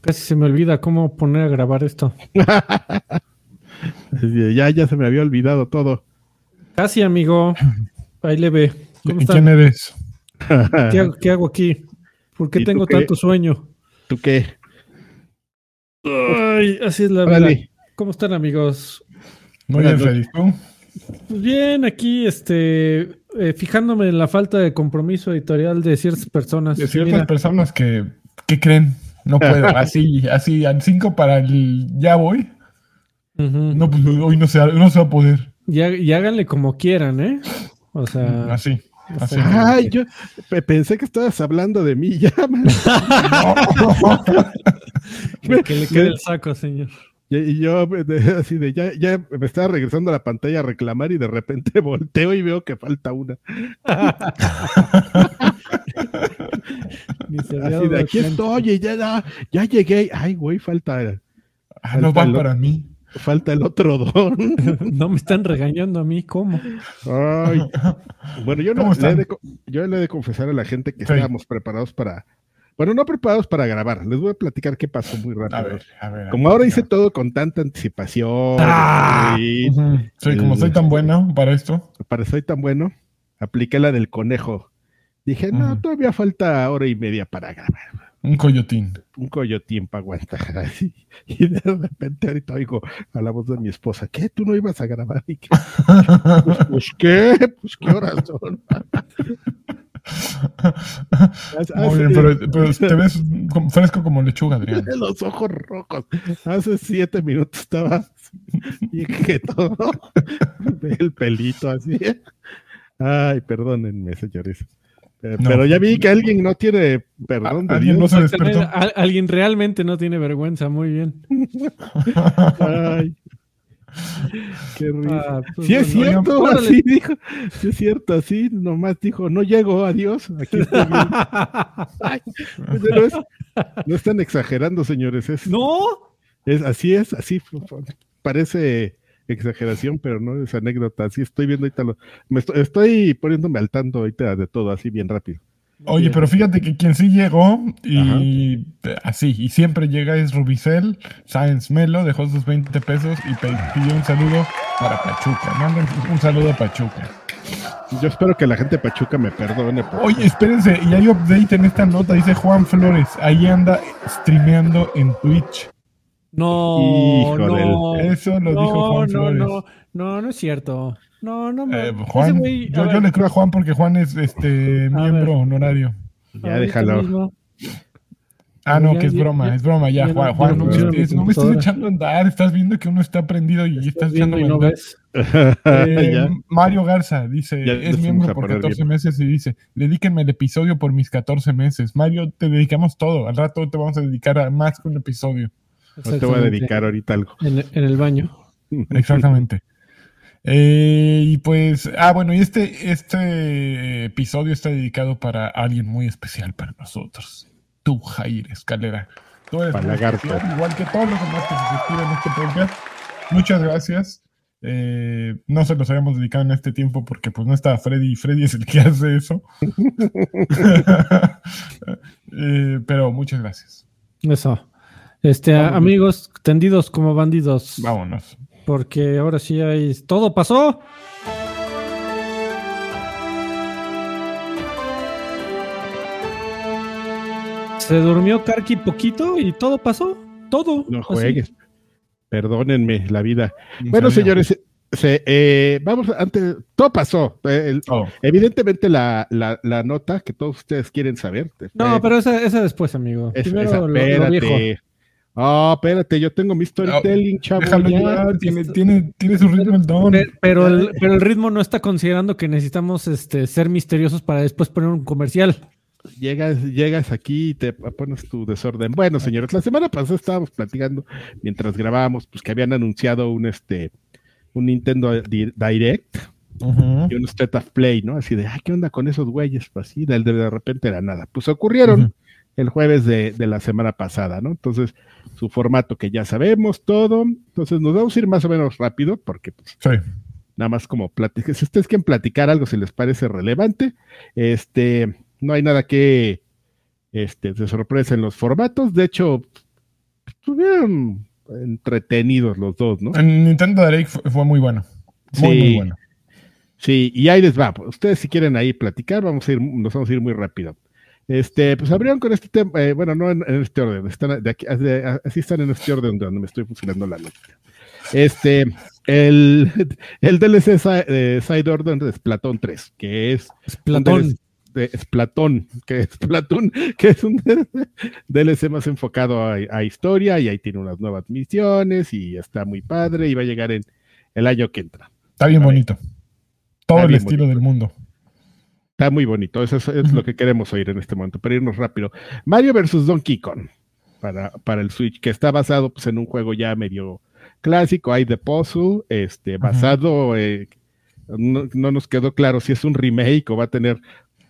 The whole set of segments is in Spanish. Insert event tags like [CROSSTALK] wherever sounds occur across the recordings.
Casi se me olvida cómo poner a grabar esto. [LAUGHS] ya, ya se me había olvidado todo. Casi, amigo. Ahí le ve. ¿Cómo ¿Quién eres? ¿Qué, hago aquí? ¿Por qué tengo tanto sueño? ¿Tú qué? Ay, así es la vida. ¿Cómo están, amigos? Muy bien, feliz. Pues bien, aquí, este, eh, fijándome en la falta de compromiso editorial de ciertas personas. De ciertas personas que, ¿qué creen? No puedo, [LAUGHS] así, así, al 5 para el ya voy. No, pues hoy no se, no se va a poder. Y, y háganle como quieran, ¿eh? O sea. Así. Ay, yo pensé que estabas hablando de mí ya. [LAUGHS] [LAUGHS] que le quede el saco, señor. Y, yo [LAUGHS] así de ya, ya me estaba regresando a la pantalla a reclamar y de repente [LAUGHS] volteo y veo que falta una. así de aquí estoy, ya, ya llegué. Ay, güey, falta. Ah, no va para mí. Falta el otro don. [LAUGHS] no me están regañando a mí, ¿cómo? Ay. Bueno, yo, no, le he de, yo le he de confesar a la gente que estábamos preparados para. Bueno, no preparados para grabar. Les voy a platicar qué pasó muy rápido. A ver, a ver, como ahora hice todo con tanta anticipación. Ah, soy como soy tan bueno para esto. Para soy tan bueno, apliqué la del conejo. Dije, no, todavía falta hora y media para grabar. Un coyotín. Un coyotín para aguantar. [LAUGHS] Y de repente ahorita oigo a la voz de mi esposa, ¿qué? ¿Tú no ibas a grabar? ¿Y qué? Pues, pues, ¿qué? Pues qué horas son. [LAUGHS] Muy bien, pero, pero, te ves fresco como lechuga, [LAUGHS] Adrián. Los ojos rojos. Hace siete minutos estaba [LAUGHS] y que todo. el pelito así. Ay, perdónenme, señores. Eh, pero ya vi que alguien no tiene perdón. alguien no se despertó. alguien realmente no tiene vergüenza, muy bien. Ay. [LAUGHS] Qué risa. Pues sí es cierto, así dijo. Sí es cierto, así nomás dijo, no llego, adiós. Aquí estoy [LAUGHS] no, están exagerando, señores. Es, no. Es, así es, así parece exageración, pero no es anécdota. Así estoy viendo ahorita. Lo, me estoy, poniéndome al tanto ahorita de todo, así bien rápido. Oye, pero fíjate que quien sí llegó y así, y siempre llega es Rubicel, Science Melo, dejó sus 20 pesos y pidió un saludo para Pachuca. Manden un saludo a Pachuca. Yo espero que la gente de Pachuca me perdone. Oye, espérense, y hay update en esta nota, dice Juan Flores, ahí anda streameando en Twitch. No, no, eso lo dijo Juan no, No, no, no es cierto. No, no, eh, Juan, yo, yo le creo a Juan porque Juan es este miembro honorario. Ya déjalo. Ah, no, que es broma, es broma, ya, Juan, Juan, no, me estás echando a andar, estás viendo que uno está prendido y estás echando a andar. Eh, [LAUGHS] Mario Garza dice, es miembro por 14 meses y dice, dedíquenme el episodio por mis 14 meses. Mario, te dedicamos todo, al rato te vamos a dedicar a más que un episodio. No te voy a dedicar ahorita algo. En, el baño. Exactamente. Eh, y pues, ah, bueno, y este, este episodio está dedicado para alguien muy especial para nosotros. Tú, Jair Escalera. Tú eres igual que todos los demás que se suscriben en este podcast. Muchas gracias. Eh, no se los habíamos dedicado en este tiempo porque pues no está Freddy y Freddy es el que hace eso. [LAUGHS] Eh, pero muchas gracias. Eso. Este, amigos, tendidos como bandidos. Vámonos. Porque ahora sí hay. Todo pasó. Se durmió Karki poquito y todo pasó. Todo. No juegues. Perdónenme la vida. bueno, señores, eh, vamos, antes, todo pasó. Evidentemente la, la, nota que todos ustedes quieren saber. No, pero esa, esa después, amigo. Primero lo, viejo. Ah, espérate, yo tengo mi storytelling, chavo. tiene, tiene, tiene, su ritmo el don. Pero, el, pero el ritmo no está considerando que necesitamos este, ser misteriosos para después poner un comercial. Llegas, llegas aquí y te pones tu desorden. Bueno, señores, la semana pasada estábamos platicando mientras grabábamos, pues que habían anunciado un este un Nintendo Direct y un State of Play, ¿no? Así de, ay, ¿qué onda con esos güeyes? Pues así, de, de repente era nada. Pues ocurrieron el jueves de, de, la semana pasada, ¿no? Entonces, su formato que ya sabemos todo. Entonces nos vamos a ir más o menos rápido porque pues, nada más como platicar, si ustedes quieren platicar algo si les parece relevante, este, no hay nada que, este, de sorpresa en los formatos. De hecho, estuvieron entretenidos los dos, ¿no? En Nintendo Direct fue, fue muy bueno. Muy, Sí. muy bueno. Sí, y ahí les va. Ustedes si quieren ahí platicar, vamos a ir, nos vamos a ir muy rápido. Este, pues abrieron con este tema, eh, bueno, no en, en este orden, están de aquí, de- así están en este orden donde me estoy fusilando la nota. Este, el, [LAUGHS] el DLC eh, Side Order de Splatoon 3, que es Es Platón. DLC de Splatoon, que es Splatoon, que es un DLC [LAUGHS] [LAUGHS] más enfocado a, a historia y ahí tiene unas nuevas misiones y está muy padre y va a llegar en el año que entra. Está bien bonito. Todo Está el estilo bonito. del mundo. Está muy bonito, eso es, lo que queremos oír en este momento, para irnos rápido. Mario vs. Donkey Kong para, para el Switch, que está basado pues, en un juego ya medio clásico, hay de puzzle, este, basado, eh, no, no nos quedó claro si es un remake o va a tener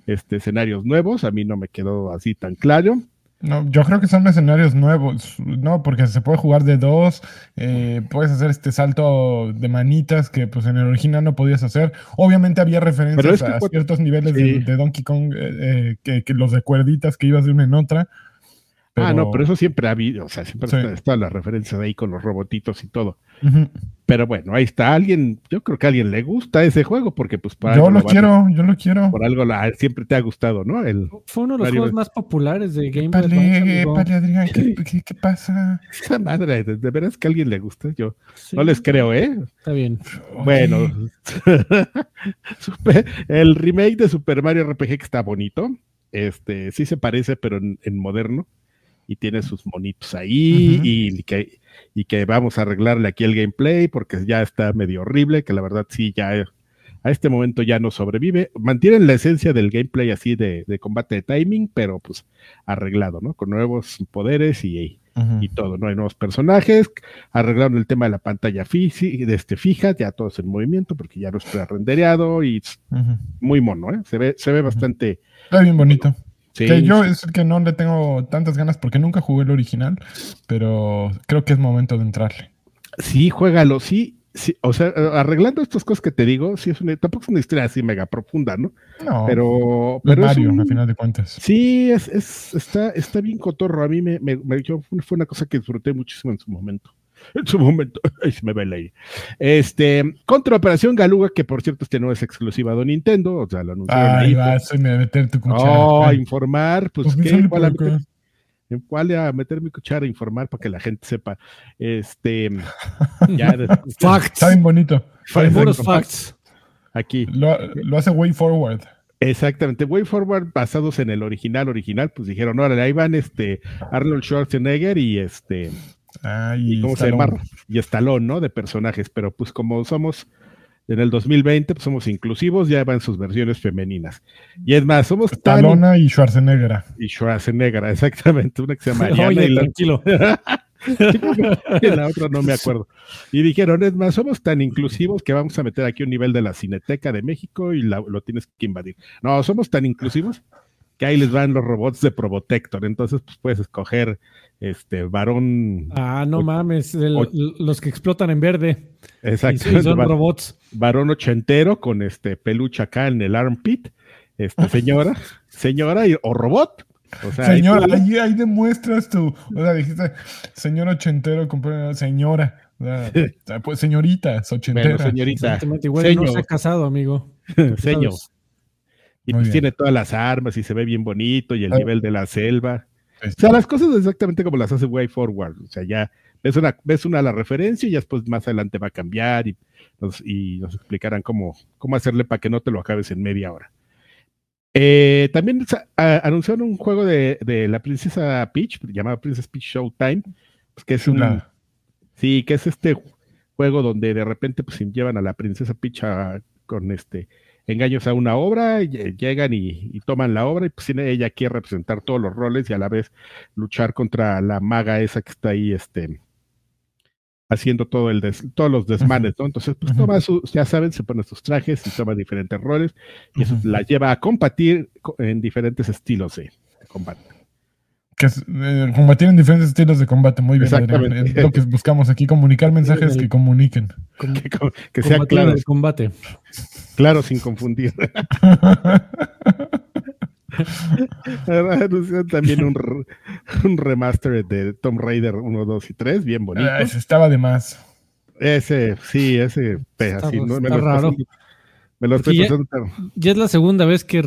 este, escenarios nuevos, a mí no me quedó así tan claro. No, yo creo que son escenarios nuevos, ¿no? Porque se puede jugar de dos, eh, puedes hacer este salto de manitas que pues en el original no podías hacer. Obviamente había referencias Pero es que a ciertos niveles sí. de, de Donkey Kong, eh, eh, que, que los de cuerditas que ibas de una en otra. Ah, no, pero eso siempre ha habido, o sea, siempre Sí. está- están las referencias ahí con los robotitos y todo. Pero bueno, ahí está alguien, yo creo que a alguien le gusta ese juego porque pues para Yo lo quiero, yo lo quiero. por algo la- siempre te ha gustado, ¿no? El, Fue uno de los Mario juegos más populares de Game Boy épale, Adrián, ¿qué, qué, qué pasa? Esa madre, de, de veras que a alguien le gusta, yo Sí, no les creo, ¿eh? Está bien. Bueno, [LAUGHS] Super- el remake de Super Mario RPG que está bonito, este, sí se parece, pero en, en moderno, y tiene sus monitos ahí, y, que, y que vamos a arreglarle aquí el gameplay, porque ya está medio horrible, que la verdad sí, ya a este momento ya no sobrevive. Mantienen la esencia del gameplay así de, de combate de timing, pero pues arreglado, ¿no? Con nuevos poderes y, y todo, ¿no? Hay nuevos personajes, arreglaron el tema de la pantalla de este fija, ya todo es en movimiento porque ya no está rendereado y Ujú. muy mono, ¿eh? Se ve, se ve bastante... Está bien bonito. Sí, que yo es el que no le tengo tantas ganas porque nunca jugué el original, pero creo que es momento de entrarle. Sí, juégalo, sí, sí, o sea, arreglando estas cosas que te digo, sí es una, tampoco es una historia así mega profunda, ¿no? No, Pero, pero Mario, un- a final de cuentas. Sí, es, es, está, está bien cotorro. A mí me, me, me- yo- fue una cosa que disfruté muchísimo en su momento. En su momento, [LAUGHS] Ay, se me va el aire. Este, contra Operación Galuga, que por cierto, este no es exclusiva de Nintendo, o sea, lo anunciaron Ay, ahí. vas a meter tu cuchara. Oh, Ay, informar, pues, pues ¿qué? ¿Cuál a meter, en cuál a meter mi cuchara? Informar para que la gente sepa. Este, [LAUGHS] ya, Facts. Está bien Puros bonito. facts. aquí. Lo, lo hace Way Forward. Exactamente, Way Forward basados en el original, original, pues dijeron, órale, ahí van este Arnold Schwarzenegger y este, Ay, y cómo se llama, y Stallone, ¿no? De personajes, pero pues como somos en el 2020, pues somos inclusivos, ya van sus versiones femeninas. Y es más, somos tan Stallone y Schwarzenegger. y Schwarzenegger, exactamente, una que se llama Ariana Oye, y la, tranquilo. [LAUGHS] y la otra no me acuerdo. Y dijeron, es más, somos tan inclusivos que vamos a meter aquí un nivel de la Cineteca de México y la- lo tienes que invadir. No, somos tan inclusivos que ahí les van los robots de Probotector. Entonces, pues puedes escoger este varón. Ah, no mames. el- los que explotan en verde. Y, [LAUGHS] Exactamente. son robots. varón ochentero con este peluche acá en el armpit. Esta [LAUGHS] señora, señora y- o robot. O sea, ahí Señora, tú- ahí, ahí demuestras tu. O sea, dijiste, señor ochentero, compré señora. O sea, sea, [LAUGHS] pues señoritas, ochenteras. Bueno, señorita. Igual no Señor. se ha casado, amigo. señor. Y Muy pues bien. tiene todas las armas y se ve bien bonito y el Ah. nivel de la selva. O sea, las cosas exactamente como las hace Way Forward. O sea, ya ves una, ves una la referencia y ya después más adelante va a cambiar y nos, y nos explicarán cómo, cómo hacerle para que no te lo acabes en media hora. Eh, también a- anunciaron un juego de, de la princesa Peach, llamado Princess Peach Showtime, pues, que es un. Sí, que es este juego donde de repente pues llevan a la princesa Peach a- con este engaños a una obra, y, llegan y, y toman la obra y pues tiene- ella quiere representar todos los roles y a la vez luchar contra la maga esa que está ahí este haciendo todo el des- todos los desmanes, ¿no? Entonces, pues toma sus, ya saben, se pone sus trajes y toma diferentes roles y eso la lleva a combatir co- en diferentes estilos de combate. Que eh, combatir en diferentes estilos de combate. Muy bien, Adrián. Es lo que buscamos aquí, comunicar mensajes que comuniquen. Com- Que, que sea claro, el combate. claro sin confundir. [LAUGHS] También un, un remaster de Tomb Raider 1, 2 y 3, bien bonito. Ah, ese estaba de más. Ese, sí, ese, Está- así, ¿no? está lo raro. me lo estoy Porque ya-. Ya es la segunda vez que,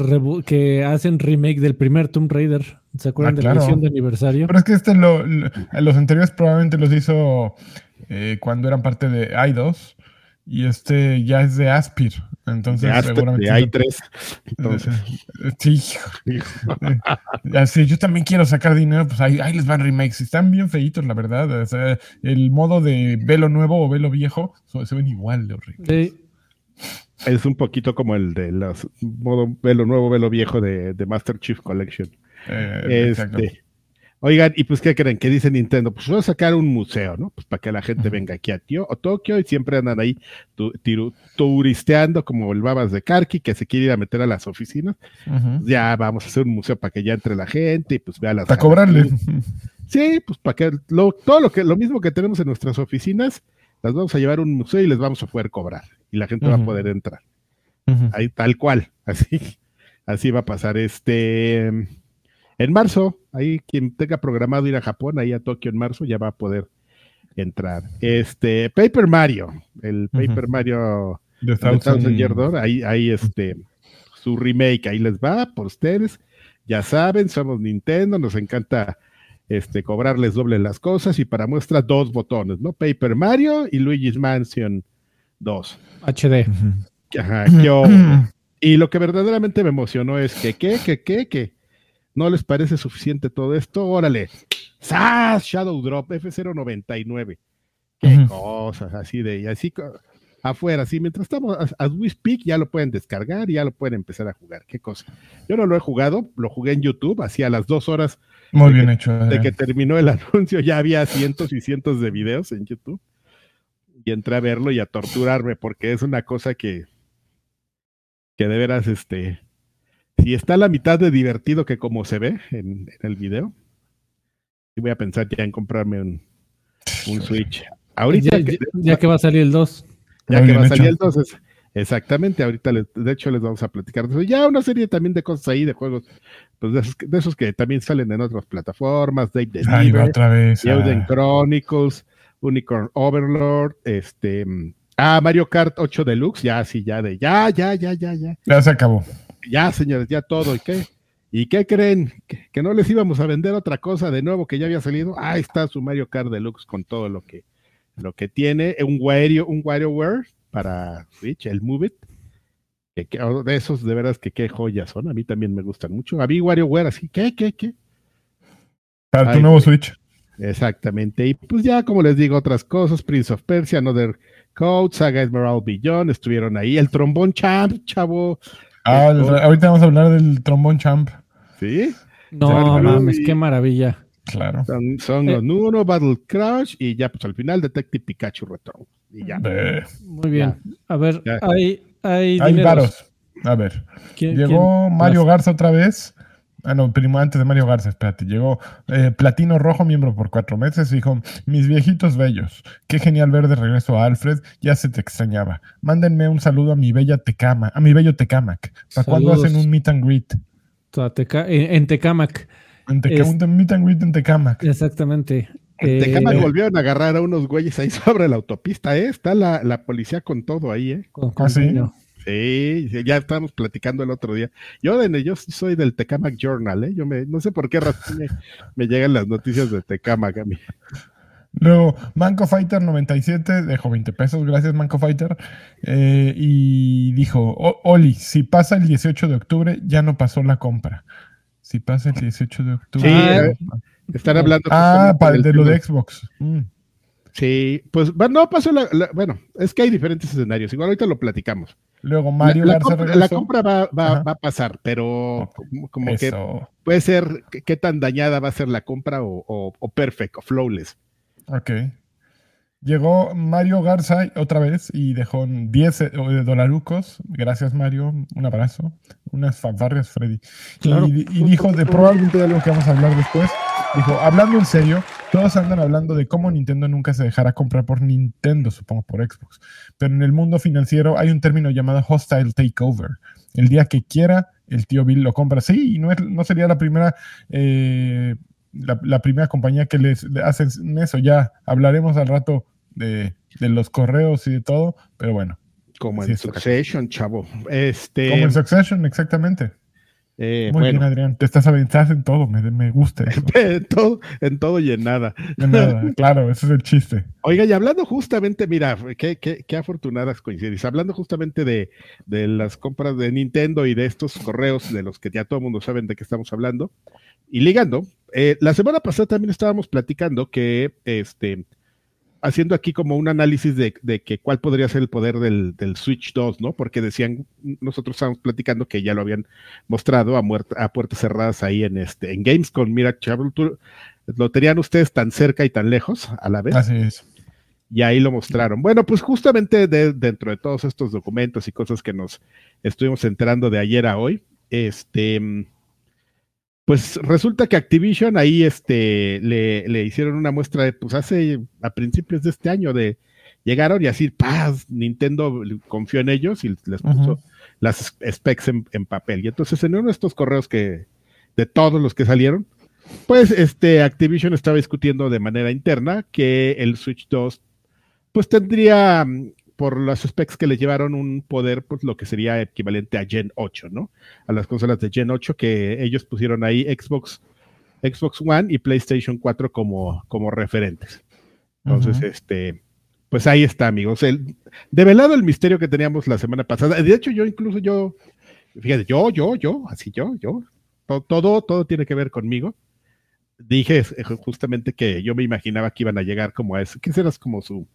que hacen remake del primer Tomb Raider. ¿Se acuerdan Ah, de claro. la edición de aniversario? Pero es que este lo, lo- los anteriores probablemente los hizo eh, cuando eran parte de i2 y este ya es de Aspir. Entonces De, Asper, seguramente. de i3. Entonces, Eh, [LAUGHS] Sí, hijo. Ya sé, yo también quiero sacar dinero, pues ahí, ahí les van remakes. Están bien feitos, la verdad. O sea, el modo de velo nuevo o velo viejo se ven igual de horrible. Sí. es un poquito como el de los modo velo nuevo, velo viejo de, de Master Chief Collection. Eh. Este, oigan, ¿y pues qué creen? ¿Qué dice Nintendo? Pues voy a sacar un museo, ¿no? Pues para que la gente venga aquí a Tio o Tokio y siempre andan ahí tu- tiru- turisteando como el babas de Karki que se quiere ir a meter a las oficinas. Ya vamos a hacer un museo para que ya entre la gente y pues vea las Para cobrarle. Sí, pues para que lo, todo lo que lo mismo que tenemos en nuestras oficinas, las vamos a llevar a un museo y les vamos a poder cobrar y la gente va a poder entrar. Ahí tal cual, [LAUGHS] así, así va a pasar. Este en marzo, ahí quien tenga programado ir a Japón, ahí a Tokio en marzo, ya va a poder entrar. Este Paper Mario, el Paper. Mario The de Thousand Thousand- Year Door, ahí, ahí este su remake, ahí les va por ustedes. Ya saben, somos Nintendo, nos encanta este cobrarles doble las cosas y para muestra dos botones, ¿no? Paper Mario y Luigi's Mansion 2. HD. Ajá. [CLEARS THROAT] Y lo que verdaderamente me emocionó es que, ¿qué, qué, qué, qué? ¿No les parece suficiente todo esto? Órale. ¡Sas! Shadow Drop F099. Qué cosas, así de, y así afuera, así mientras estamos, as we speak, ya lo pueden descargar y ya lo pueden empezar a jugar. Qué cosa. Yo no lo he jugado, lo jugué en YouTube, así a las dos horas Muy de bien que- hecho. de que terminó el [LAUGHS] anuncio, ya había cientos y cientos de videos en YouTube. Y entré a verlo y a torturarme, porque es una cosa que, que de veras, este, si está a la mitad de divertido que como se ve en, en el video, sí voy a pensar ya en comprarme un, un Switch. Ahorita, Ya, que, ya- ya que va a salir el 2. ya Muy que va a salir hecho. entonces, exactamente, ahorita les- de hecho les vamos a platicar de eso. Ya una serie también de cosas ahí, de juegos, pues de esos, que- de esos que también salen en otras plataformas, Dave the Diver, otra vez. Euden ah. Chronicles, Unicorn Overlord, este, mm, ah, Mario Kart 8 Deluxe, ya, sí, ya, de, ya, ya, ya, ya, ya, Ya se acabó. Ya, señores, ya todo, ¿y qué? ¿Y qué creen? ¿Que, que no les íbamos a vender otra cosa de nuevo que ya había salido? Ahí está su Mario Kart Deluxe con todo lo que, lo que tiene, un Wario, un WarioWare para Switch, el Move It, que, que- oh, de esos de veras que qué joyas son, a mí también me gustan mucho, a mí WarioWare así, ¿qué, qué, qué? Para tu Ay, nuevo. Switch. Exactamente. Y pues ya, como les digo, otras cosas, Prince of Persia, Another Code, Saga Esmeralda Beyond, estuvieron ahí. El trombón champ, chavo. Ah, ahorita vamos a hablar del trombón champ. ¿Sí? No mames, qué maravilla. Claro. Son, son Eh. los Nuno, Battle Crouch y ya, pues al final Detective Pikachu Return. Y ya. Eh, Muy bien. A ver, Ya. hay, hay, hay varos. A ver. ¿Quién- Llegó quién- Mario Garza otra vez. Ah, no, primo, antes de Mario Garza, espérate. Llegó eh, Platino Rojo, miembro por cuatro meses. Dijo: Mis viejitos bellos, qué genial ver de regreso a Alfred. Ya se te extrañaba. Mándenme un saludo a mi bella Tecama, a mi bello Tecamac. ¿Para cuándo hacen un meet and greet? Teca- en, en Tecamac. En Teca- Es- Un meet and greet en Tecamac. Exactamente. En Eh, Tecamac volvieron a agarrar a unos güeyes ahí [LAUGHS] sobre la autopista, ¿eh? Está la, la policía con todo ahí, ¿eh? con- con ¿Ah, sí? Sí, ya estábamos platicando el otro día. Yo, yo soy del Tecamac Journal, ¿eh? Yo me, no sé por qué razón me, me llegan las noticias de Tecamac a mí. Luego, Manco Fighter 97 dejó 20 pesos, gracias Manco Fighter. Eh, y dijo, "O- Oli, si pasa el 18 de octubre, ya no pasó la compra. Si pasa el 18 de octubre. Sí, eh, están hablando. Ah, para del de lo de Xbox. Mm. Sí, pues no pasó la, la- Bueno, es que hay diferentes escenarios. Igual ahorita lo platicamos. Luego Mario la, la Garza compra, la regresó. compra va, va- va a pasar, pero como, como que puede ser qué- qué tan dañada va a ser la compra o, o, o perfect o flawless. Ok. Llegó Mario Garza otra vez y dejó 10 eh, dolarucos. Gracias, Mario. Un abrazo. Unas fanfarrias, Freddy. Claro. Y, y dijo de probablemente de algo que vamos a hablar después. Dijo, hablando en serio, todos andan hablando de cómo Nintendo nunca se dejará comprar por Nintendo, supongo por Xbox. Pero en el mundo financiero hay un término llamado hostile takeover. El día que quiera, el tío Bill lo compra. Sí, y no, es, no sería la primera, eh, la, la primera compañía que les le hacen eso. Ya hablaremos al rato de, de los correos y de todo, pero bueno. Como en Succession, chavo. Este, Como en Succession, exactamente. Eh, Muy bueno, bien, Adrián. Te estás aventando en todo, me, me gusta eso. [LAUGHS] en todo, en todo y en nada. De nada, [LAUGHS] claro, ese es el chiste. Oiga, y hablando justamente, mira, qué, qué, qué afortunadas coincidencias. Hablando justamente de, de las compras de Nintendo y de estos correos de los que ya todo el mundo sabe de qué estamos hablando, y ligando, eh, la semana pasada también estábamos platicando que, este, haciendo aquí como un análisis de, de que cuál podría ser el poder del, del Switch 2, ¿no? Porque decían, nosotros estábamos platicando que ya lo habían mostrado a, a puertas cerradas ahí en, este, en Gamescom. Mira, chavo, tú- lo tenían ustedes tan cerca y tan lejos a la vez Así es. y ahí lo mostraron. Bueno, pues justamente de- dentro de todos estos documentos y cosas que nos estuvimos enterando de ayer a hoy, este, pues resulta que Activision ahí este, le, le hicieron una muestra de, pues hace a principios de este año de llegaron y así, paz, Nintendo confió en ellos y les puso las specs en, en papel. Y entonces en uno de estos correos que, de todos los que salieron, pues este Activision estaba discutiendo de manera interna que el Switch 2 pues tendría mm, por las specs que le llevaron un poder pues lo que sería equivalente a Gen 8, ¿no? A las consolas de Gen 8 que ellos pusieron ahí Xbox Xbox One y PlayStation 4 como como referentes. Entonces, este pues ahí está, amigos. El, develado el misterio que teníamos la semana pasada. De hecho, yo incluso yo fíjate, yo yo yo, así yo yo to- todo todo tiene que ver conmigo dije eh, justamente que yo me imaginaba que iban a llegar como a eso. ¿Qué serás como su.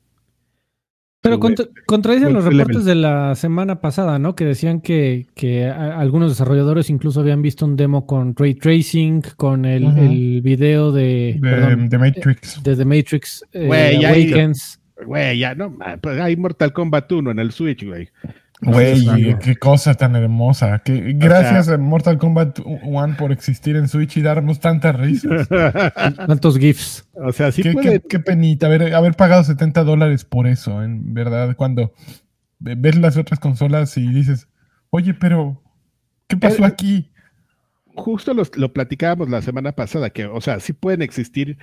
Pero contra- contradicen los reportes de la semana pasada, ¿no? Que decían que, que a- algunos desarrolladores incluso habían visto un demo con ray tracing, con el, el video de, De, perdón, de Matrix. de The Matrix eh, Güey, Awakens. Güey, ya no, pues hay Mortal Kombat 1 en el Switch, güey. Güey, qué cosa tan hermosa. Que, gracias a Mortal Kombat 1 por existir en Switch y darnos tantas risas. [LAUGHS] Tantos GIFs. o sea, sí qué, puede. qué- qué penita haber, haber pagado 70 dólares por eso, en verdad. Cuando ve- ves las otras consolas y dices, oye, pero, ¿qué pasó Eh, aquí? Justo los- lo platicábamos la semana pasada, que, o sea, sí pueden existir,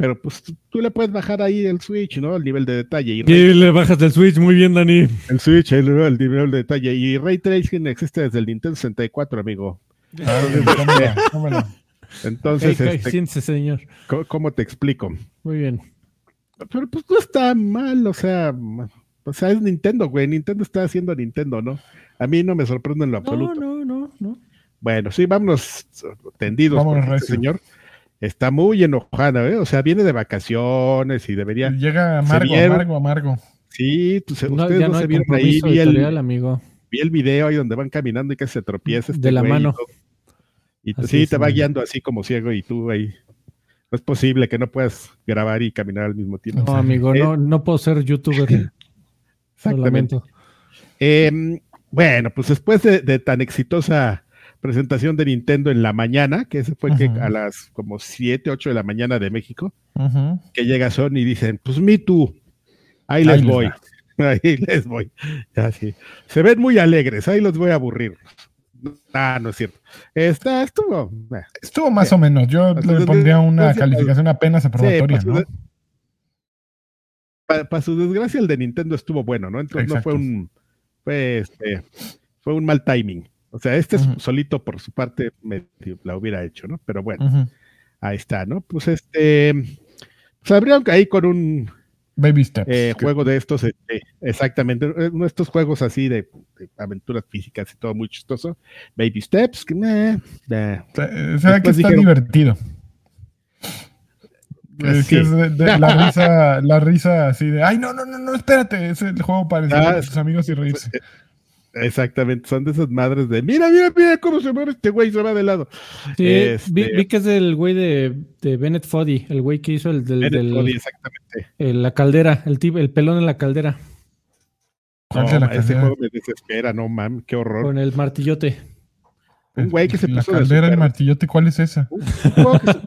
pero pues tú- tú le puedes bajar ahí el Switch, ¿no? El nivel de detalle. Y Y le bajas del Switch, muy bien, Dani. el Switch, el, el nivel de detalle. Y Ray Tracing existe desde el Nintendo 64, amigo. Ah, [LAUGHS] tómala, tómala. Entonces, Ok, ok, este, siéntese, señor. ¿cómo, cómo te explico? Muy bien. Pero pues no está mal, o sea, o sea, es Nintendo, güey. Nintendo está haciendo Nintendo, ¿no? A mí no me sorprende en lo absoluto. no, no, no. Bueno, sí, vámonos tendidos. Vámonos porque este señor está muy enojado, ¿eh? O sea, viene de vacaciones y debería. Llega amargo, vieron- amargo, amargo. Sí, pues, No, ustedes ya no, no se vieron ahí. Vi el, amigo. vi el video ahí donde van caminando y que se tropieza. este De la güey mano. Y Así sí, es, te va guiando así como ciego y tú ahí. No es posible que no puedas grabar y caminar al mismo tiempo. No, amigo, Eh, no, no puedo ser youtuber. [LAUGHS] Exactamente. lamento. Eh, bueno, pues después de, de tan exitosa presentación de Nintendo en la mañana, que ese fue que a las como 7, 8 de la mañana de México, que llega Sony y dicen, pues me tú, ahí les voy, [LAUGHS] ahí les voy. Ya, sí. Se ven muy alegres, ahí los voy a aburrir. Ah, no es cierto. Está, estuvo. eh, Estuvo más o menos. Yo le pondría una calificación apenas aprobatoria, para su ¿no? Para, para su desgracia, el de Nintendo estuvo bueno, ¿no? Entonces no fue un fue, este, fue un mal timing. O sea, este es Ujú. solito por su parte me, la hubiera hecho, ¿no? Pero bueno, ahí está, ¿no? Pues este se abrieron ahí con un Baby steps. eh, Que- juego de estos, este, exactamente, eh, uno de estos juegos así de, de aventuras físicas y todo muy chistoso. Baby Steps, que meh, meh. Se, eh, se ve que está dijeron- divertido. Es Sí. que es de- de- la risa, la risa así de, ay, no, no, no, no, espérate, es el juego para Ah, a tus amigos y reírse. Exactamente, son de esas madres de mira, mira, mira cómo se mueve este güey, se va de lado. Sí, Este- vi, vi que es del güey de, de Bennett Foddy, el güey que hizo el del, Bennett del- Foddy, exactamente. el- la caldera, el, tip- el pelón en la caldera, ¿Cuál No, de la ese caldera? juego me desespera, no mames, qué horror. con el Un martillote. güey que se La puso de caldera, el super- martillote, ¿cuál es esa? un juego que se-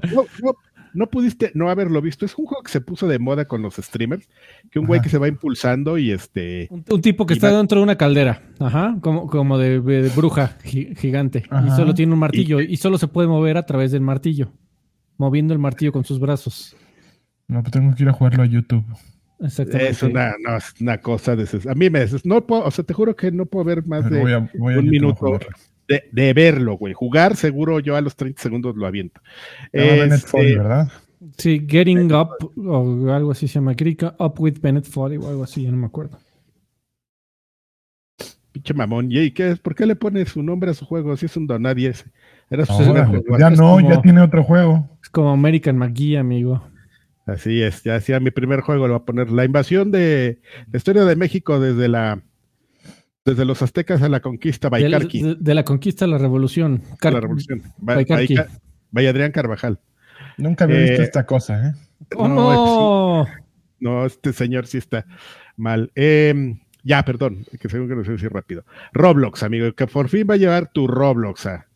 no, pudiste no haberlo visto. Es un juego que se puso de moda con los streamers, que un güey que se va impulsando y este... Un, tipo que está dentro de una caldera, ajá, como, como de, bruja gigante, y solo tiene un martillo, y, solo se puede mover a través del martillo, moviendo el martillo con sus brazos. No, pues tengo que ir a jugarlo a YouTube. Exactamente. Es una, una cosa de A mí me no puedo, o sea, te juro que no puedo ver más de un minuto de, verlo, güey. Jugar, seguro yo a los 30 segundos lo aviento. Este, ¿verdad? Sí, Getting Up o algo así se llama. Getting Up with Bennett Foley o algo así, ya no me acuerdo. Pinche mamón. ¿Y qué es? ¿Por qué le pone su nombre a su juego si es un donadie ese? Era su ya no, ya tiene otro juego. Es como American McGee, amigo. Así es, ya hacía mi primer juego, lo va a poner la invasión de la historia de México desde la desde los aztecas a la conquista, Baicarqui. De, la conquista a la revolución. la revolución. Vaya Adrián Carvajal. Nunca había visto eh, esta cosa, ¿eh? Oh, no, no, este señor sí está mal. Em, ya, perdón, que según que no sé decir rápido. Roblox, amigo, que por fin va a llevar tu Roblox a,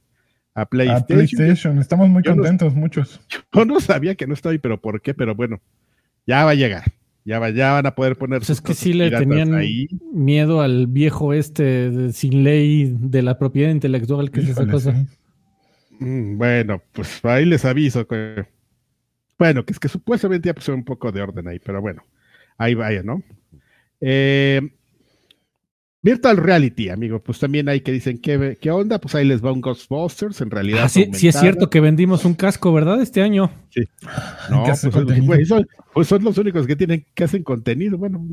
a PlayStation. A PlayStation, estamos muy contentos, muchos. Yo no sabía que no estaba ahí, pero ¿por qué? Pero bueno, ya va a llegar. Ya, van a poder poner. Pues es que sí le tenían miedo al viejo este sin ley de la propiedad intelectual, que es esa cosa. Mm, bueno, pues ahí les aviso que. Bueno, que es que supuestamente ya puso un poco de orden ahí, pero bueno, ahí vaya, ¿no? Eh, Virtual Reality, amigo, pues también hay que dicen, ¿qué, ¿qué, onda? Pues ahí les va un Ghostbusters, en realidad. Ah, sí, sí, es cierto que vendimos un casco, ¿verdad? Este año. Sí. [LAUGHS] No, pues, pues, son, los únicos que tienen, que hacen contenido. Bueno,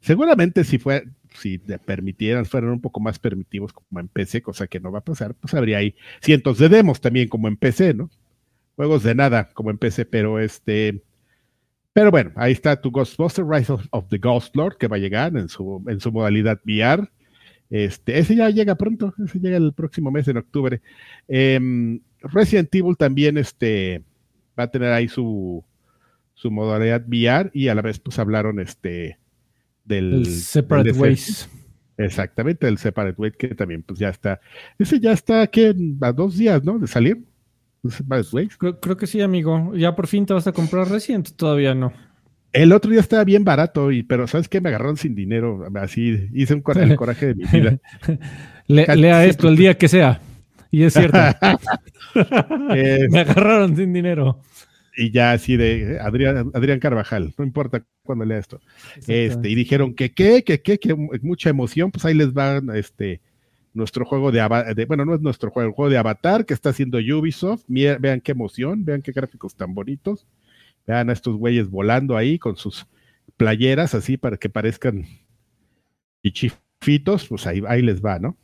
seguramente si fue, si te permitieran, fueran un poco más permitivos como en PC, cosa que no va a pasar, pues habría ahí cientos de demos también como en PC, ¿no? Juegos de nada como en PC, pero este pero bueno, ahí está tu Ghostbuster Rise of, the Ghost Lord que va a llegar en su, en su modalidad VR. Este, ese ya llega pronto, ese llega el próximo mes, en octubre. Em, Resident Evil también este, va a tener ahí su, su modalidad VR y a la vez pues hablaron este, del... Separate Ways. Exactamente, el Separate Ways que también pues ya está. Ese ya está aquí a dos días, ¿no? De salir. Creo, que sí, amigo. Ya por fin te vas a comprar Resident, todavía no. El otro día estaba bien barato, y, pero ¿sabes qué? Me agarraron sin dinero. Así hice un el [LAUGHS] coraje de mi vida. lea esto el día que sea. Y es cierto. [LAUGHS] [LAUGHS] Me agarraron sin dinero. Y ya así de Adrián, Adrián Carvajal, no importa cuando lea esto. Este, y dijeron que qué, que qué, que mucha emoción, pues ahí les van este, nuestro juego de, bueno, no es nuestro juego, el juego de Avatar que está haciendo Ubisoft. vean qué emoción, vean qué gráficos tan bonitos. Vean a estos güeyes volando ahí con sus playeras así para que parezcan chifitos, pues ahí, ahí les va, ¿no?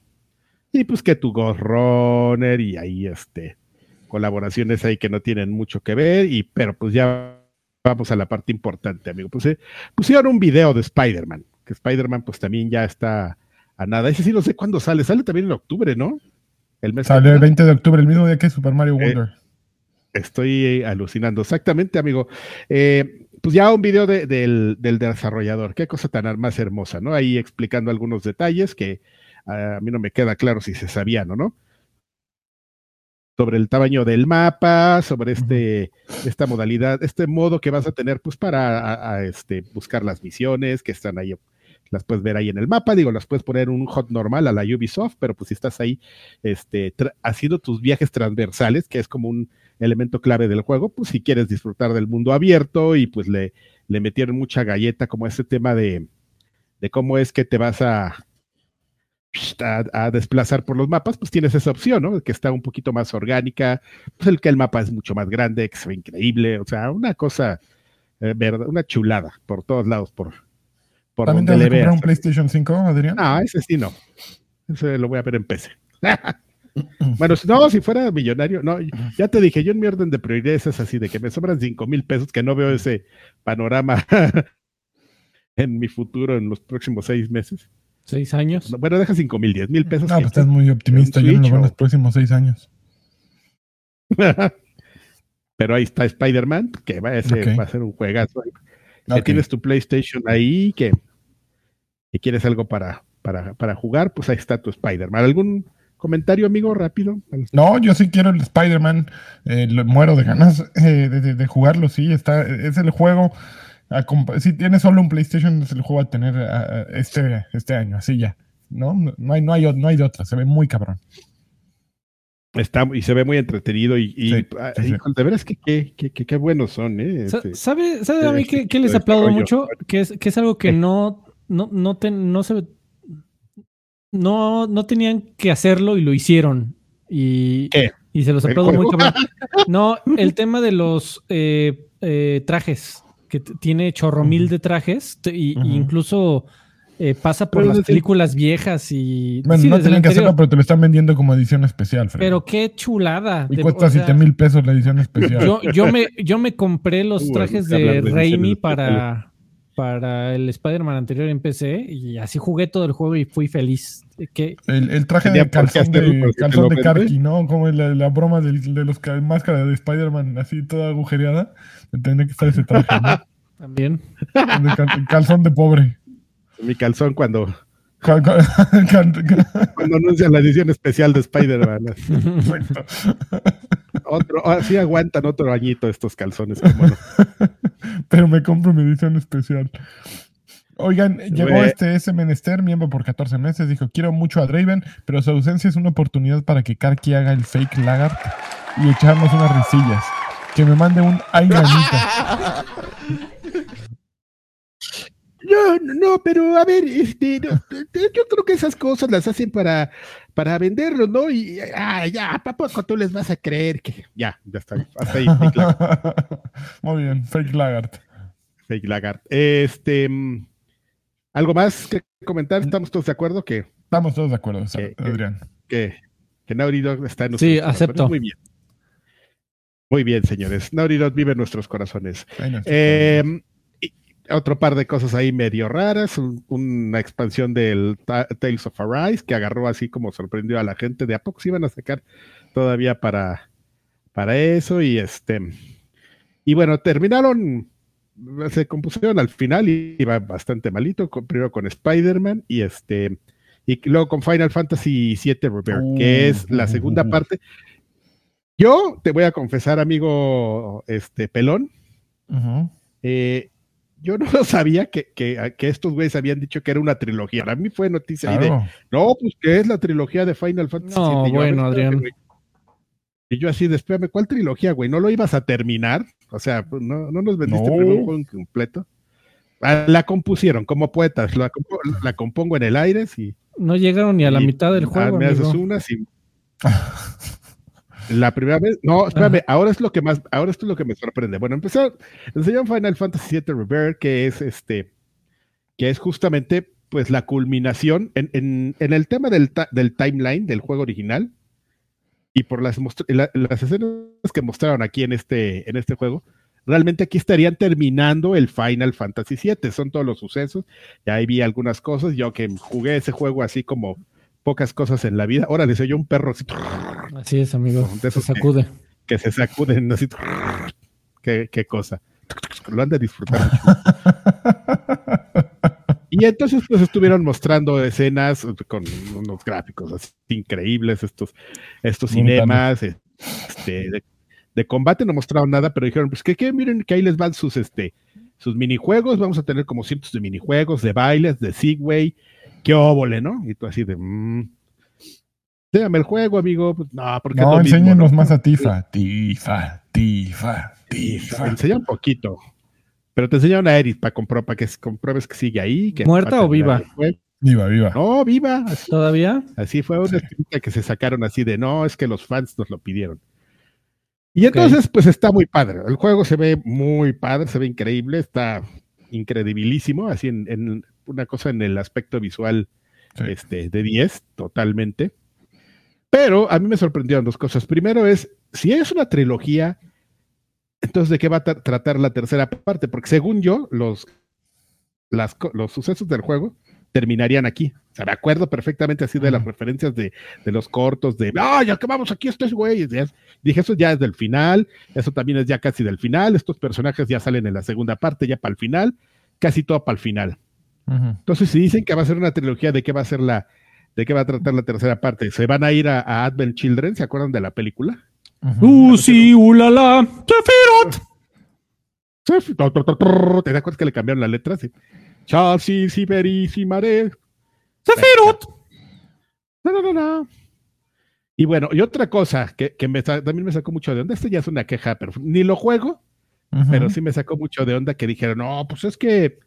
Y pues que tu Ghost Runner y ahí este colaboraciones ahí que no tienen mucho que ver, y pero pues ya vamos a la parte importante, amigo. Pues, pusieron un video de Spider-Man, que Spider-Man pues también ya está a nada. Ese sí no sé cuándo sale. Sale también en octubre, ¿no? El mes sale el 20 de octubre, el mismo día que Super Mario eh, Wonder. estoy alucinando. Exactamente, amigo. Eh, pues ya un video del, desarrollador. Qué cosa tan más hermosa, ¿no? Ahí explicando algunos detalles que a mí no me queda claro si se sabían o no. Sobre el tamaño del mapa, sobre este, esta modalidad, este modo que vas a tener, pues, para este, buscar las misiones que están ahí las puedes ver ahí en el mapa, digo, las puedes poner un hot normal a la Ubisoft, pero pues si estás ahí este, haciendo tus viajes transversales, que es como un elemento clave del juego, pues si quieres disfrutar del mundo abierto y pues le, le metieron mucha galleta como ese tema de, de cómo es que te vas a, a, desplazar por los mapas, pues tienes esa opción, ¿no? Que está un poquito más orgánica, pues el que el mapa es mucho más grande, que se ve increíble, o sea, una cosa, eh, verdad, una chulada por todos lados, por, ¿También te vas a comprar un PlayStation 5, Adrián? Ah, ese sí no. Ese lo voy a ver en PC. [LAUGHS] bueno, no, si fuera millonario, no, ya te dije, yo en mi orden de prioridades es así, de que me sobran 5 mil pesos, que no veo ese panorama [LAUGHS] en mi futuro en los próximos seis meses. ¿Seis años? Bueno, deja 5 mil, 10 mil pesos. No, pues estás muy optimista, yo no lo veo en los próximos seis años. [LAUGHS] Pero ahí está Spider-Man, que va a, ser, va a ser un juegazo. Que tienes tu PlayStation ahí, que y quieres algo para, para, jugar, pues ahí está tu Spider-Man. ¿Algún comentario, amigo, rápido. No, yo sí quiero el Spider-Man. Eh, muero de ganas eh, de, jugarlo, sí. Está, es el juego. si tienes solo un PlayStation, es el juego a tener este, este año, así ya. ¿no? No hay, no, hay, no hay de otra, se ve muy cabrón. Está, y se ve muy entretenido y, y, ah, de veras que qué buenos son, ¿eh? Este, ¿Sabe, ¿sabe a mí que, les este aplaudo mucho? Que es, que es algo que no, no, no, no se no, no tenían que hacerlo y lo hicieron. Y, y se los aplaudo muy cabrón. [LAUGHS] No, el tema de los eh, eh, trajes, que tiene chorro mil de trajes, y, incluso eh, pasa por las películas viejas y. Bueno, no tienen que hacerlo, pero te lo están vendiendo como edición especial, Pero qué chulada. Y cuesta 7 mil pesos la edición especial. Yo, yo, me, yo me compré los [LAUGHS] trajes de Raimi para, para el Spider-Man anterior en PC y así jugué todo el juego y fui feliz. Que... El, traje de calzón de, calzón de Karki, ¿no? Como la, la broma de, de los máscaras de Spider-Man así toda agujereada. Tendría que estar ese traje, ¿no? [LAUGHS] También. calzón de pobre mi calzón cuando cuando [LAUGHS] anuncian la edición especial de Spider-Man. [LAUGHS] otro, así ah, aguantan otro añito estos calzones. [LAUGHS] Pero me compro mi edición especial. Oigan, llegó este ese menester, miembro por 14 meses, dijo, quiero mucho a Draven, pero su ausencia es una oportunidad para que Karki haga el fake Lagart y echarnos unas risillas. Que me mande un ay, [LAUGHS] No, no, pero a ver, este, yo creo que esas cosas las hacen para, para venderlo, ¿no? Y ah, ya, ¿a poco tú les vas a creer que ya, ya está, hasta ahí. [LAUGHS] Muy bien, fake lagart. Fake lagart. Este, ¿algo más que comentar? ¿Estamos todos de acuerdo que? Estamos todos de acuerdo, Adrián. Que, que Naughty Dog está en nuestros Sí, acepto. Muy bien. Muy bien, señores. Naughty Dog vive en nuestros corazones. Eh, otro par de cosas ahí medio raras, una expansión del Tales of Arise que agarró así como sorprendió a la gente, de a poco se iban a sacar todavía para, para eso y este y bueno, terminaron se compusieron al final y iba bastante malito, primero con Spider-Man y este y luego con Final Fantasy VII Rebirth, que es la segunda parte. Yo te voy a confesar, amigo este pelón, eh, yo no sabía que, que, estos güeyes habían dicho que era una trilogía. Para mí fue noticia de, no, pues que es la trilogía de Final Fantasy No, bueno, Adrián. Y yo así, espérame, ¿cuál trilogía, güey? ¿No lo ibas a terminar? O sea, pues, no, no nos vendiste un juego completo. Ah, la compusieron como poetas, la, la, compongo en el aire. y No llegaron ni a la mitad del ah, juego. me haces una, sí. [LAUGHS] La primera vez, no, espérame, ahora es lo que más, ahora esto es lo que me sorprende. Bueno, empezó, enseñó Final Fantasy VII Rebirth, que es este, que es justamente pues la culminación en, el tema del, timeline del juego original y por las, las escenas que mostraron aquí en este, en este juego, realmente aquí estarían terminando el Final Fantasy VII, son todos los sucesos, ya ahí vi algunas cosas, yo que jugué ese juego así como pocas cosas en la vida. Ahora le yo un perro así. Así es, amigo. se sacude. Que, se sacuden así. Qué, qué cosa. Lo han de disfrutar [LAUGHS] Y entonces pues estuvieron mostrando escenas con unos gráficos así increíbles, estos, estos cinemas, este, de, combate no mostraron nada, pero dijeron, pues que, que miren que ahí les van sus, este, sus minijuegos, vamos a tener como cientos de minijuegos, de bailes, de Segway, qué óvole, ¿no? Y tú así de, mmm, déjame el juego, amigo. Pues, no, porque no, enséñenos más a Tifa. Tifa, Tifa, Tifa. Enseña un poquito. Pero te enseñaron a Eris para, para que compruebes que sigue ahí. Que ¿Muerta o viva? Viva, viva. No, viva. ¿Todavía? Así fue una escrita que se sacaron así de, no, es que los fans nos lo pidieron. Y entonces, pues está muy padre. El juego se ve muy padre, se ve increíble, está incredibilísimo, así en, una cosa en el aspecto visual este, de 10, totalmente. Pero a mí me sorprendieron dos cosas. Primero es, si es una trilogía, entonces ¿de qué va a tratar la tercera parte? Porque según yo, los, los sucesos del juego terminarían aquí. O sea, me acuerdo perfectamente así de las referencias de, los cortos, de, ¡ah, ya acabamos aquí estos güeyes! Dije, eso ya es del final, eso también es ya casi del final, estos personajes ya salen en la segunda parte, ya para el final, casi todo para el final. Entonces, si dicen que va a ser una trilogía, ¿de qué va a ser la, ¿De qué va a tratar la tercera parte? Se van a ir a, Advent Children, ¿se acuerdan de la película? Uh, sí, ulala, Sefirot. ¿Te das cuenta que le cambiaron la letra? Sí. Chasi, Siberissimare. Sefirot. No, no, no, no. Y bueno, y otra cosa que, me, también me sacó mucho de onda, esto ya es una queja, pero ni lo juego, pero sí me sacó mucho de onda que dijeron, no, pues es que,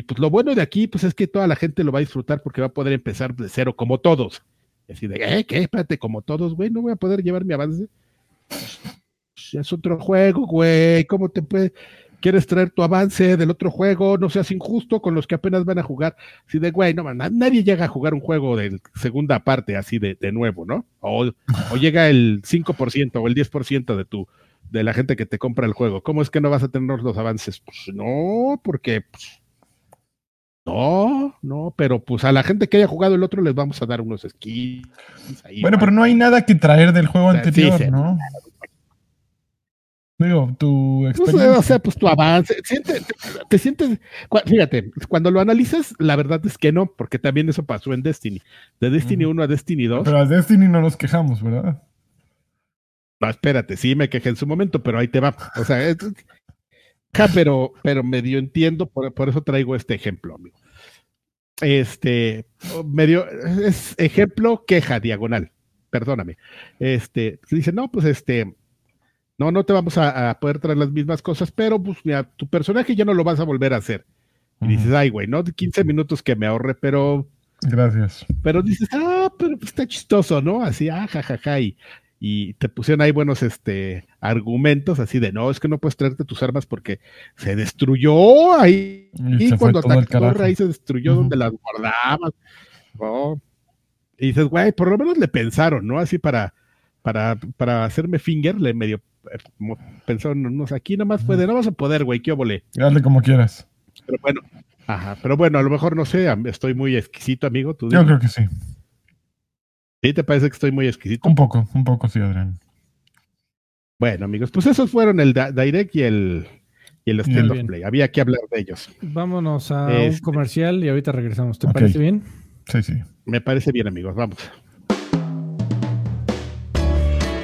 y pues lo bueno de aquí, pues es que toda la gente lo va a disfrutar porque va a poder empezar de cero como todos. Así de, ¿eh? ¿Qué? Espérate, como todos, güey, no voy a poder llevar mi avance. Es otro juego, güey, ¿cómo te puede? quieres traer tu avance del otro juego, no seas injusto con los que apenas van a jugar. Así de, güey, no, nadie llega a jugar un juego de segunda parte así de, nuevo, ¿no? O, llega el 5% o el 10% de tu de la gente que te compra el juego. ¿Cómo es que no vas a tener los avances? Pues no, porque pues, no, no, pero pues a la gente que haya jugado el otro les vamos a dar unos skins. bueno, pero no hay nada que traer del juego anterior, ¿no? Digo, tu experiencia. o sea, pues tu avance. te, sientes. Fíjate, cuando lo analizas, la verdad es que no, porque también eso pasó en Destiny. De Destiny 1 a Destiny 2. Pero a Destiny no nos quejamos, ¿verdad? No, espérate, sí me quejé en su momento, pero ahí te va. O sea, ja, pero, pero medio entiendo, por, por eso traigo este ejemplo, amigo. Este, medio, es ejemplo, queja, diagonal. Perdóname. Este, dice, no, pues este no, no te vamos a, poder traer las mismas cosas, pero pues mira, tu personaje ya no lo vas a volver a hacer. Y dices, ay, güey, no 15 minutos que me ahorre, pero. Gracias. Pero dices, ah, pero pues, está chistoso, ¿no? Así, ah, jajaja. y, y, te pusieron ahí buenos este, argumentos, así de, no, es que no puedes traerte tus armas porque se destruyó ahí. Y, cuando atacó ahí se destruyó donde las guardabas. Y dices, güey, por lo menos le pensaron, ¿no? Así para, para, para hacerme finger, le medio pensó, no, aquí nada más puede, no vas a poder, güey, qué óvole. Dale como quieras. Pero bueno, ajá, pero bueno, a lo mejor no sé, estoy muy exquisito, amigo. ¿tú Yo creo que sí. ¿Sí te parece que estoy muy exquisito? Un poco, un poco, sí, Adrián. Bueno, amigos, pues esos fueron el Direct y el, y el Stand of Play. Había que hablar de ellos. Vámonos a un este comercial y ahorita regresamos. ¿Te parece bien? Sí, sí. Me parece bien, amigos. Vamos.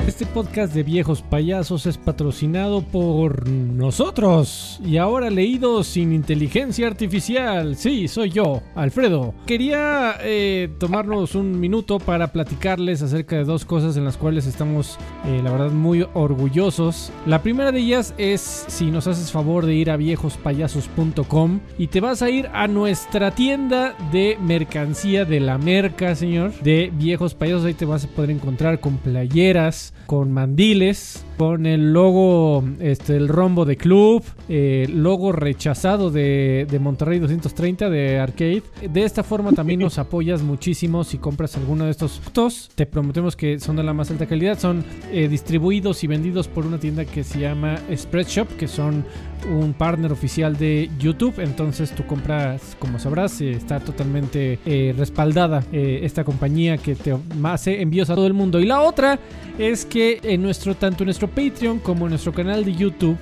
Este podcast de viejos payasos es patrocinado por nosotros y ahora leído sin inteligencia artificial. Sí, soy yo, Alfredo. Quería eh, tomarnos un minuto para platicarles acerca de dos cosas en las cuales estamos, eh, la verdad, muy orgullosos. La primera de ellas es si nos haces favor de ir a viejospayasos.com y te vas a ir a nuestra tienda de mercancía de la merca, señor, de viejos payasos. Ahí te vas a poder encontrar con playeras con mandiles, con el logo, este, el rombo de club, eh, logo rechazado de, de, Monterrey 230 de Arcade. De esta forma también nos [LAUGHS] apoyas muchísimo si compras alguno de estos productos. Te prometemos que son de la más alta calidad. Son eh, distribuidos y vendidos por una tienda que se llama Spreadshop, que son un partner oficial de YouTube. Entonces tu compra, como sabrás, eh, está totalmente respaldada esta compañía que te hace envíos a todo el mundo. Y la otra es que en nuestro, tanto en nuestro Patreon como en nuestro canal de YouTube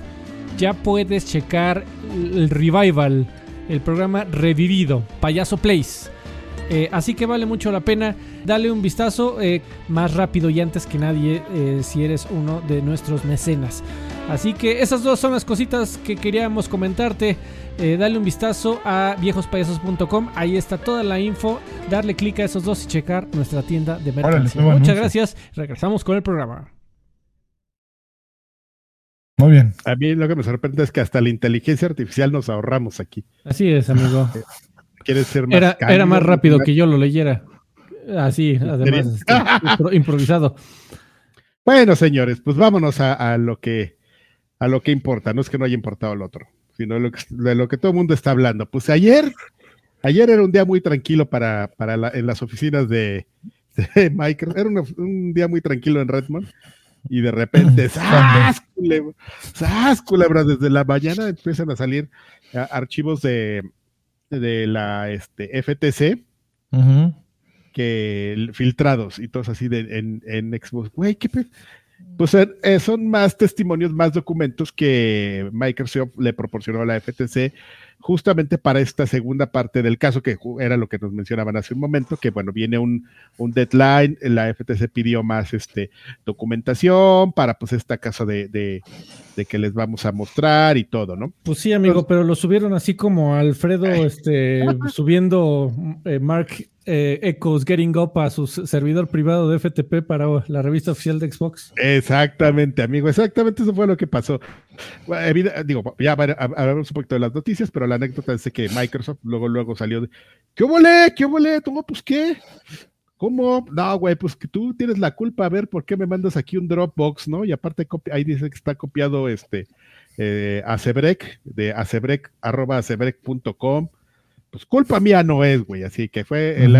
ya puedes checar el revival, el programa revivido, Payaso Place. Eh, así que vale mucho la pena. Dale un vistazo eh, más rápido y antes que nadie eh, si eres uno de nuestros mecenas. Así que esas dos son las cositas que queríamos comentarte. dale un vistazo a viejospayasos.com. Ahí está toda la info. Darle clic a esos dos y checar nuestra tienda de mercancía. Muchas gracias. Regresamos con el programa. Muy bien. A mí lo que me sorprende es que hasta la inteligencia artificial nos ahorramos aquí. Así es, amigo. [LAUGHS] ¿Quieres ser más Era, era más rápido que yo lo leyera. Así, además, este, improvisado. Bueno, señores, pues vámonos a, lo que a lo que importa. No es que no haya importado el otro, sino de lo que, todo el mundo está hablando. Pues ayer, ayer era un día muy tranquilo para, para en las oficinas de, de Microsoft. Era un día muy tranquilo en Redmond y de repente, ¡zas! Culebra, Desde la mañana empiezan a salir archivos de, de la este, FTC que filtrados y todos así de, en, en Xbox. Güey, ¿qué pues eh, son más testimonios, más documentos que Microsoft le proporcionó a la FTC justamente para esta segunda parte del caso, que era lo que nos mencionaban hace un momento, que bueno, viene un, un deadline, la FTC pidió más este, documentación para pues esta casa de, de, que les vamos a mostrar y todo, ¿no? Pues sí, amigo, pero lo subieron así como Alfredo este, subiendo eh, Mark eh, Echoes Getting Up a su servidor privado de FTP para la revista oficial de Xbox. Exactamente, amigo, exactamente eso fue lo que pasó. digo, ya hablamos un poquito de las noticias, pero la anécdota es que Microsoft luego, luego salió de, ¿qué volé? ¿Qué volé? ¿Cómo? Pues qué. ¿Cómo? No, güey, pues que tú tienes la culpa, a ver por qué me mandas aquí un Dropbox, ¿no? Y aparte ahí dice que está copiado este eh, Acebrec, de acebrec, pues culpa mía no es, güey. Así que fue el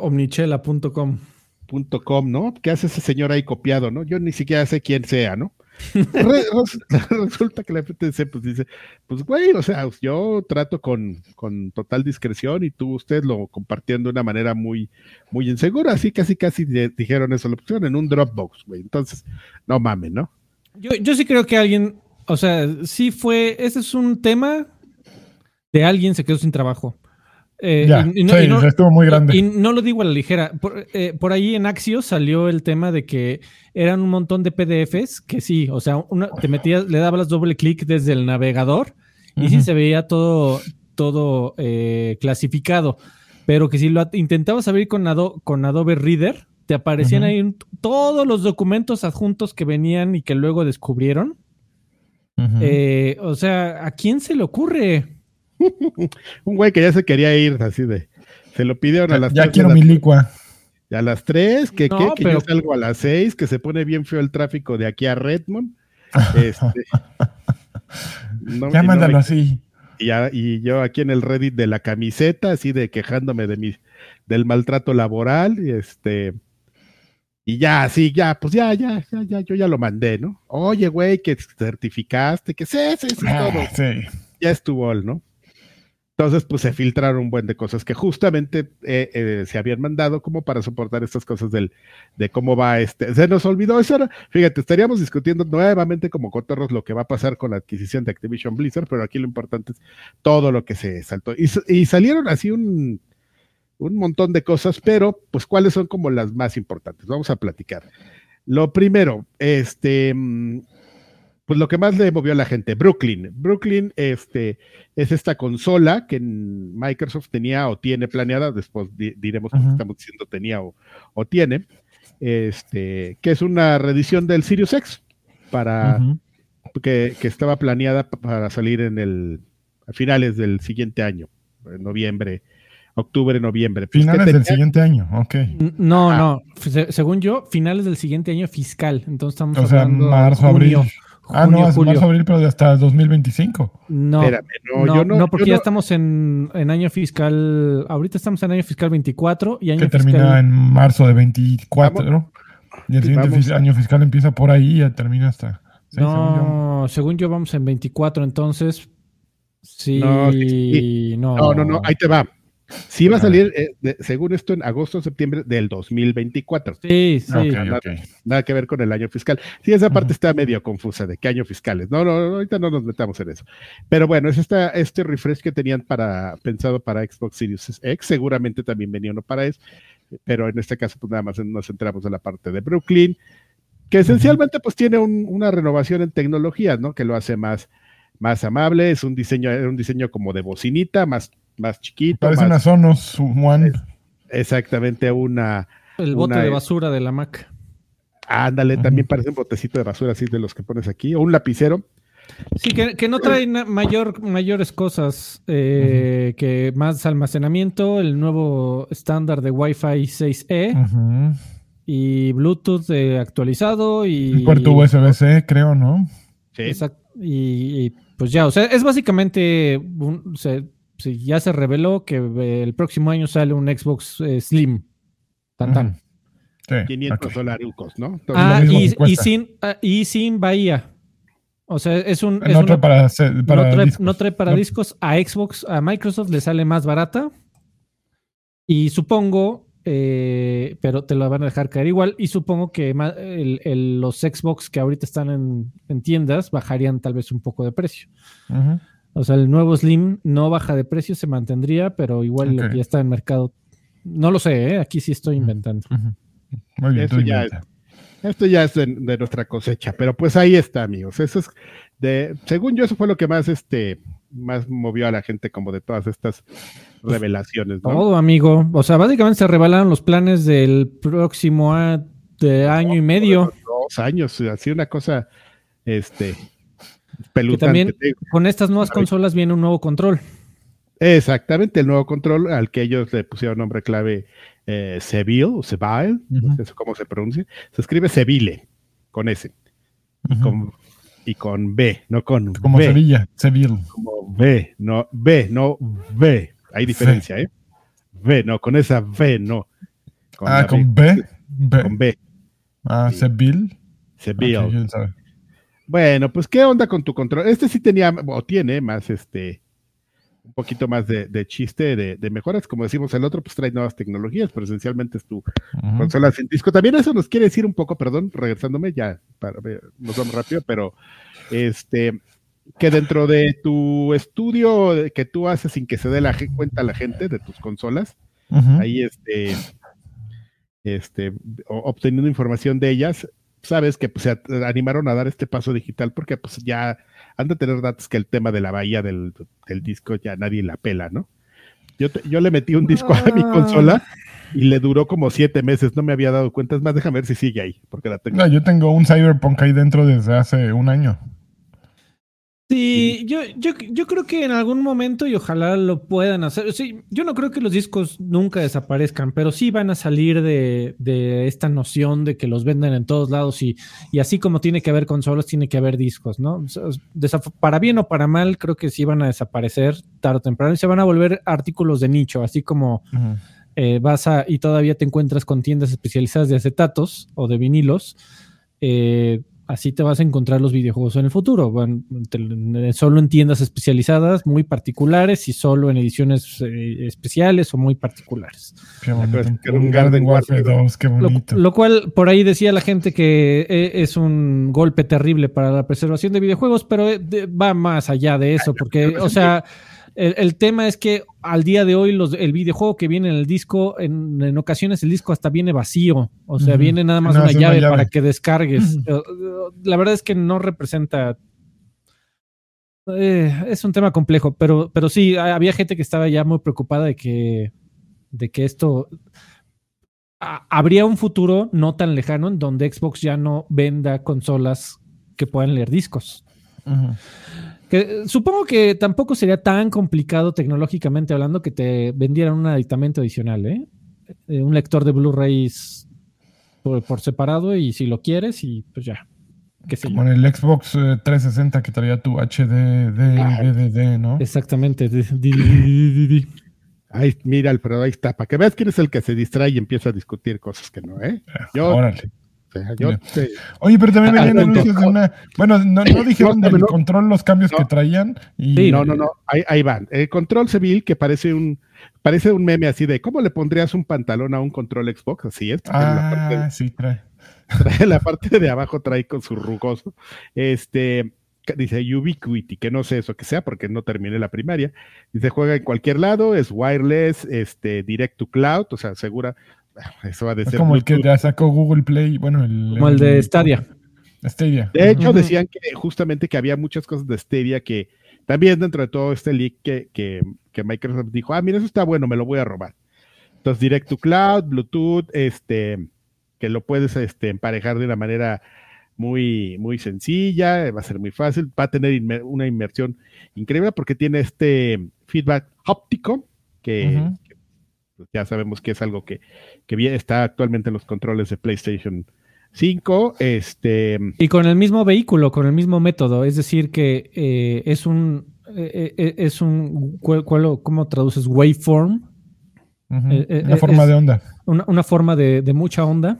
omnichela.com. .com, ¿no? ¿Qué hace ese señor ahí copiado, no? Yo ni siquiera sé quién sea, ¿no? [LAUGHS] [LAUGHS] Resulta que la FTC pues dice, pues güey, o sea, yo trato con, con total discreción y tú, usted lo compartiendo de una manera muy, muy insegura, así casi casi dijeron eso, lo pusieron en un Dropbox, güey. Entonces, no mames, ¿no? Yo, yo sí creo que alguien, o sea, sí fue, ese es un tema de alguien se quedó sin trabajo. Eh, y, no, estuvo muy grande. Y no lo digo a la ligera. Eh, por, ahí en Axios salió el tema de que eran un montón de PDFs que sí, o sea, te metías, le dabas doble clic desde el navegador y sí se veía todo, todo eh, clasificado. Pero que si lo intentabas abrir con, con Adobe Reader, te aparecían ahí todos los documentos adjuntos que venían y que luego descubrieron. o sea, ¿a quién se le ocurre? [LAUGHS] un güey que ya se quería ir, así de. Se lo pidieron a las Ya quiero mi licua. A las 3, que, que yo salgo a las 6, que se pone bien feo el tráfico de aquí a Redmond. [LAUGHS] Este, ya mándalo así. Y, y, yo aquí en el Reddit de la camiseta, así de quejándome de mi, del maltrato laboral, y este, y ya, sí, ya, pues ya, ya, ya, ya, yo ya lo mandé, ¿no? Oye, güey, que certificaste, que sí, sí, sí, ah, todo. Sí. Ya estuvo, ¿no? Entonces, pues se filtraron un buen de cosas que justamente eh, eh, se habían mandado como para soportar estas cosas del, de cómo va este. Se nos olvidó eso. fíjate, estaríamos discutiendo nuevamente como cotorros lo que va a pasar con la adquisición de Activision Blizzard, pero aquí lo importante es todo lo que se saltó. Y, salieron así un, un montón de cosas, pero pues cuáles son como las más importantes. Vamos a platicar. Lo primero, este, mm, pues lo que más le movió a la gente, Brooklyn. Brooklyn este, es esta consola que Microsoft tenía o tiene planeada, después diremos que estamos diciendo tenía o, tiene, este, que es una reedición del Sirius X para que, estaba planeada para salir en el a finales del siguiente año, en noviembre, octubre, noviembre. Pues, finales del siguiente año, ok. No, ah. no, según yo, finales del siguiente año fiscal. Entonces estamos o sea, marzo, abril ah, no, es marzo, abril, pero hasta 2025. No, Espérame, no, no, yo no, no, porque ya estamos en, en, año fiscal. Ahorita estamos en año fiscal 24 y año que termina en marzo de 24, ¿no? Y el siguiente año fiscal empieza por ahí y termina hasta. no, según yo. vamos en 24, entonces. Sí, no, no, no, no, ahí te va. Sí va a salir, eh, según esto, en agosto o septiembre del 2024. Sí, sí. nada, que ver con el año fiscal. Sí, esa parte está medio confusa de qué año fiscal es. No, no, ahorita no nos metamos en eso. Pero bueno, es esta, este refresh que tenían para, pensado para Xbox Series X, seguramente también venía uno para eso, pero en este caso, pues nada más nos centramos en la parte de Brooklyn, que esencialmente pues tiene una renovación en tecnologías, ¿no? Que lo hace más, más amable, es un diseño, un diseño como de bocinita, más más chiquito. Parece una Sonos One. Exactamente, una. El bote de basura de la Mac. Ándale, también parece un botecito de basura así de los que pones aquí, o un lapicero. Sí, que, no trae mayor, mayores cosas eh, que más almacenamiento, el nuevo estándar de Wi-Fi 6E y Bluetooth actualizado y... puerto USB-C, creo, ¿no? Sí. Exacto. Y, pues ya, o sea, es básicamente un, sí, ya se reveló que eh, el próximo año sale un Xbox eh, Slim. Tan, tan. 500 dólares, ¿no? ah, y, sin, ah, y sin Bahía. O sea, es un. no, trae para, discos. no, trae, para discos. A Xbox, a Microsoft le sale más barata. Y supongo eh, pero te lo van a dejar caer igual. Y supongo que los Xbox que ahorita están en, tiendas bajarían tal vez un poco de precio. O sea, el nuevo Slim no baja de precio, se mantendría, pero igual lo que ya está en mercado. No lo sé, ¿eh? aquí sí estoy inventando. Muy bien, esto, ya es, esto ya es de, nuestra cosecha, pero pues ahí está, amigos. Eso es de, según yo, eso fue lo que más este más movió a la gente como de todas estas pues, revelaciones. Todo, amigo. O sea, básicamente se revelaron los planes del próximo de año y medio. Dos años, así una cosa, este, pelutante. también con estas nuevas consolas viene un nuevo control. Exactamente, el nuevo control al que ellos le pusieron nombre clave eh, Seville, o Seville, no sé cómo se pronuncia. Se escribe Seville, con S. con y con B, no con Como Sevilla, Sevilla. Como B, no B, no B. Hay diferencia, ¿eh? B, no, con esa B, no. ah, con B. B. Con B. Ah, Seville. Seville. Bueno, pues, ¿qué onda con tu control? Este sí tenía, o tiene más, este, un poquito más de, chiste, de, mejoras. Como decimos, el otro pues trae nuevas tecnologías, pero esencialmente es tu consola sin disco. También eso nos quiere decir un poco, perdón, regresándome ya, para, nos vamos rápido, pero este que dentro de tu estudio que tú haces sin que se dé la cuenta la gente de tus consolas, ahí este, este, obteniendo información de ellas, sabes que pues, se animaron a dar este paso digital porque pues ya han de tener datos que el tema de la bahía del, disco ya nadie la pela, ¿no? Yo, yo le metí un disco a mi consola y le duró como siete meses, no me había dado cuenta. Es más, déjame ver si sigue ahí, porque la tengo. No, yo tengo un Cyberpunk ahí dentro desde hace un año. Sí, yo, yo, yo creo que en algún momento y ojalá lo puedan hacer. Sí, yo no creo que los discos nunca desaparezcan, pero sí van a salir de, esta noción de que los venden en todos lados y, y, así como tiene que haber consolas, tiene que haber discos, ¿no? Para bien o para mal, creo que sí van a desaparecer tarde o temprano y se van a volver artículos de nicho, así como eh, vas a y todavía te encuentras con tiendas especializadas de acetatos o de vinilos. Eh, así te vas a encontrar los videojuegos en el futuro. solo en tiendas especializadas, muy particulares y solo en ediciones eh, especiales o muy particulares. un Garden Warfare 2, qué bonito. Lo, cual, por ahí decía la gente que eh, es un golpe terrible para la preservación de videojuegos, pero eh, va más allá de eso, porque, o sea [LAUGHS] el, tema es que al día de hoy los, el videojuego que viene en el disco, en, ocasiones el disco hasta viene vacío, o sea, viene nada más una, llave para que descargues. La verdad es que no representa... Eh, es un tema complejo, pero, pero sí, había gente que estaba ya muy preocupada de que, de que esto... habría un futuro no tan lejano en donde Xbox ya no venda consolas que puedan leer discos supongo que tampoco sería tan complicado tecnológicamente hablando que te vendieran un aditamento adicional, ¿eh? eh un lector de Blu-rays por, separado y si lo quieres y pues ya. Como en el Xbox 360 eh, que traía tu HD, DVD, ¿no? Exactamente. Ahí, mira, pero ahí está. Para que veas quién es el que se distrae y empieza a discutir cosas que no, ¿eh? Yo, Órale. Oye, pero también venían anuncios de una. Bueno, no, [COUGHS] dijeron del control los cambios que traían. Y... No, no, no. Ahí, van. El control civil que parece un parece un meme así de ¿cómo le pondrías un pantalón a un control Xbox? Así es. Ah, sí, trae. [LAUGHS] Trae la parte de abajo, trae con su rugoso. Este dice Ubiquiti, que no sé eso que sea porque no terminé la primaria. Dice juega en cualquier lado, es wireless, este, direct to cloud, o sea, segura, [LAUGHS] Eso va a ser. Como el que ya sacó Google Play, bueno, el, como el, de Stadia. Stadia. De hecho, decían que justamente que había muchas cosas de Stadia que también dentro de todo este leak que, que, Microsoft dijo, ah, mira, eso está bueno, me lo voy a robar. Entonces, Direct to Cloud, Bluetooth, este, que lo puedes este, emparejar de una manera muy, muy sencilla, va a ser muy fácil, va a tener una inmersión increíble porque tiene este feedback óptico que, pues, ya sabemos que es algo que, está actualmente en los controles de PlayStation 5. Este... Y con el mismo vehículo, con el mismo método, es decir, que eh, es un, eh, eh, es un, ¿cómo traduces? Waveform. una forma de onda. Una, forma de, mucha onda.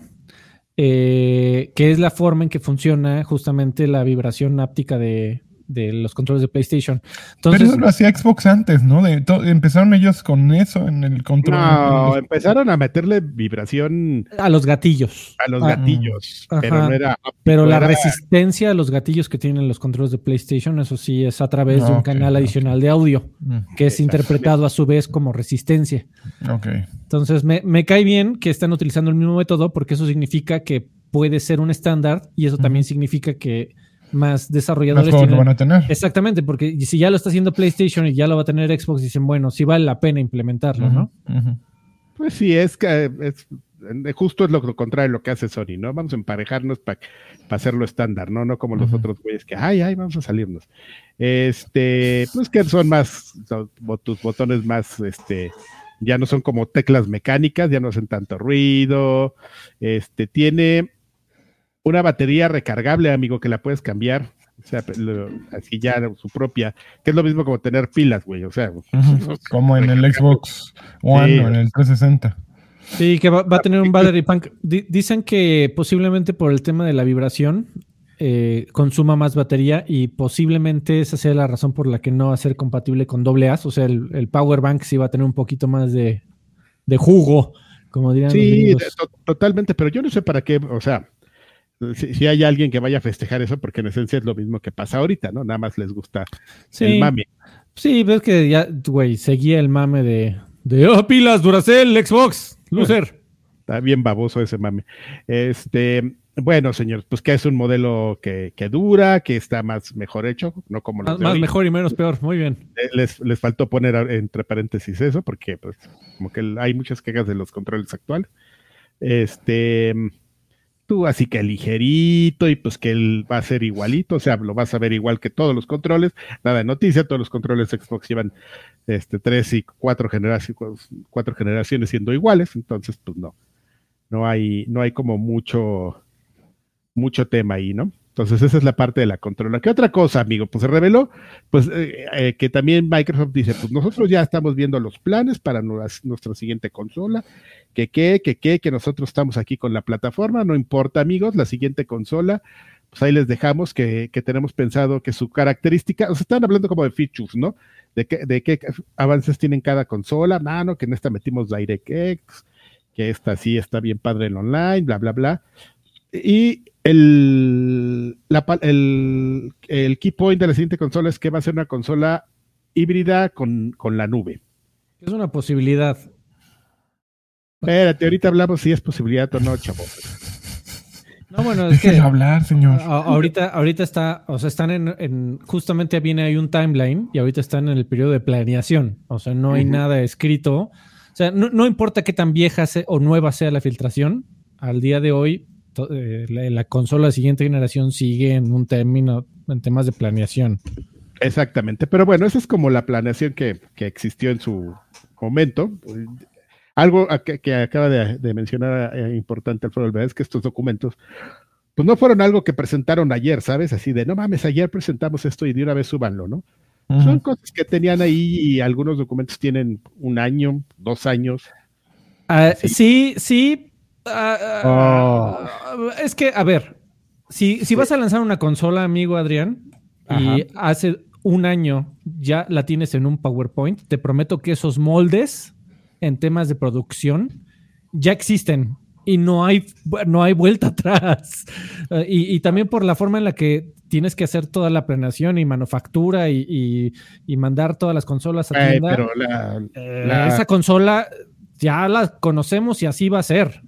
que es la forma en que funciona justamente la vibración áptica de, de los controles de PlayStation. Entonces, Pero eso lo hacía Xbox antes, ¿no? De empezaron ellos con eso en el control. No, empezaron a meterle vibración a los gatillos. A los gatillos. Pero no era. Pero la resistencia a los gatillos que tienen los controles de PlayStation, eso sí, es a través de un canal adicional de audio, mm. que es interpretado a su vez como resistencia. Ok. Entonces, me, me cae bien que están utilizando el mismo método porque eso significa que puede ser un estándar y eso también significa que más desarrolladores lo van a tener. Exactamente, porque si ya lo está haciendo PlayStation y ya lo va a tener Xbox, dicen, bueno, sí vale la pena implementarlo, ¿no? Pues sí, es que es, justo es lo, contrario de lo que hace Sony, ¿no? Vamos a emparejarnos para hacerlo estándar, ¿no? No como los otros güeyes que, ay, ay, vamos a salirnos. Este, pues que son más, tus botones más, este, ya no son como teclas mecánicas, ya no hacen tanto ruido, este, tiene una batería recargable, amigo, que la puedes cambiar. O sea, así ya su propia, que es lo mismo como tener pilas, güey. O sea, [LAUGHS] como en el Xbox One o en el 360. Sí, que va, a tener un battery pack. dicen que posiblemente por el tema de la vibración eh, consuma más batería y posiblemente esa sea la razón por la que no va a ser compatible con doble A. O sea, el, power bank sí va a tener un poquito más de, jugo, como dirían. Sí, totalmente, pero yo no sé para qué, o sea, si, hay alguien que vaya a festejar eso, porque en esencia es lo mismo que pasa ahorita, ¿no? Nada más les gusta el mame. Sí, ves que ya, güey, seguía el mame de, de oh, pilas, Duracell, Xbox, Lucer. Está bien baboso ese mame. Este, bueno, señor, pues que es un modelo que, dura, que está más mejor hecho, no como los Más, mejor y menos peor, muy bien. Les, les faltó poner entre paréntesis eso, porque pues como que hay muchas quejas de los controles actuales. Este, tú, así que ligerito y pues que él va a ser igualito, o sea, lo vas a ver igual que todos los controles, nada de noticia, todos los controles Xbox llevan este, tres y cuatro generaciones, cuatro generaciones siendo iguales, entonces pues no, no hay, no hay como mucho, mucho tema ahí, ¿no? Entonces esa es la parte de la controla. ¿Qué otra cosa, amigo? Pues se reveló, pues eh, eh, que también Microsoft dice, pues nosotros ya estamos viendo los planes para nuestra siguiente consola que qué, que qué, que nosotros estamos aquí con la plataforma, no importa amigos, la siguiente consola, pues ahí les dejamos que, tenemos pensado que su característica, o sea, están hablando como de features, ¿no? De, qué, de qué avances tienen cada consola, mano, que en esta metimos DirectX, que esta sí está bien padre en online, bla, bla, bla. Y el, el, el key point de la siguiente consola es que va a ser una consola híbrida con, con la nube. Es una posibilidad. Espérate, ahorita hablamos si es posibilidad o no, chavo. No, bueno, es que hablar, señor. ahorita, ahorita está, o sea, están en, justamente viene ahí un timeline y ahorita están en el periodo de planeación. O sea, no hay nada escrito. O sea, no, importa qué tan vieja o nueva sea la filtración, al día de hoy eh, la, consola de siguiente generación sigue en un término, en temas de planeación. Exactamente, pero bueno, esa es como la planeación que, que existió en su momento. Algo que, acaba de, mencionar eh, importante Alfredo es que estos documentos, pues no fueron algo que presentaron ayer, ¿sabes? Así de, no mames, ayer presentamos esto y de una vez súbanlo, ¿no? Son cosas que tenían ahí y algunos documentos tienen un año, dos años. Ah, sí, sí. Ah, ah, oh. Es que, a ver, si, si vas a lanzar una consola, amigo Adrián, y hace un año ya la tienes en un PowerPoint, te prometo que esos moldes en temas de producción ya existen y no hay, no hay vuelta [LAUGHS] atrás. Eh, y, también por la forma en la que tienes que hacer toda la planeación y manufactura y, mandar todas las consolas a tienda. pero eh, Esa consola ya la conocemos y así va a ser.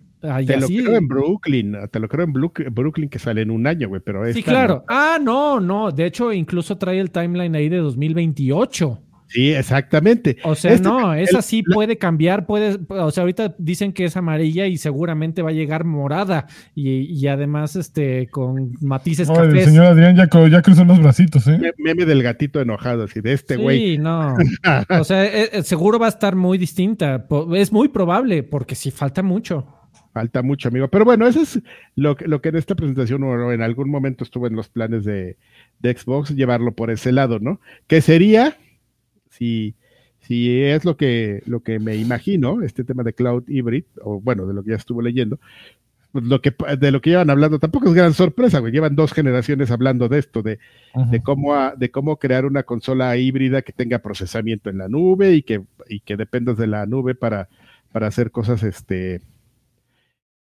Te lo creo en Brooklyn, te lo creo en Brooklyn que sale en un año, güey, pero Sí, claro. Ah, no, no. De hecho, incluso trae el timeline ahí de 2028. Sí, exactamente. O sea, este no, esa sí puede cambiar, puede, o sea, ahorita dicen que es amarilla y seguramente va a llegar morada y, además este con matices no, El señor Adrián ya, ya cruzó los bracitos, ¿eh? Meme del gatito enojado, así, de este güey. Sí, no. [LAUGHS] o sea, e, e, seguro va a estar muy distinta. Es muy probable, porque sí falta mucho. Falta mucho, amigo. Pero bueno, eso es lo, lo que en esta presentación o en algún momento estuvo en los planes de, de Xbox, llevarlo por ese lado, ¿no? Que sería si, si es lo que, lo que me imagino, este tema de Cloud Hybrid, o bueno, de lo que ya estuve leyendo, pues, lo que, de lo que llevan hablando, tampoco es gran sorpresa, güey. Llevan dos generaciones hablando de esto, de, de, cómo, de cómo crear una consola híbrida que tenga procesamiento en la nube y que, y que dependas de la nube para, para hacer cosas este,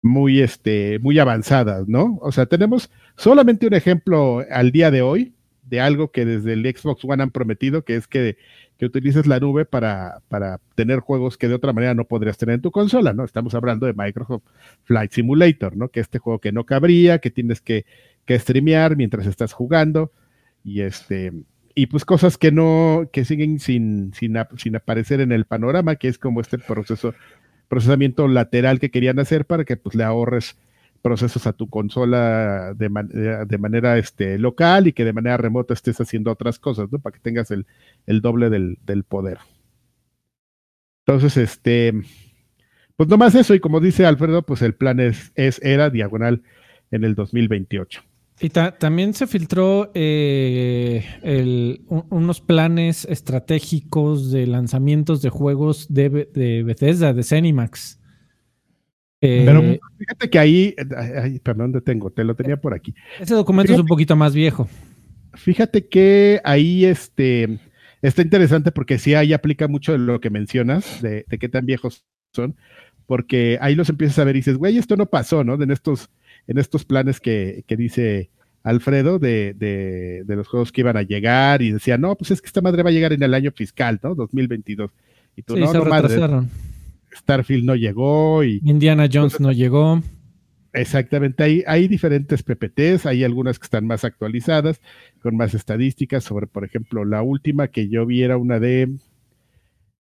muy, este, muy avanzadas, ¿no? O sea, tenemos solamente un ejemplo al día de hoy de algo que desde el Xbox One han prometido, que es que que utilices la nube para, para tener juegos que de otra manera no podrías tener en tu consola, ¿no? Estamos hablando de Microsoft Flight Simulator, ¿no? Que este juego que no cabría, que tienes que, que streamear mientras estás jugando y este y pues cosas que no que siguen sin, sin, sin aparecer en el panorama, que es como este proceso procesamiento lateral que querían hacer para que pues le ahorres procesos a tu consola de, de, manera este, local y que de manera remota estés haciendo otras cosas, ¿no? Para que tengas el, doble del, poder. Entonces, este, pues nomás eso, y como dice Alfredo, pues el plan es, es era diagonal en el 2028. Y también se filtró eh, unos planes estratégicos de lanzamientos de juegos de, de Bethesda, de Cenimax. Pero eh, fíjate que ahí, perdón, detengo, te lo tenía por aquí. Ese documento es un poquito más viejo. Fíjate que ahí este, está interesante porque sí ahí aplica mucho de lo que mencionas, de, qué tan viejos son, porque ahí los empiezas a ver y dices, güey, esto no pasó, ¿no? En estos, en estos planes que, dice Alfredo de, de, los juegos que iban a llegar y decía, no, pues es que esta madre va a llegar en el año fiscal, ¿no? 2022. Y tú, no, se no, Starfield no llegó y... Indiana Jones no llegó. Exactamente, hay, hay diferentes PPTs, hay algunas que están más actualizadas, con más estadísticas sobre, por ejemplo, la última que yo vi era una de,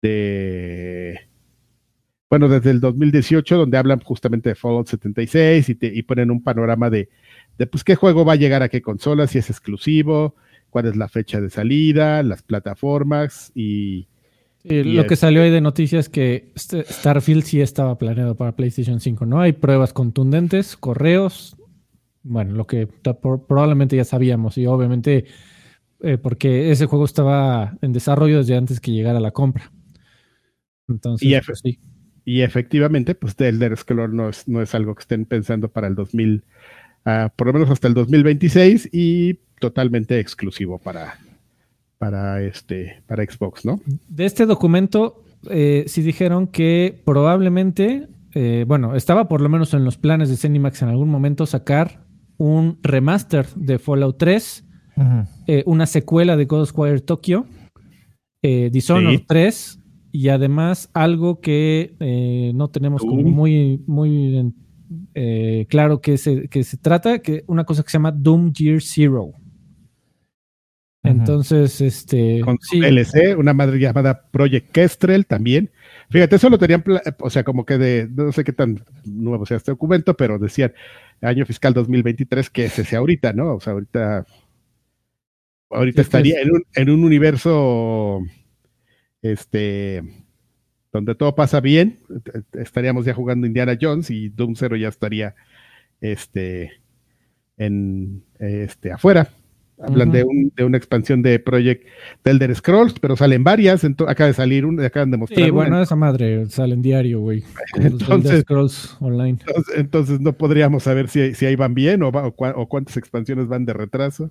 de bueno, desde el 2018, donde hablan justamente de Fallout 76 y, te, y ponen un panorama de, de, pues, qué juego va a llegar a qué consola, si es exclusivo, cuál es la fecha de salida, las plataformas y, lo que salió ahí de noticias es que este Starfield sí estaba planeado para PlayStation 5, ¿no? Hay pruebas contundentes, correos, bueno, lo que probablemente ya sabíamos y obviamente eh, porque ese juego estaba en desarrollo desde antes que llegara la compra. Entonces, y, pues sí. Y efectivamente, pues The Elder Scrolls no es, no es algo que estén pensando para el 2000, ah, por lo menos hasta el 2026 y totalmente exclusivo para, para este para Xbox, ¿no? De este documento eh, sí dijeron que probablemente, eh, bueno, estaba por lo menos en los planes de Cenimax en algún momento sacar un remaster de Fallout 3, eh, una secuela de Ghostwire Tokyo, Dishonored 3 y además algo que no tenemos como muy, muy claro que se, que se trata, que una cosa que se llama Doom Gear Zero. Entonces, este. Con LC, una madre llamada Project Kestrel también. Fíjate, eso lo tenían, o sea, como que de, no sé qué tan nuevo sea este documento, pero decían año fiscal 2023, que es ese ahorita, ¿no? O sea, ahorita. Ahorita estaría en un, en un universo. Este. Donde todo pasa bien, estaríamos ya jugando Indiana Jones y Doom Zero ya estaría este, en, este, afuera. Hablan de, un, de, una expansión de Project de Elder Scrolls, pero salen varias. acaba de salir una, acaban de mostrar. Sí, bueno, esa madre sale en diario, güey. [LAUGHS] Entonces, Scrolls Online. Entonces, no podríamos saber si, si ahí van bien o, o, cuántas expansiones van de retraso.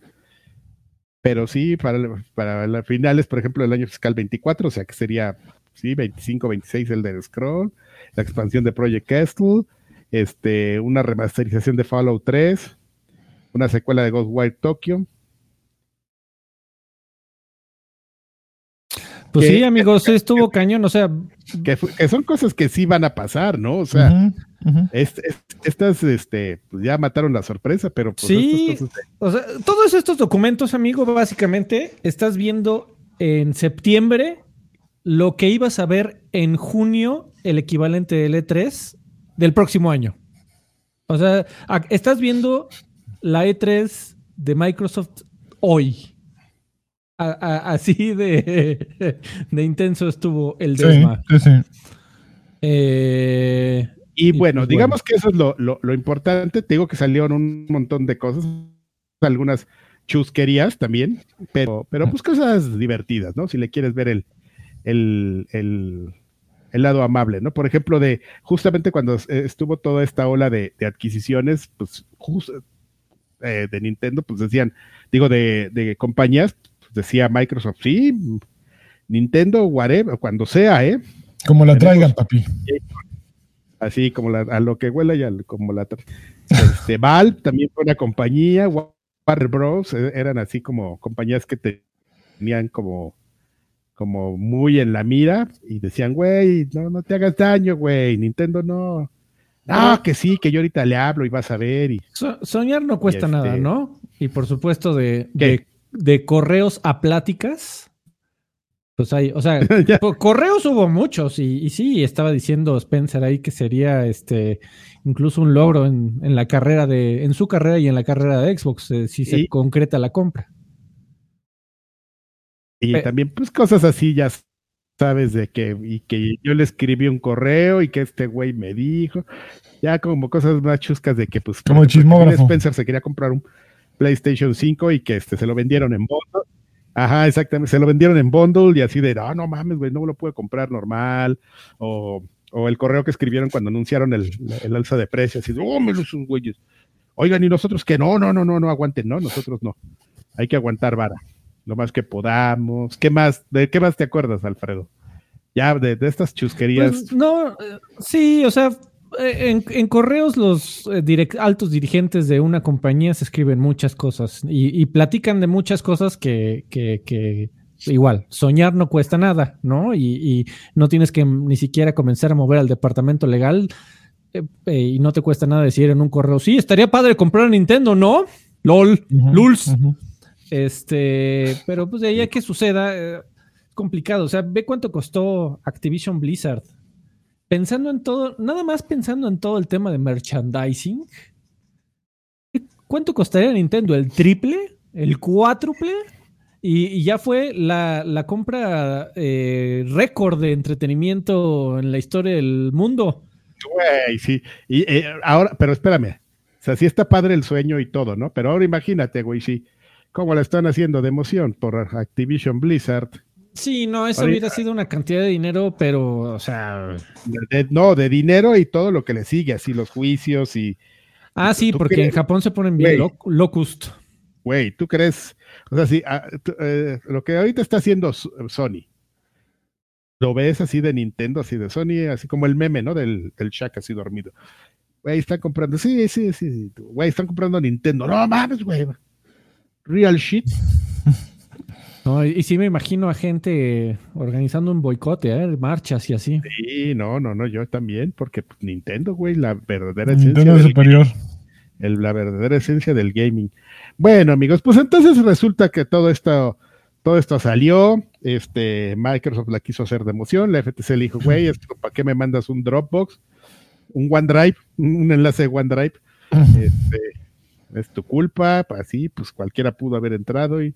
Pero sí, para, para las finales, por ejemplo, del año fiscal 24, o sea que sería, sí, 25, 26 Elder Scrolls, la expansión de Project Castle, este, una remasterización de Fallout 3, una secuela de Ghostwire Tokyo Pues sí, amigos, estuvo cañón, o sea. Que, son cosas que sí van a pasar, ¿no? O sea, estas, este, pues ya mataron la sorpresa, pero pues sí, o sea, todos estos documentos, amigo, básicamente estás viendo en septiembre lo que ibas a ver en junio, el equivalente del E3 del próximo año. O sea, estás viendo la E3 de Microsoft hoy así de, [LAUGHS] de, intenso estuvo el desma. Eh, y, bueno, pues, digamos que eso es lo, importante. Te digo que salieron un montón de cosas, algunas chusquerías también, pero, pero pues cosas divertidas, ¿no? Si le quieres ver el, el, el lado amable, ¿no? Por ejemplo, de justamente cuando estuvo toda esta ola de, adquisiciones, pues eh, de Nintendo, pues decían, digo, de, de compañías, decía Microsoft, sí, Nintendo, whatever, cuando sea, ¿eh? Como la traigan, papi. Así como la, a lo que huela ya, como la este, Valve también fue una compañía, Warner Bros. E, eran así como compañías que tenían como, como muy en la mira y decían, güey, no, no te hagas daño, güey, Nintendo no. No, que sí, que yo ahorita le hablo y vas a ver. Y, soñar no cuesta nada, este ¿no? Y por supuesto de, de correos a pláticas pues hay, o sea, [LAUGHS] correos hubo muchos y, sí, estaba diciendo Spencer ahí que sería este incluso un logro en, la carrera de, en su carrera y en la carrera de Xbox, eh, si se concreta la compra. Y también, pues cosas así, ya sabes, de que, y que yo le escribí un correo y que este güey me dijo, ya como cosas más chuscas de que, pues, como chismógrafo. Spencer se quería comprar un PlayStation 5 y que este se lo vendieron en bono Ajá, exactamente. Se lo vendieron en bundle y así de, ah, no mames, güey, no lo puedo comprar normal. O, o, el correo que escribieron cuando anunciaron el, el alza de precios, así de, oh, me los güeyes. Oigan, y nosotros que no, no, no, no, no aguanten, no, nosotros no. Hay que aguantar vara, lo más que podamos. ¿Qué más? ¿De qué más te acuerdas, Alfredo? Ya, de, de estas chusquerías. Pues, no, eh, sí, o sea, eh, en, correos los eh, altos dirigentes de una compañía se escriben muchas cosas y, platican de muchas cosas que, igual, soñar no cuesta nada, ¿no? Y, no tienes que ni siquiera comenzar a mover al departamento legal eh, y no te cuesta nada decir en un correo, sí, estaría padre comprar Nintendo, ¿no? LOL, LULS. Este, pero pues de ahí a que suceda, es complicado. O sea, ve cuánto costó Activision Blizzard pensando en todo, nada más pensando en todo el tema de merchandising, ¿cuánto costaría Nintendo? ¿El triple? ¿El cuádruple? Y, ya fue la, compra eh, récord de entretenimiento en la historia del mundo. Güey, sí. Y eh, ahora, pero espérame. O sea, sí está padre el sueño y todo, ¿no? Pero ahora imagínate, güey, sí. ¿Cómo la están haciendo de emoción por Activision Blizzard? Sí, no, eso hubiera sido una cantidad de dinero, pero, o sea. no, de dinero y todo lo que le sigue, así los juicios y. Ah, sí, porque en Japón se ponen bien locust. Güey, ¿tú crees? O sea, sí, ah, eh, lo que ahorita está haciendo Sony, lo ves así de Nintendo, así de Sony, así como el meme, ¿no? Del, del Shaq así dormido. Güey, están comprando, sí, sí, sí, güey, están comprando Nintendo. No mames, güey. Real shit. [LAUGHS] No, y, sí me imagino a gente organizando un boicote, ¿eh? marchas y así. Sí, no, no, no, yo también, porque pues, Nintendo, güey, la verdadera esencia. del superior. El, la verdadera esencia del gaming. Bueno, amigos, pues entonces resulta que todo esto, todo esto salió. Este, Microsoft la quiso hacer de emoción. La FTC le dijo, güey, ¿para qué me mandas un Dropbox? Un OneDrive, un enlace de OneDrive. [LAUGHS] Este, es tu culpa, así, pues cualquiera pudo haber entrado y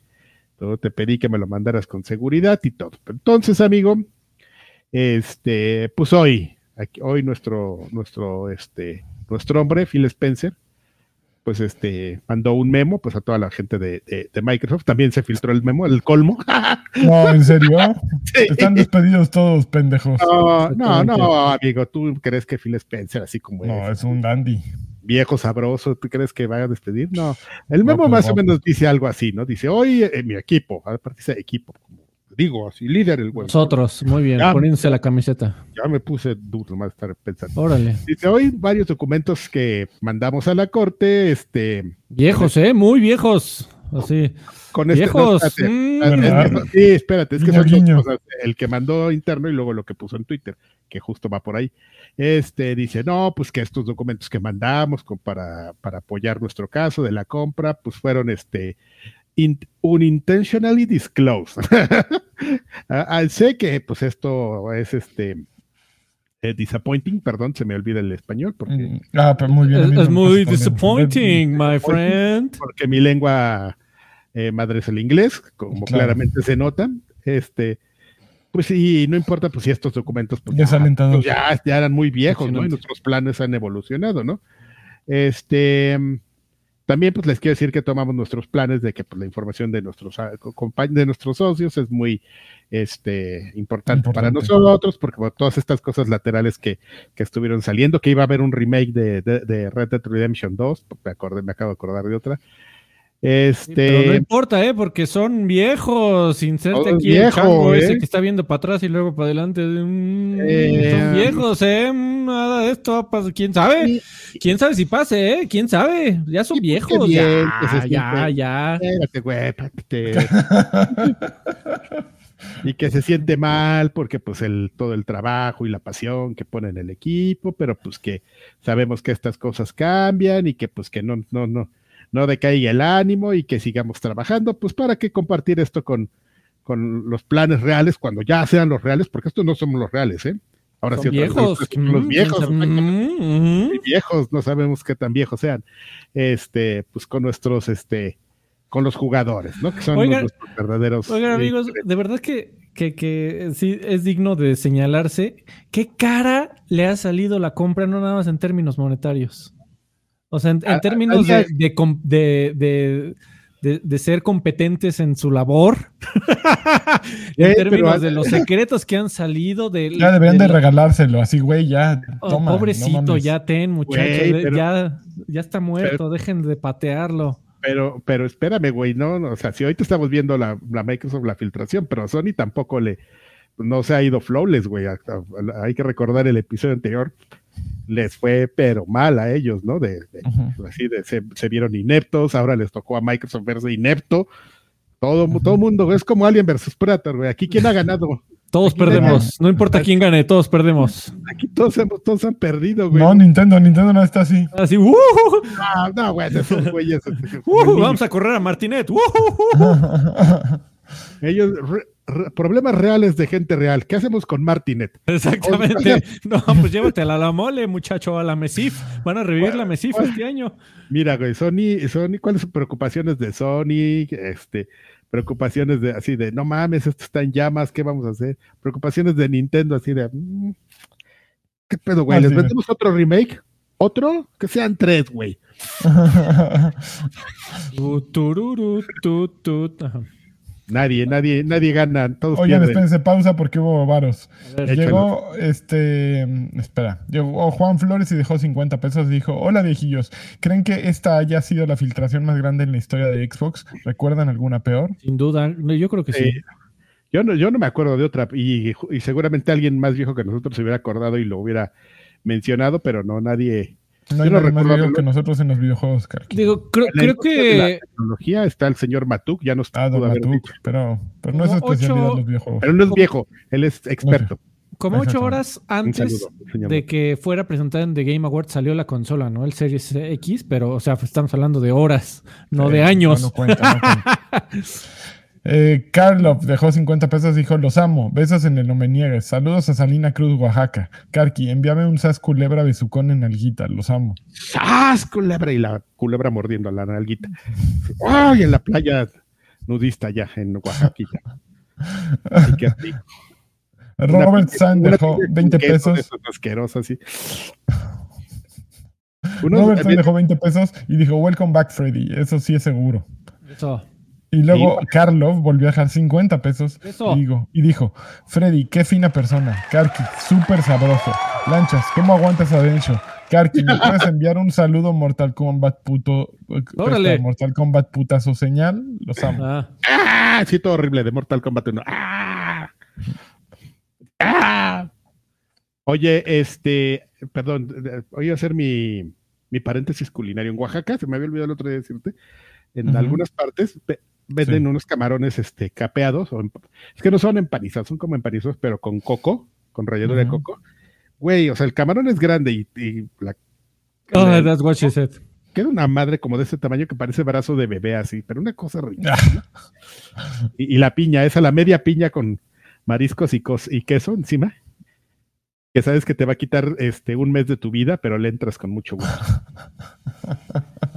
te pedí que me lo mandaras con seguridad y todo. Entonces, amigo, este, pues hoy, hoy nuestro, nuestro, este, nuestro hombre, Phil Spencer, pues este, mandó un memo pues a toda la gente de, Microsoft. También se filtró el memo, el colmo. [LAUGHS] No, ¿en serio? Están despedidos todos, pendejos. No, no, no, amigo, tú crees que Phil Spencer, así como No, es un dandy viejo sabroso, ¿tú crees que vaya a despedir? No, el memo pues más o menos dice algo así, ¿no? Dice, hoy en eh, mi equipo, aparte dice equipo, como digo, así, líder el güey. Nosotros, muy bien, poniéndose la camiseta. Ya me puse duro más estar pensando. Órale. Dice, hoy varios documentos que mandamos a la corte, este... Viejos, ¿eh? Muy viejos. Así. Con este, viejos. Mm. sí, espérate, es que son dos cosas. El que mandó interno y luego lo que puso en Twitter, que justo va por ahí este dice, no, pues que estos documentos que mandamos para, para apoyar nuestro caso de la compra, pues fueron este unintentionally disclosed. [LAUGHS] Ah, ah, sé que pues esto es este eh, disappointing, perdón, se me olvida el español porque mm, ah, pero muy bien, es, muy disappointing, my friend. Porque mi lengua eh, madre es el inglés, como claramente se nota. Este, pues sí, no importa pues si estos documentos pues, ya, ya, eran muy viejos, ¿no? Y nuestros planes han evolucionado, ¿no? Este, También pues les quiero decir que tomamos nuestros planes de que pues, la información de nuestros ah, de nuestros socios es muy este, importante, para nosotros, porque todas estas cosas laterales que, que, estuvieron saliendo, que iba a haber un remake de, de, Red Dead Redemption 2, me, acordé, me acabo de acordar de otra, este... no importa, ¿eh? Porque son viejos. Inserte aquí el chango ese ¿eh? que está viendo para atrás y luego para adelante. Mm, eh, son viejos, ¿eh? Mm, nada de esto ¿Quién sabe? ¿Quién sabe si pase, eh? ¿Quién sabe? Ya son viejos. ya, ya, ya. [LAUGHS] y que se siente mal porque pues el todo el trabajo y la pasión que pone en el equipo, pero pues que sabemos que estas cosas cambian y que pues que no, no, no no decaiga el ánimo y que sigamos trabajando, pues para que compartir esto con, con los planes reales cuando ya sean los reales, porque estos no somos los reales, ¿eh? Ahora sí, viejos. Los, mm, viejos, mm, viejos, no sabemos qué tan viejos sean. Este, pues con nuestros, este, con los jugadores, ¿no? Que son los verdaderos. Oigan, amigos, de verdad que, que, que sí es digno de señalarse qué cara le ha salido la compra, no nada más en términos monetarios. O sea, en, términos de, de, ser competentes en su labor, [LAUGHS] en términos de los secretos que han salido de... Ya deberían de regalárselo, así, güey, ya. Oh, pobrecito, ya ten, muchachos, ya, ya está muerto, dejen de patearlo. Pero, pero espérame, güey, no, o sea, si ahorita estamos viendo la, la Microsoft, la filtración, pero a Sony tampoco le, no se ha ido flawless, güey. Hay que recordar el episodio anterior, les fue pero mal a ellos, ¿no? De, así de, se, vieron ineptos, ahora les tocó a Microsoft verse inepto. Todo, todo mundo, es como Alien versus Predator, güey. Aquí quién ha ganado. [LAUGHS] Todos perdemos, no importa quién gane, todos perdemos. Aquí todos hemos, todos han perdido, güey. No, Nintendo, Nintendo no está así. Así, uh, no, güey, esos güeyes. [LAUGHS] vamos a correr a Martinet. Ellos, problemas reales de gente real. ¿Qué hacemos con Martinet? Exactamente. [LAUGHS] no, pues llévatela a la mole, muchacho, a la Mesif. Van a revivir la Mesif este año. Mira, güey, Sony, Sony, ¿cuáles son preocupaciones de Sony? Este, preocupaciones de así de, no mames, esto está en llamas, ¿qué vamos a hacer? Preocupaciones de Nintendo, así de, mm, ¿qué pedo, güey? ¿Les vendemos otro remake? ¿Otro? Que sean tres, güey. [LAUGHS] Nadie, nadie, nadie gana. Todos Oigan, espérense, pausa porque hubo varos. llegó, este, espera, llegó Juan Flores y dejó 50 pesos y dijo, hola viejillos, ¿creen que esta haya sido la filtración más grande en la historia de Xbox? ¿Recuerdan alguna peor? Sin duda, yo creo que sí. yo, no, yo no me acuerdo de otra y, y seguramente alguien más viejo que nosotros se hubiera acordado y lo hubiera mencionado, pero no, nadie, no hay nada más que nosotros en los videojuegos, Digo, creo, que. la tecnología está el señor Matuk, ya no está. Ah, Matuk, pero, pero no es especialidad de los videojuegos. Pero no es viejo, él es experto. Como ocho horas antes de que fuera presentada en The Game Awards salió la consola, ¿no? El Series X, pero, o sea, estamos hablando de horas, no de años. No, cuenta, no cuenta. [LAUGHS] Eh, dejó 50 pesos, dijo, los amo, besos en el no me niegues, saludos a Salina Cruz, Oaxaca. Karki, envíame un sas culebra besucón en alguita, los amo. ¡Sas culebra! Y la culebra mordiendo a la nalguita. ¡Ay! En la playa nudista ya, en Oaxaca. [LAUGHS] Robert Sand dejó 20 pesos. Asqueroso, así. [LAUGHS] Robert Sand dejó 20 pesos y dijo, welcome back Freddy, eso sí es seguro. Eso. Y luego Carlos volvió a dejar 50 pesos y, dijo, Freddy, qué fina persona. Karki, súper sabroso. Lanchas, ¿cómo aguantas a Dencho? Karki, ¿me puedes [LAUGHS] enviar un saludo Mortal Kombat puto? Órale. Mortal Kombat putazo señal. Los amo. Ah. ah. Sí, todo horrible de Mortal Kombat 1. ¡Ah! ¡Ah! Oye, este, perdón, voy a hacer mi, mi paréntesis culinario. En Oaxaca, se me había olvidado el otro día decirte, en algunas partes venden unos camarones este, capeados, o es que no son empanizados, son como empanizados, pero con coco, con relleno de coco. Güey, o sea, el camarón es grande y, la... Oh, that's what she said. Queda una madre como de ese tamaño que parece brazo de bebé así, pero una cosa rica. [LAUGHS] y, la piña, esa la media piña con mariscos y, y queso encima que sabes que te va a quitar este un mes de tu vida, pero le entras con mucho gusto. [LAUGHS]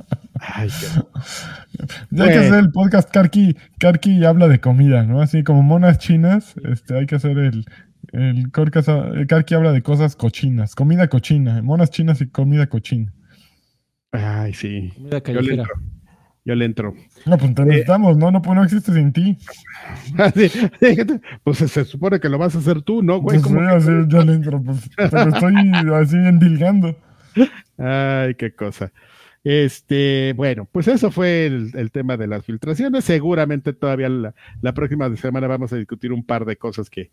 Ay, [LAUGHS] Ya hay que hacer el podcast Karki, Karki habla de comida, ¿no? Así como monas chinas, este, hay que hacer el, el Karki habla de cosas cochinas, comida cochina, monas chinas y comida cochina. Ay, sí. Yo le, entro. Yo le entro. No, pues te necesitamos, ¿no? No, pues no existe sin ti. [LAUGHS] Pues se, supone que lo vas a hacer tú, ¿no, güey? Pues yo le entro, pues te estoy así endilgando. [LAUGHS] Ay, qué cosa. Este, bueno, pues eso fue el, tema de las filtraciones. Seguramente todavía la, próxima semana vamos a discutir un par de cosas que,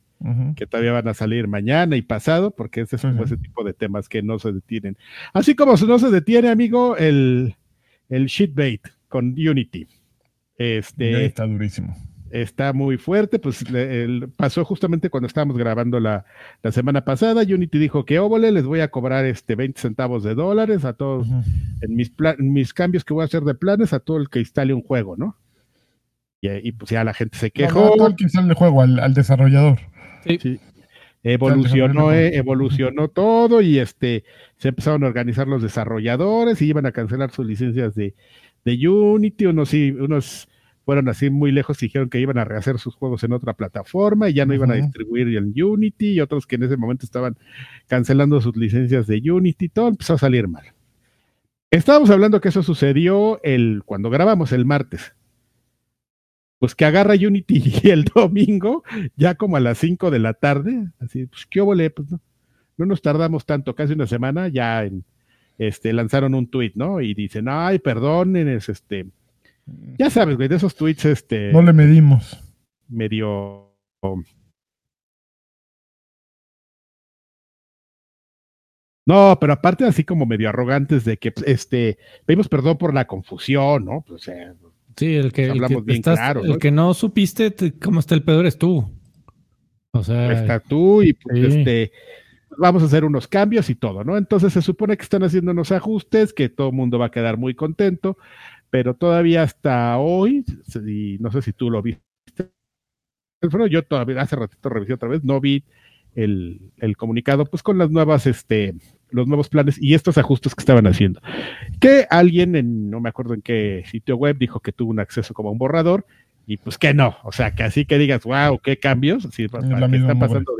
que, todavía van a salir mañana y pasado, porque ese es ese tipo de temas que no se detienen. Así como no se detiene, amigo, el, el shitbait con Unity. Este, está durísimo está muy fuerte, pues pasó justamente cuando estábamos grabando la, semana pasada, Unity dijo que óvole, les voy a cobrar este 20 centavos de dólares a todos, en mis, mis cambios que voy a hacer de planes, a todo el que instale un juego, ¿no? Y, pues ya la gente se quejó. No, que instale el juego, al, desarrollador. Sí. Evolucionó, eh, evolucionó todo y este se empezaron a organizar los desarrolladores y iban a cancelar sus licencias de, de Unity, unos, unos fueron así muy lejos y dijeron que iban a rehacer sus juegos en otra plataforma y ya no iban a distribuir en Unity y otros que en ese momento estaban cancelando sus licencias de Unity, todo empezó a salir mal. Estábamos hablando que eso sucedió el, cuando grabamos el martes. Pues que agarra Unity [LAUGHS] y el domingo, ya como a las 5 de la tarde, así, pues qué óvole, pues no, no nos tardamos tanto, casi una semana, ya en, este, lanzaron un tweet, ¿no? Y dicen, ay, perdonen, es este, ya sabes, güey, de esos tweets, este. No le medimos. Medio. No, pero aparte así como medio arrogantes de que este pedimos perdón por la confusión, ¿no? Pues, sí, el que, el que, claro, el que no supiste cómo está el pedo eres tú. O sea, está tú y pues, este vamos a hacer unos cambios y todo, ¿no? Entonces se supone que están haciendo unos ajustes, que todo el mundo va a quedar muy contento pero todavía hasta hoy, y no sé si tú lo viste, yo todavía hace ratito revisé otra vez, no vi el, comunicado, pues con las nuevas, este, los nuevos planes y estos ajustes que estaban haciendo. Que alguien, en, no me acuerdo en qué sitio web, dijo que tuvo un acceso como a un borrador, y pues que no, o sea, que así que digas, wow, qué cambios, así, que está pasando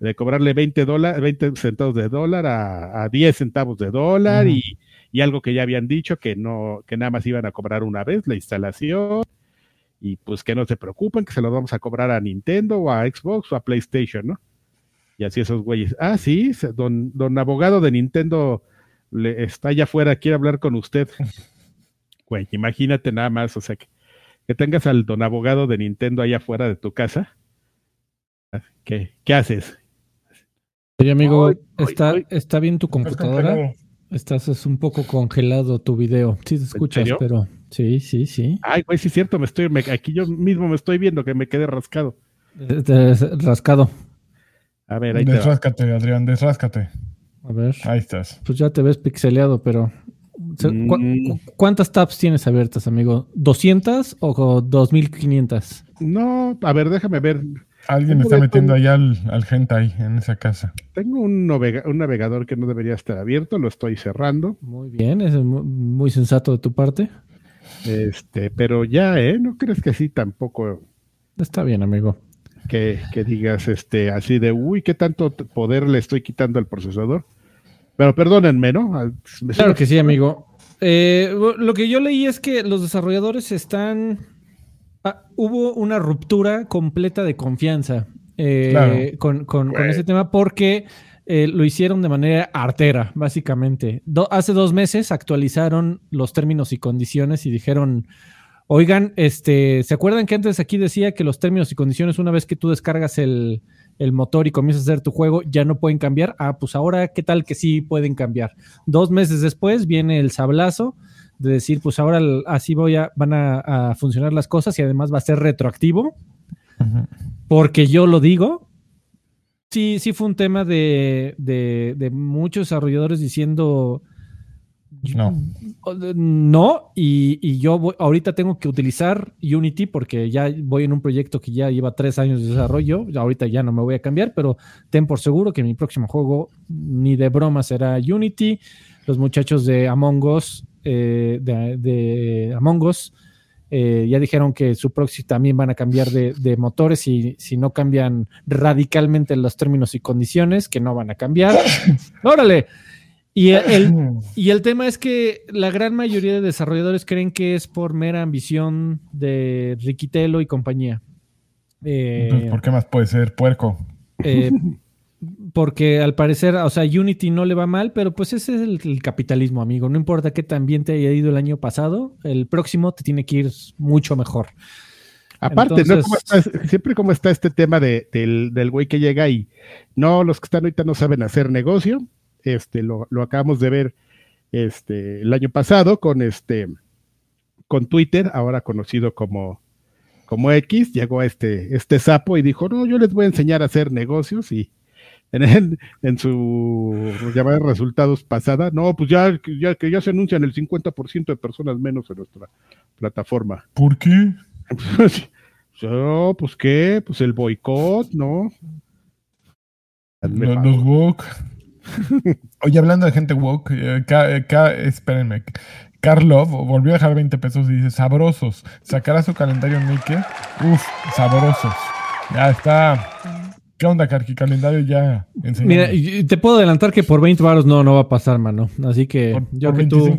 de, cobrarle 20, dólares 20 centavos de dólar a, a 10 centavos de dólar y y algo que ya habían dicho que no, que nada más iban a cobrar una vez la instalación y pues que no se preocupen, que se lo vamos a cobrar a Nintendo o a Xbox o a PlayStation, ¿no? Y así esos güeyes, ah, sí, don, don abogado de Nintendo le, está allá afuera, quiere hablar con usted. [LAUGHS] Güey, imagínate nada más, o sea, que, que tengas al don abogado de Nintendo allá afuera de tu casa. ¿Qué, qué haces? Oye, amigo, ¿está, ¿está bien tu computadora? Estás es un poco congelado tu video. Sí te escuchas, pero sí, sí, sí. Ay, güey, sí es cierto, me estoy, aquí yo mismo me estoy viendo que me quedé rascado. rascado. A ver, ahí Desráscate, Adrián, desráscate. A ver. Ahí estás. Pues ya te ves pixeleado, pero. Mm. ¿Cuántas tabs tienes abiertas, amigo? ¿200 o 2500? No, a ver, déjame ver. Alguien está metiendo allá al, al ahí en esa casa. Tengo un, navegador que no debería estar abierto, lo estoy cerrando. Muy bien, es muy, sensato de tu parte. Este, pero ya, ¿eh? ¿No crees que así tampoco? Está bien, amigo. Que, digas este, así de, uy, ¿qué tanto poder le estoy quitando al procesador? Pero perdónenme, ¿no? Claro que sí, amigo. Eh, lo que yo leí es que los desarrolladores están Ah, hubo una ruptura completa de confianza eh, con, ese tema porque eh, lo hicieron de manera artera, básicamente. hace dos meses actualizaron los términos y condiciones y dijeron, oigan, este, ¿se acuerdan que antes aquí decía que los términos y condiciones, una vez que tú descargas el, el motor y comienzas a hacer tu juego, ya no pueden cambiar? Ah, pues ahora, ¿qué tal que sí pueden cambiar? Dos meses después viene el sablazo de decir, pues ahora así voy a, van a, funcionar las cosas y además va a ser retroactivo, porque yo lo digo. Sí, sí fue un tema de, de, muchos desarrolladores diciendo no. No, y, yo ahorita tengo que utilizar Unity porque ya voy en un proyecto que ya lleva tres años de desarrollo. Ahorita ya no me voy a cambiar, pero ten por seguro que mi próximo juego ni de broma será Unity. Los muchachos de Among Us eh, de, Among Us. Eh, ya dijeron que su proxy también van a cambiar de, motores y si no cambian radicalmente los términos y condiciones, que no van a cambiar. [LAUGHS] ¡Órale! Y el, [LAUGHS] y el tema es que la gran mayoría de desarrolladores creen que es por mera ambición de Riquitelo y compañía. Eh, ¿Por qué más puede ser puerco? Eh, porque al parecer, o sea, Unity no le va mal, pero pues ese es el, capitalismo, amigo. No importa qué tan bien te haya ido el año pasado, el próximo te tiene que ir mucho mejor. Aparte, ¿no? siempre como está este tema de, del, güey que llega y no, los que están ahorita no saben hacer negocio. Este, lo, lo acabamos de ver este, el año pasado con este con Twitter, ahora conocido como, como X, llegó este, este sapo y dijo, no, yo les voy a enseñar a hacer negocios y en, en su llamada de resultados pasada, no, pues ya, ya que ya se anuncian el 50% de personas menos en nuestra plataforma. ¿Por qué? [LAUGHS] no, pues qué, pues el boicot, ¿no? Los, los woke. [LAUGHS] Oye, hablando de gente woke, eh, espérenme. Karlov volvió a dejar 20 pesos y dice, sabrosos. Sacará su calendario Maker. Uf, sabrosos. Ya está ¿Qué onda, Carqui? Calendario ya Mira, te puedo adelantar que por 20 baros no, no va a pasar, mano. Así que yo que tú.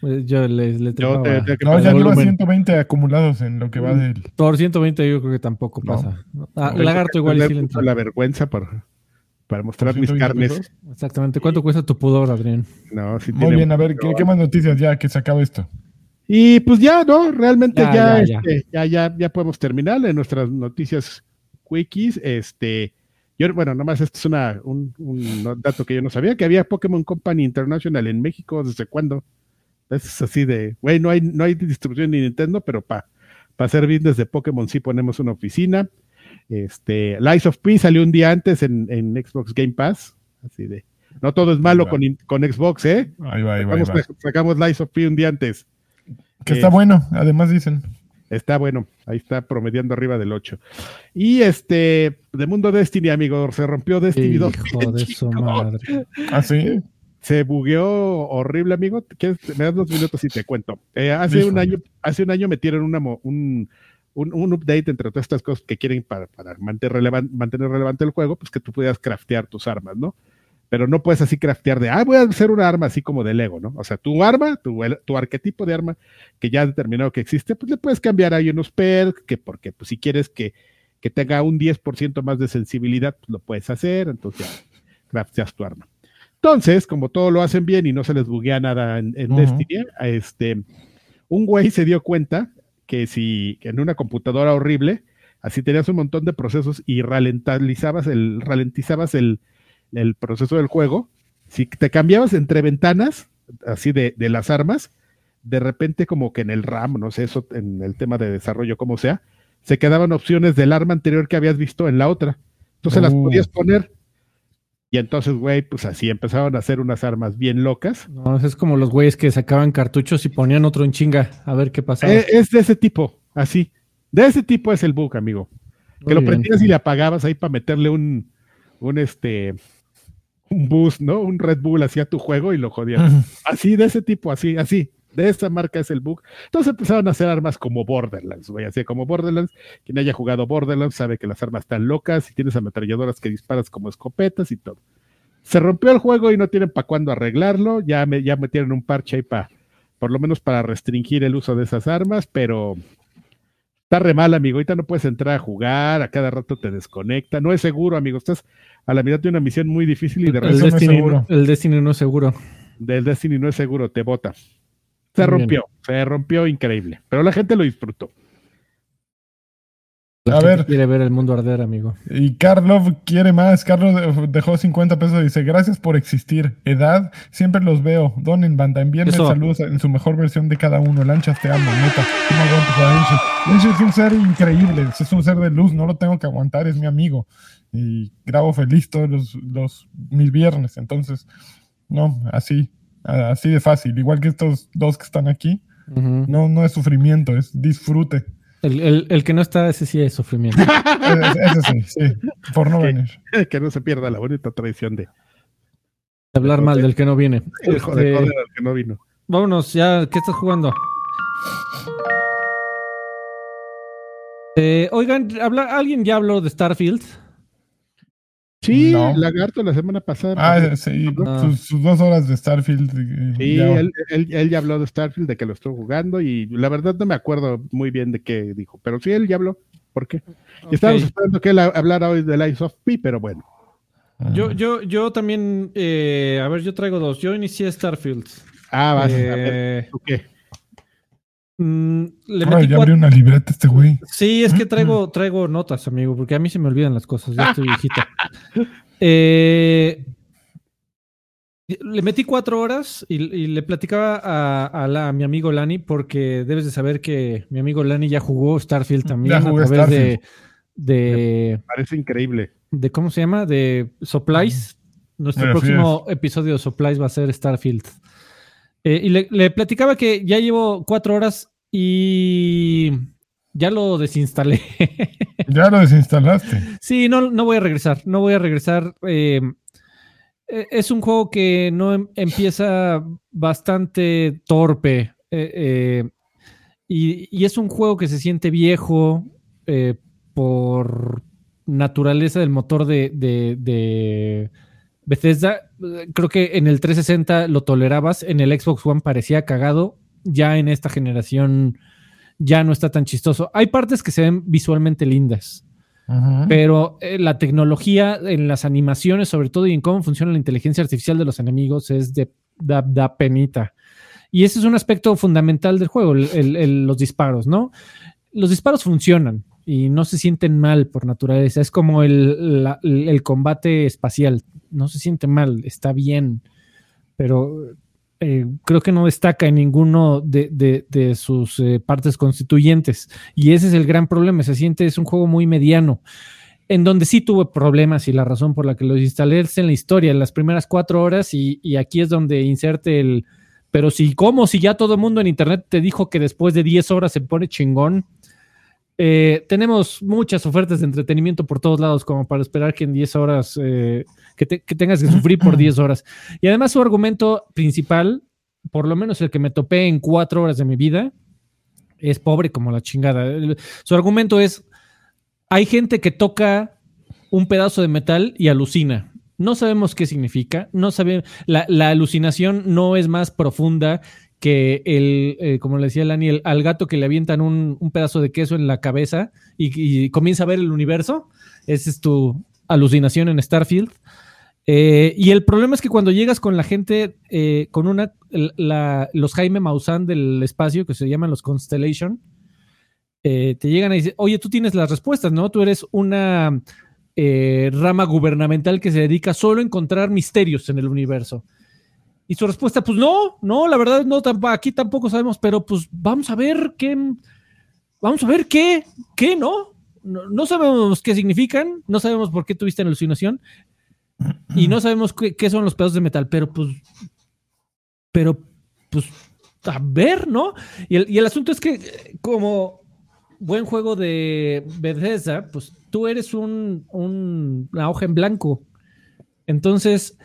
Pues, yo le, le yo No, ya lleva 120 acumulados en lo que va del. Por 120 yo creo que tampoco pasa. Ah, lagarto igual sí le entra. La vergüenza para, para mostrar mis carnes. Exactamente. ¿Cuánto cuesta tu pudor, Adrián? No, sí Muy bien, a ver, ¿qué, más noticias ya que se acaba esto? Y pues ya, ¿no? Realmente ya, este, ya, ya, ya, podemos terminar en nuestras noticias quickies. Este, yo, bueno, nomás esto es una, un, dato que yo no sabía, que había Pokémon Company International en México, ¿desde cuándo? Es así de, güey, no hay, no hay distribución ni Nintendo, pero para pa hacer business de Pokémon sí ponemos una oficina. Este, Lies of P salió un día antes en, Xbox Game Pass, así de, no todo es malo con, con, Xbox, ¿eh? Ahí va, ahí va, sacamos, sacamos Lies of P un día antes. Que está bueno, además dicen. Está bueno, ahí está promediando arriba del 8. Y este, de Mundo Destiny, amigo, se rompió Destiny Hijo 2. de [LAUGHS] su madre. ¿Ah, sí? Se bugueó horrible, amigo. Me das dos minutos y te cuento. Eh, hace, un año, hace un año metieron una, un, un, update entre todas estas cosas que quieren para, para mantener, mantener relevante el juego, pues que tú pudieras craftear tus armas, ¿no? Pero no puedes así craftear de, ah, voy a hacer una arma así como de Lego, ¿no? O sea, tu arma, tu, tu arquetipo de arma que ya has determinado que existe, pues le puedes cambiar ahí unos perks, que porque pues si quieres que, que tenga un 10% más de sensibilidad, pues lo puedes hacer, entonces crafteas tu arma. Entonces, como todo lo hacen bien y no se les buguea nada en, Destiny, este, un güey se dio cuenta que si en una computadora horrible, así tenías un montón de procesos y ralentizabas el, ralentizabas el, el proceso del juego, si te cambiabas entre ventanas, así de, de, las armas, de repente como que en el RAM, no sé, eso en el tema de desarrollo, como sea, se quedaban opciones del arma anterior que habías visto en la otra. Entonces las oh. podías poner. Y entonces, güey, pues así empezaron a hacer unas armas bien locas. No, es como los güeyes que sacaban cartuchos y ponían otro en chinga a ver qué pasaba. Eh, es de ese tipo, así. De ese tipo es el bug, amigo. que lo prendías y le apagabas ahí para meterle un, un este, un boost, ¿no? Un Red Bull hacía tu juego y lo jodías. Así, de ese tipo, así, así. De esa marca es el bug. Entonces empezaron a hacer armas como Borderlands, güey, así como Borderlands. Quien haya jugado Borderlands sabe que las armas están locas y tienes ametralladoras que disparas como escopetas y todo. Se rompió el juego y no tienen para cuándo arreglarlo. Ya, me, ya metieron un parche ahí para, por lo menos para restringir el uso de esas armas, pero está re mal, amigo. Ahorita no puedes entrar a jugar, a cada rato te desconecta. No es seguro, amigo. Estás a la mitad de una misión muy difícil y de repente. El Destiny, no, el Destiny no es seguro. Del Destiny no es seguro, te bota. Se rompió, se rompió increíble. Pero la gente lo disfrutó. A ver. Quiere ver el mundo arder, amigo. Y Carlos quiere más. Carlos dejó 50 pesos y dice: Gracias por existir. Edad, siempre los veo. Donen banda, envíenme saludos en su mejor versión de cada uno. Lanchas, te amo, neta. es un ser increíble. Es un ser de luz. No lo tengo que aguantar. Es mi amigo y grabo feliz todos los, mis viernes. Entonces, no, así, así de fácil. Igual que estos dos que están aquí, no, no es sufrimiento, es disfrute. El, que no está, ese sí es sufrimiento. [LAUGHS] ese, sí, sí, por no venir. [LAUGHS] Que no se pierda la bonita tradición de hablar mal del que no viene. El este, que no vino. Vámonos, ya, ¿qué estás jugando? Eh, oigan, ¿alguien ya habló de Starfield? Sí, Lagarto la semana pasada. Ah, sí, sus, dos horas de Starfield. Eh, sí, él, él, ya habló de Starfield, de que lo estuvo jugando y la verdad no me acuerdo muy bien de qué dijo, pero sí, él ya habló. ¿Por qué? Estábamos esperando que él hablara hoy de Life of P, pero bueno. Yo, yo, yo también, eh, a ver, yo traigo dos. Yo inicié Starfield. Ah, vas a ver, eh, ¿tú qué? Mm, le metí ya abrió una libreta este güey. Sí, es que traigo, traigo notas, amigo, porque a mí se me olvidan las cosas. Ya estoy [LAUGHS] viejita. Eh, le metí cuatro horas y, le platicaba a, mi amigo Lani, porque debes de saber que mi amigo Lani ya jugó Starfield también a través de, de. Parece increíble. De cómo se llama? De Supplies. Nuestro próximo episodio de Supplies va a ser Starfield. Eh, y le, platicaba que ya llevo cuatro horas y ya lo desinstalé. [LAUGHS] ya lo desinstalaste. Sí, no, no voy a regresar. No voy a regresar. Eh, eh, es un juego que no em, empieza bastante torpe. y, es un juego que se siente viejo por naturaleza del motor de Bethesda, creo que en el 360 lo tolerabas, en el Xbox One parecía cagado, ya en esta generación ya no está tan chistoso. Hay partes que se ven visualmente lindas, pero eh, la tecnología en las animaciones, sobre todo, y en cómo funciona la inteligencia artificial de los enemigos, es de da, penita. Y ese es un aspecto fundamental del juego, los disparos, ¿no? Los disparos funcionan y no se sienten mal por naturaleza. Es como el, el combate espacial no se siente mal, está bien, pero eh, creo que no destaca en ninguno de, sus eh, partes constituyentes. Y ese es el gran problema, se siente, es un juego muy mediano. En donde sí tuve problemas y la razón por la que lo instalé es en la historia, en las primeras cuatro horas, y, y aquí es donde inserte el. Pero si, ¿cómo? Si ya todo el mundo en internet te dijo que después de 10 horas se pone chingón, eh, tenemos muchas ofertas de entretenimiento por todos lados, como para esperar que en 10 horas, que, tengas que sufrir por [CLEARS THROAT] 10 horas. Y además su argumento principal, por lo menos el que me topé en 4 horas de mi vida, es pobre como la chingada. Su argumento es, hay gente que toca un pedazo de metal y alucina. No sabemos qué significa, no sabemos, la, la alucinación no es más profunda que el, eh, como le decía Lani, al gato que le avientan un, pedazo de queso en la cabeza y, comienza a ver el universo. Esa es tu alucinación en Starfield. Eh, y el problema es que cuando llegas con la gente, eh, con una, los Jaime Maussan del espacio, que se llaman los Constellation, te llegan a decir, oye, tú tienes las respuestas, ¿no? Tú eres una rama gubernamental que se dedica solo a encontrar misterios en el universo. Y su respuesta, pues no, no, la verdad no, aquí tampoco sabemos, pero pues vamos a ver qué, vamos a ver qué, qué, ¿no? No, sabemos qué significan, no sabemos por qué tuviste alucinación y no sabemos qué, son los pedazos de metal, pero pues, pero pues, a ver, ¿no? Y el, y el asunto es que como buen juego de Bethesda, pues tú eres un, un, una hoja en blanco. Entonces,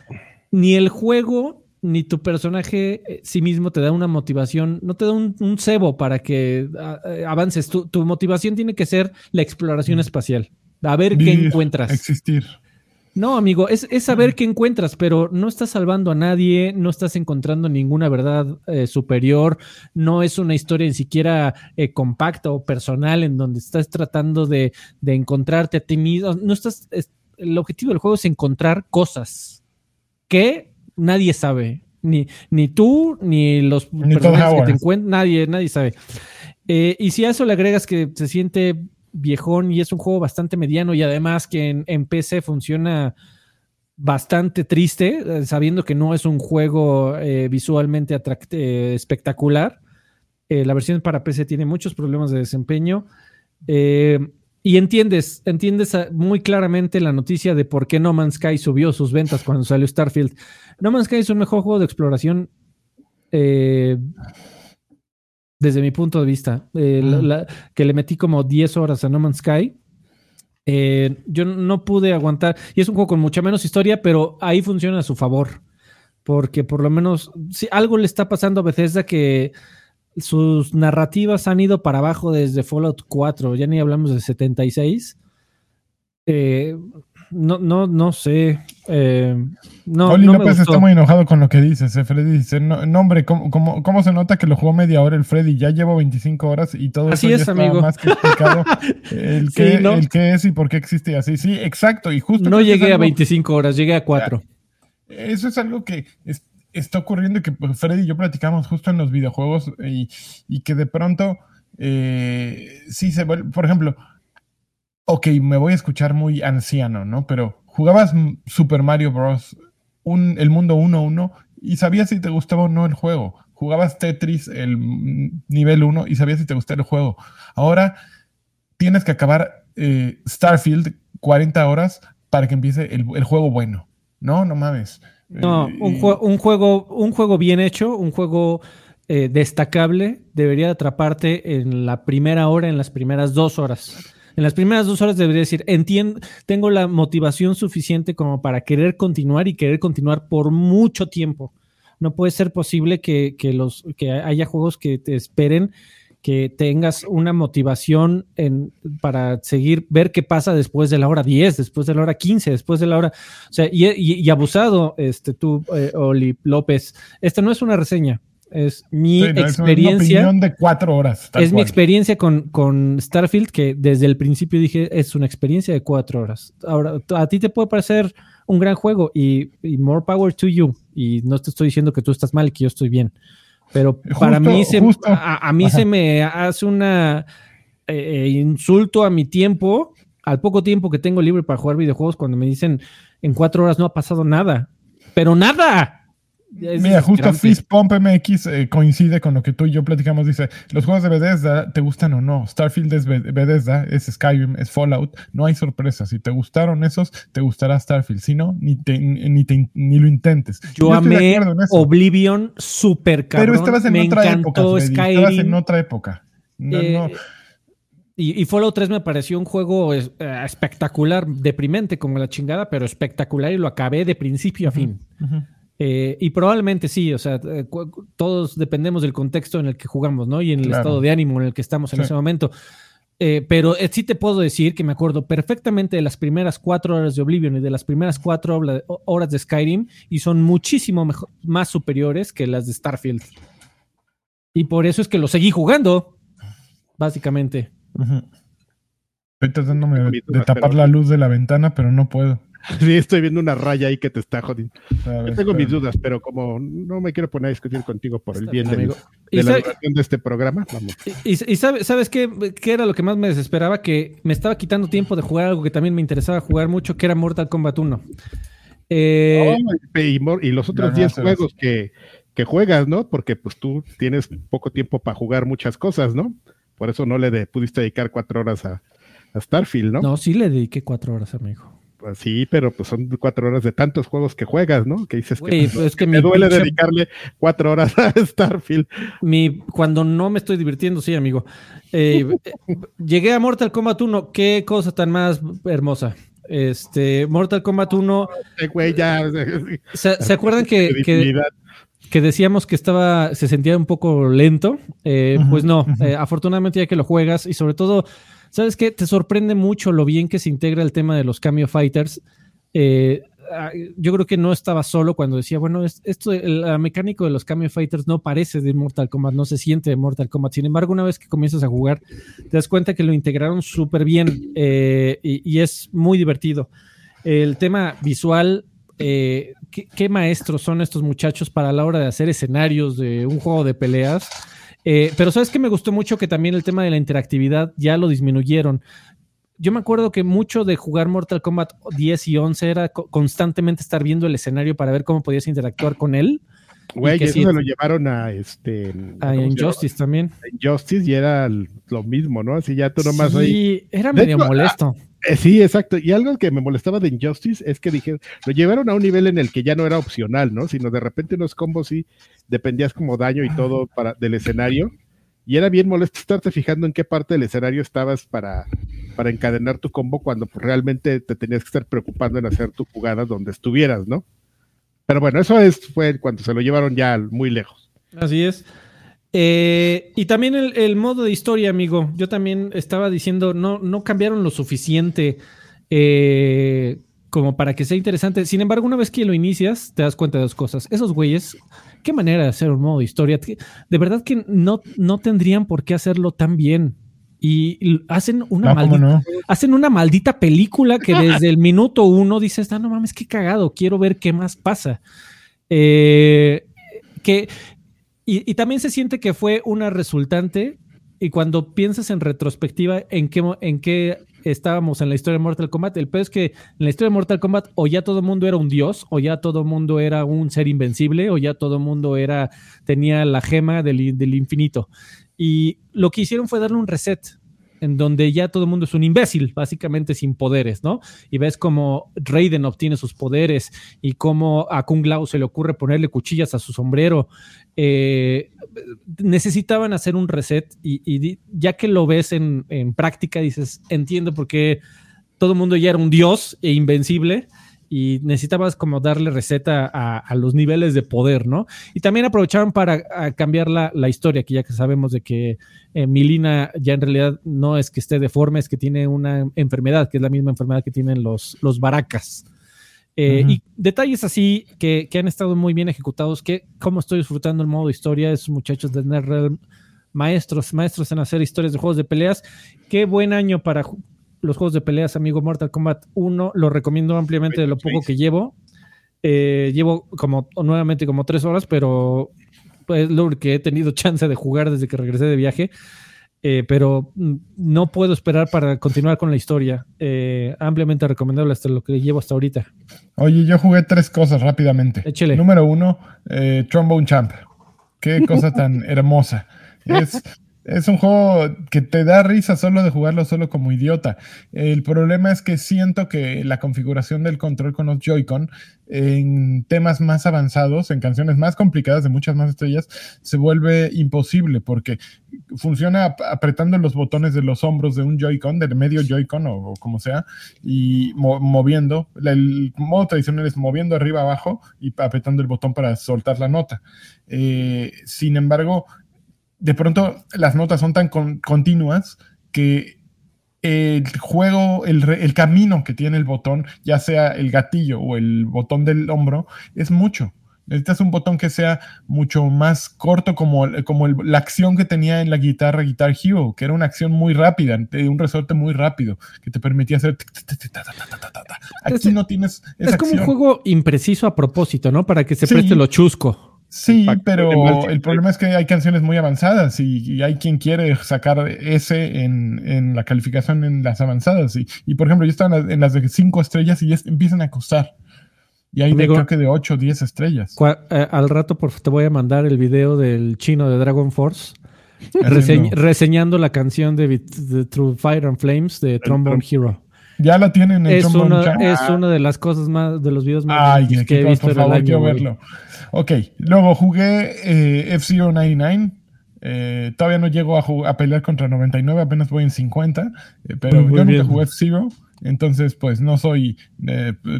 ni el juego ni tu personaje eh, sí mismo te da una motivación, no te da un, cebo para que eh, avances. Tu, tu, motivación tiene que ser la exploración mm. espacial. A ver qué encuentras. Existir. No, amigo, es, saber mm. qué encuentras, pero no estás salvando a nadie, no estás encontrando ninguna verdad eh, superior, no es una historia ni siquiera compacta o personal en donde estás tratando de, de encontrarte a ti mismo. No estás, el objetivo del juego es encontrar cosas que nadie sabe. Ni, ni tú, ni los personajes que te encuentran, nadie, nadie sabe. Eh, y si a eso le agregas que se siente viejón y es un juego bastante mediano y además que en, PC funciona bastante triste, eh, sabiendo que no es un juego eh, visualmente espectacular. la versión para PC tiene muchos problemas de desempeño. Y entiendes, entiendes muy claramente la noticia de por qué No Man's Sky subió sus ventas cuando salió Starfield. No Man's Sky es un mejor juego de exploración eh, desde mi punto de vista. Eh, que le metí como 10 horas a No Man's Sky. Eh, yo no pude aguantar. Y es un juego con mucha menos historia, pero ahí funciona a su favor. Porque por lo menos, si algo le está pasando a Bethesda que sus narrativas han ido para abajo desde Fallout 4, ya ni hablamos de 76. Eh, no, no, no sé. Eh, no, Oli López está muy enojado con lo que dices. Eh. Freddy dice: no, hombre, ¿cómo, ¿cómo, se nota que lo jugó media hora el Freddy? Ya llevo 25 horas y todo así eso ya es, más que explicado. [LAUGHS] el, que, es y por qué existe así. Sí, exacto. Y justo no llegué a 25 horas, llegué a 4. Eso es algo que está ocurriendo y que pues, Freddy y yo platicamos justo en los videojuegos y, que de pronto eh, sí se vuelve, por ejemplo, ok, me voy a escuchar muy anciano, ¿no? Pero jugabas Super Mario Bros. Un, el mundo 1-1 y sabías si te gustaba o no el juego. Jugabas Tetris el nivel 1 y sabías si te gustaba el juego. Ahora tienes que acabar eh, Starfield 40 horas para que empiece el, juego bueno. No, no mames. No, eh, un, un, juego, un juego bien hecho, un juego eh, destacable, debería atraparte en la primera hora, en las primeras dos horas. En las primeras dos horas debería decir, entiendo, tengo la motivación suficiente como para querer continuar y querer continuar por mucho tiempo. No puede ser posible que, los, que haya juegos que te esperen que tengas una motivación en, para seguir, ver qué pasa después de la hora 10, después de la hora 15, después de la hora, o sea, y, abusado, este, tú, eh, Oli López, esta no es una reseña, es mi experiencia. Es de cuatro horas. Es mi experiencia con, con, Starfield, que desde el principio dije es una experiencia de cuatro horas. Ahora, a ti te puede parecer un gran juego y, more power to you. Y no te estoy diciendo que tú estás mal y que yo estoy bien. Pero para mí, se, a, mí se me hace una eh, insulto a mi tiempo, al poco tiempo que tengo libre para jugar videojuegos, cuando me dicen en cuatro horas no ha pasado nada. Pero nada. Mira, justo Fist Pump MX eh, coincide con lo que tú y yo platicamos. Dice: Los juegos de Bethesda, ¿te gustan o no? Starfield es Bethesda, es Skyrim, es Fallout. No hay sorpresas. Si te gustaron esos, te gustará Starfield. Si no, ni, ni, lo intentes. Yo, amé Oblivion super cabrón. Pero estabas en otra época. Estabas en otra época. Eh, y, Fallout 3 me pareció un juego eh, espectacular, deprimente como la chingada, pero espectacular y lo acabé de principio a fin. Eh, y probablemente sí, o sea, eh, todos dependemos del contexto en el que jugamos, ¿no? Y en el estado de ánimo en el que estamos en ese momento. Eh, pero sí te puedo decir que me acuerdo perfectamente de las primeras cuatro horas de Oblivion y de las primeras cuatro horas de Skyrim y son muchísimo más superiores que las de Starfield. Y por eso es que lo seguí jugando, básicamente. Estoy tratándome de tapar la luz de la ventana, pero no puedo. [LAUGHS] Sí, estoy viendo una raya ahí que te está jodiendo. Yo tengo mis dudas, pero como no me quiero poner a discutir contigo por el bien de, la duración de este programa, vamos. Y, sabes, qué, era lo que más me desesperaba? Que me estaba quitando tiempo de jugar algo que también me interesaba jugar mucho, que era Mortal Kombat 1. Eh, y, los otros 10 juegos que, que juegas, ¿no? Porque pues tú tienes poco tiempo para jugar muchas cosas, ¿no? Por eso no le pudiste dedicar cuatro horas a, a Starfield, ¿no? No, sí le dediqué cuatro horas, amigo. Pues sí, pero pues son cuatro horas de tantos juegos que juegas, ¿no? Que dices que, pues, me duele dedicarle cuatro horas a [LAUGHS] Starfield. Mi, cuando no me estoy divirtiendo, sí, amigo. Eh, llegué a Mortal Kombat 1, qué cosa tan más hermosa. Este, Mortal Kombat 1. Güey, ya. ¿Se, acuerdan que, que, decíamos que estaba, se sentía un poco lento? Eh, pues no, eh, afortunadamente ya que lo juegas y sobre todo ¿Sabes qué? Te sorprende mucho lo bien que se integra el tema de los Cameo Fighters. Eh, ah, yo creo que no estaba solo cuando decía, bueno, esto, la mecánico de los Cameo Fighters no parece de Mortal Kombat, no se siente de Mortal Kombat. Sin embargo, una vez que comienzas a jugar, te das cuenta que lo integraron súper bien eh, y, es muy divertido. El tema visual, eh, ¿qué, maestros son estos muchachos para la hora de hacer escenarios de un juego de peleas? Eh, pero sabes que me gustó mucho que también el tema de la interactividad ya lo disminuyeron. Yo me acuerdo que mucho de jugar Mortal Kombat 10 y 11 era constantemente estar viendo el escenario para ver cómo podías interactuar con él. Güey, y eso se lo llevaron a este. A Injustice también. Injustice y era lo mismo, ¿no? Así ya tú nomás sí, era medio molesto. Eh, sí, exacto. Y algo que me molestaba de Injustice es que dije, lo llevaron a un nivel en el que ya no era opcional, ¿no? Sino de repente unos combos sí dependías como daño y todo para, del escenario. Y era bien molesto estarte fijando en qué parte del escenario estabas para, para encadenar tu combo cuando realmente te tenías que estar preocupando en hacer tu jugada donde estuvieras, ¿no? Pero bueno, eso es, fue cuando se lo llevaron ya muy lejos. Así es. Eh, y también el, modo de historia, amigo. Yo también estaba diciendo, no, no cambiaron lo suficiente. Eh, como para que sea interesante. Sin embargo, una vez que lo inicias, te das cuenta de dos cosas. Esos güeyes, qué manera de hacer un modo de historia. De verdad que no, no tendrían por qué hacerlo tan bien. Y hacen una, maldita, hacen una maldita película que desde el [LAUGHS] minuto uno dices, ah, no mames, qué cagado, quiero ver qué más pasa. Eh, que, y, también se siente que fue una resultante. Y cuando piensas en retrospectiva en qué, en qué estábamos en la historia de Mortal Kombat, el peor es que en la historia de Mortal Kombat o ya todo el mundo era un dios, o ya todo el mundo era un ser invencible, o ya todo el mundo era, tenía la gema del, del infinito. Y lo que hicieron fue darle un reset, en donde ya todo el mundo es un imbécil, básicamente sin poderes, ¿no? Y ves cómo Raiden obtiene sus poderes y cómo a Kung Lao se le ocurre ponerle cuchillas a su sombrero. Eh, necesitaban hacer un reset y, ya que lo ves en, en práctica, dices, entiendo por qué todo el mundo ya era un dios e invencible y necesitabas como darle receta a, los niveles de poder, ¿no? Y también aprovecharon para cambiar la, historia, que ya que sabemos de que eh, Milina ya en realidad no es que esté deforme, es que tiene una enfermedad, que es la misma enfermedad que tienen los, los baracas. Eh, y detalles así que, han estado muy bien ejecutados, que como estoy disfrutando el modo historia, esos muchachos de NetRealm, maestros, maestros en hacer historias de juegos de peleas. Qué buen año para los juegos de peleas, amigo Mortal Kombat 1, lo recomiendo ampliamente de lo poco que llevo. Eh, llevo como nuevamente como tres horas, pero pues lo que he tenido [LAUGHS] chance de jugar desde que regresé de viaje. Eh, pero no puedo esperar para continuar con la historia. Eh, ampliamente recomendable hasta lo que llevo hasta ahorita. Oye, yo jugué tres cosas rápidamente. Échele. Número uno, Trombone Champ. Qué cosa [LAUGHS] tan hermosa. Es es un juego que te da risa solo de jugarlo solo como idiota. El problema es que siento que la configuración del control con los Joy-Con en temas más avanzados, en canciones más complicadas de muchas más estrellas, se vuelve imposible porque funciona apretando los botones de los hombros de un Joy-Con, del medio Joy-Con o, como sea, y moviendo. El modo tradicional es moviendo arriba abajo y apretando el botón para soltar la nota. Eh, sin embargo, de pronto las notas son tan continuas que el juego, el, camino que tiene el botón, ya sea el gatillo o el botón del hombro, es mucho. Necesitas un botón que sea mucho más corto, como, como la acción que tenía en la guitarra Guitar Hero, que era una acción muy rápida, un resorte muy rápido, que te permitía hacer. Aquí no tienes. es como un juego impreciso a propósito, ¿no? Para que se preste lo chusco. Sí, pero el problema es que hay canciones muy avanzadas y, hay quien quiere sacar ese en, la calificación en las avanzadas. Y, por ejemplo, yo estaba en las de 5 estrellas y ya empiezan a costar. Y hay de, creo que de 8 o 10 estrellas. Eh, al rato por, te voy a mandar el video del chino de Dragon Force reseñando la canción de, True Fire and Flames de Trombone Hero. Ya la tienen en es una, es una de las cosas más, de los videos más que he visto por favor, quiero verlo. Ok, luego jugué eh, F-Zero 99. Eh, todavía no llego a, a, pelear contra 99, apenas voy en 50, eh, pero yo nunca jugué F-Zero. Entonces, pues no soy,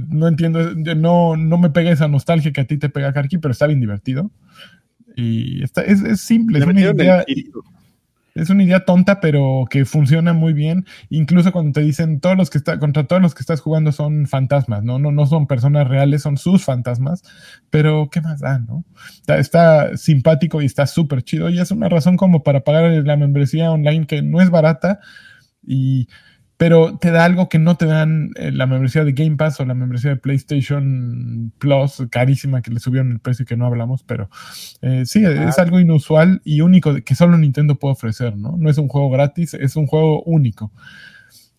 no entiendo, no, no me pega esa nostalgia que a ti te pega, Karki, pero está bien divertido. Y está, es, es simple, es una idea, es una idea tonta, pero que funciona muy bien. Incluso cuando te dicen todos los que está, contra todos los que estás jugando son fantasmas, ¿no? No, no son personas reales, son sus fantasmas. Pero, ¿qué más da, no? Está, simpático y está súper chido. Y es una razón como para pagar la membresía online que no es barata. Y pero te da algo que no te dan eh, la membresía de Game Pass o la membresía de PlayStation Plus, carísima, que le subieron el precio y que no hablamos, pero eh, sí, es algo inusual y único que solo Nintendo puede ofrecer, ¿no? No es un juego gratis, es un juego único.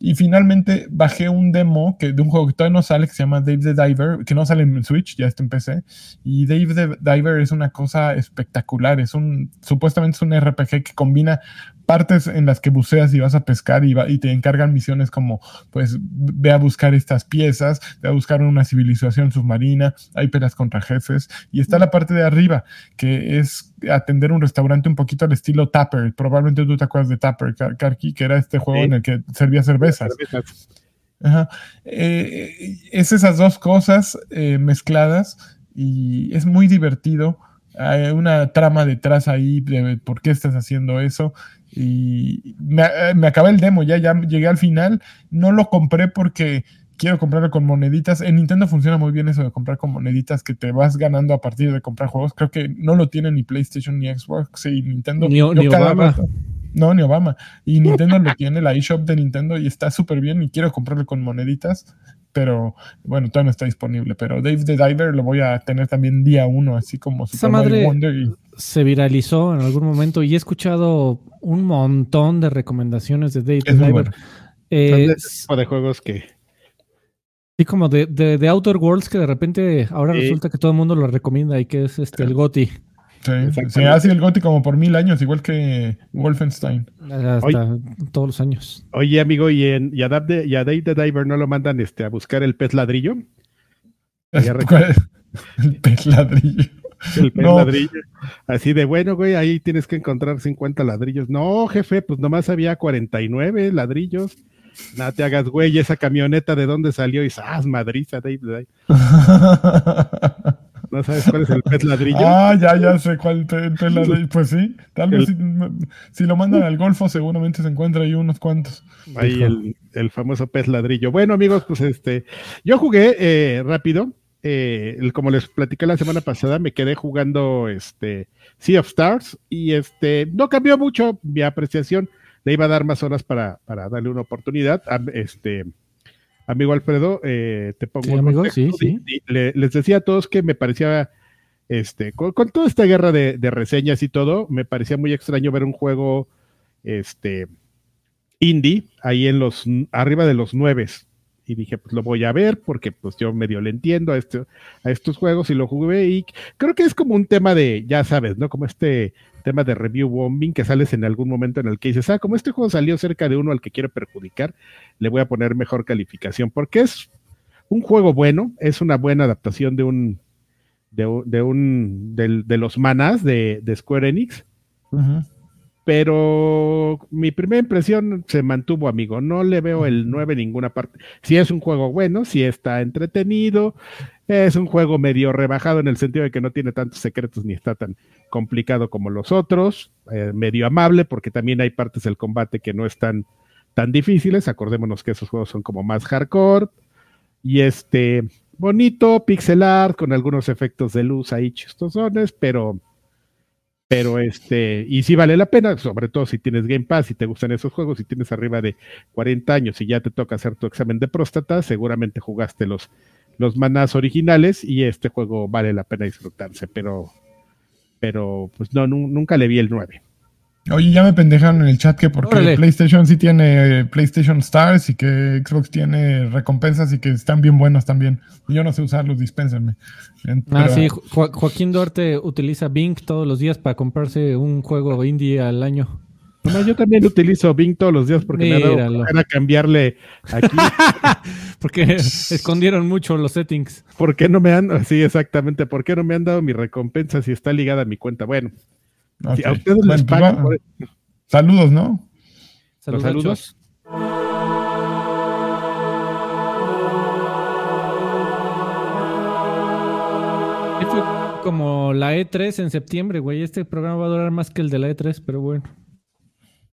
Y finalmente bajé un demo que, de un juego que todavía no sale, que se llama Dave the Diver, que no sale en Switch, ya está en PC. Y Dave the Diver es una cosa espectacular. Es un, supuestamente es un RPG que combina partes en las que buceas y vas a pescar y, y te encargan misiones como, pues, ve a buscar estas piezas, ve a buscar una civilización submarina, hay peleas contra jefes. Y está la parte de arriba, que es atender un restaurante un poquito al estilo Tapper. Probablemente tú te acuerdas de Tapper, Karki, que era este juego en el que servía cervezas. Eh, es esas dos cosas eh, mezcladas y es muy divertido. Hay una trama detrás ahí de por qué estás haciendo eso. Y me, me acabé el demo, ya, ya llegué al final. No lo compré porque quiero comprarlo con moneditas. En Nintendo funciona muy bien eso de comprar con moneditas que te vas ganando a partir de comprar juegos. Creo que no lo tiene ni PlayStation ni Xbox y Nintendo. Ni, Obama. no, ni Obama. Y [LAUGHS] Nintendo lo tiene, la eShop de Nintendo, y está súper bien. Y quiero comprarlo con moneditas. Pero bueno, todavía no está disponible. Pero Dave the Diver lo voy a tener también día uno, así como Esa madre se viralizó en algún momento y he escuchado un montón de recomendaciones de Dave the Diver. Eh, tipo de juegos que Sí, como de, de, Outer Worlds que de repente ahora resulta que todo el mundo lo recomienda y que es este el GOTI. Sí, se hace el GOTI como por mil años, igual que Wolfenstein. Hasta todos los años. Oye, amigo, ¿y, en, y, a Dave, y a Dave the Diver no lo mandan este, a buscar el pez ladrillo? [LAUGHS] El pez ladrillo. El pez ladrillo. Así de, bueno, güey, ahí tienes que encontrar 50 ladrillos. No, jefe, pues nomás había 49 ladrillos. No te hagas güey, esa camioneta de dónde salió y ¡ah, madriza, Dave! [LAUGHS] ¿No sabes cuál es el pez ladrillo? Ah, ya, ya sé cuál pez, ladrillo. Pues sí, tal vez si, lo mandan al Golfo seguramente se encuentra ahí unos cuantos. Ahí el, famoso pez ladrillo. Bueno, amigos, pues este, yo jugué eh, rápido. Eh, como les platicé la semana pasada, me quedé jugando este Sea of Stars y este no cambió mucho mi apreciación le iba a dar más horas para, darle una oportunidad. este, amigo Alfredo, eh, te pongo amigo, sí, sí. les decía a todos que me parecía, este, con, toda esta guerra de, reseñas y todo, me parecía muy extraño ver un juego, este, indie ahí en los, arriba de los nueves. Y dije, pues lo voy a ver porque pues yo medio le entiendo a, este, a estos juegos y lo jugué y creo que es como un tema de, ya sabes, ¿no? Como este tema de review bombing que sales en algún momento en el que dices, ah, como este juego salió cerca de uno al que quiero perjudicar, le voy a poner mejor calificación, porque es un juego bueno, es una buena adaptación de un, de, un, de, los manas de, Square Enix. Pero mi primera impresión se mantuvo, amigo. No le veo el 9 en ninguna parte. Si es un juego bueno, si está entretenido, es un juego medio rebajado en el sentido de que no tiene tantos secretos ni está tan complicado como los otros, eh, medio amable, porque también hay partes del combate que no están tan difíciles. Acordémonos que esos juegos son como más hardcore. Y este, bonito, pixel art, con algunos efectos de luz ahí chistosones, pero, pero este, y sí vale la pena, sobre todo si tienes Game Pass, y te gustan esos juegos, si tienes arriba de 40 años y ya te toca hacer tu examen de próstata, seguramente jugaste los, los manás originales y este juego vale la pena disfrutarse, pero pero pues no, nunca le vi el 9. Oye, ya me pendejaron en el chat que porque PlayStation sí tiene eh, PlayStation Stars y que Xbox tiene recompensas y que están bien buenas también. Yo no sé usarlos, dispénsenme. Ah, sí, Joaquín Duarte utiliza Bing todos los días para comprarse un juego indie al año. No, yo también utilizo Bing todos los días porque me ha dado para cambiarle aquí. [LAUGHS] porque escondieron mucho los settings. ¿Por qué no me han, sí, exactamente, por qué no me han dado mi recompensa si está ligada a mi cuenta? Bueno, a ustedes les pues Saludos, ¿no? Saludos. saludos. Como la E3 en septiembre, güey. Este programa va a durar más que el de la E3, pero bueno.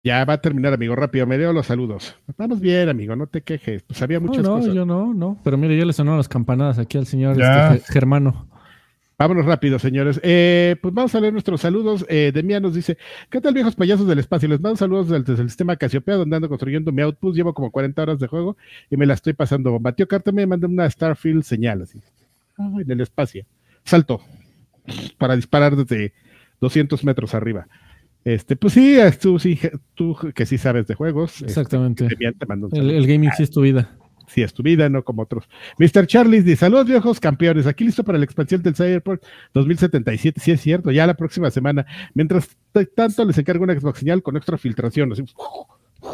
Ya va a terminar, amigo, rápido. Me dio los saludos. Vamos bien, amigo, no te quejes. Pues había muchas no, no, yo no, no. Pero mire, ya le sonaron las campanadas aquí al señor este, Germano. Vámonos rápido, señores. Eh, pues vamos a leer nuestros saludos. Eh, Demian nos dice: ¿Qué tal, viejos payasos del espacio? Les mando saludos desde el sistema Casiopea, donde ando construyendo mi outpost. Llevo como 40 horas de juego y me la estoy pasando. Mateo Carta me manda una Starfield señal así. en el espacio. Salto para disparar desde 200 metros arriba. Este, pues sí, tú, sí, tú que sí sabes de juegos. Este, Exactamente. el, gaming sí es tu vida. Sí es tu vida, no como otros. Mr. Charlie dice, saludos viejos campeones, aquí listo para la expansión del Cyberpunk 2077, sí es cierto, ya la próxima semana. Mientras tanto les encargo una Xbox señal con extra filtración.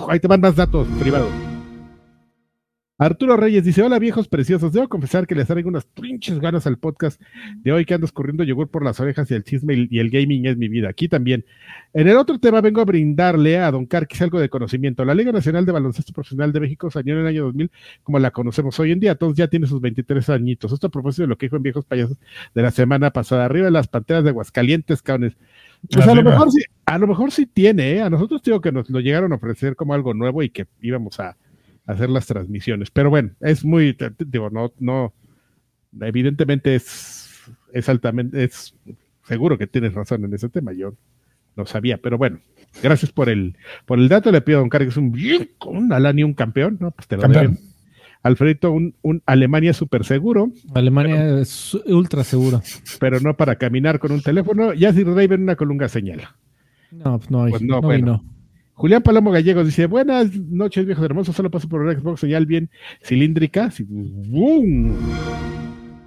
ahí te van más datos privados. Arturo Reyes dice: Hola viejos preciosos. Debo confesar que les traigo unas trinches ganas al podcast de hoy que ando escurriendo yogur por las orejas y el chisme y el gaming es mi vida. Aquí también. En el otro tema vengo a brindarle a Don Carquis algo de conocimiento. La Liga Nacional de Baloncesto Profesional de México salió en el año 2000 como la conocemos hoy en día. Todos ya tiene sus 23 añitos. Esto a propósito de lo que dijo en Viejos Payasos de la semana pasada. Arriba de las panteras de Aguascalientes, cabrones. Pues a lo, mejor sí, a lo mejor sí tiene, ¿eh? A nosotros digo que nos lo llegaron a ofrecer como algo nuevo y que íbamos a hacer las transmisiones. Pero bueno, es muy, digo, no, no, evidentemente es, es altamente, es seguro que tienes razón en ese tema, yo no sabía, pero bueno, gracias por el, por el dato, le pido a Don Carlos un, un Alani, un campeón, ¿no? Pues te lo campeón. Alfredito, un, un, Alemania súper seguro. Alemania es ultra seguro. Pero no para caminar con un teléfono. Ya si Raven una colunga señal. No, pues no hay. Pues no, bueno. Julián Palomo Gallegos dice: Buenas noches, viejos hermosos. Solo paso por Xbox señal bien cilíndrica. ¡Bum!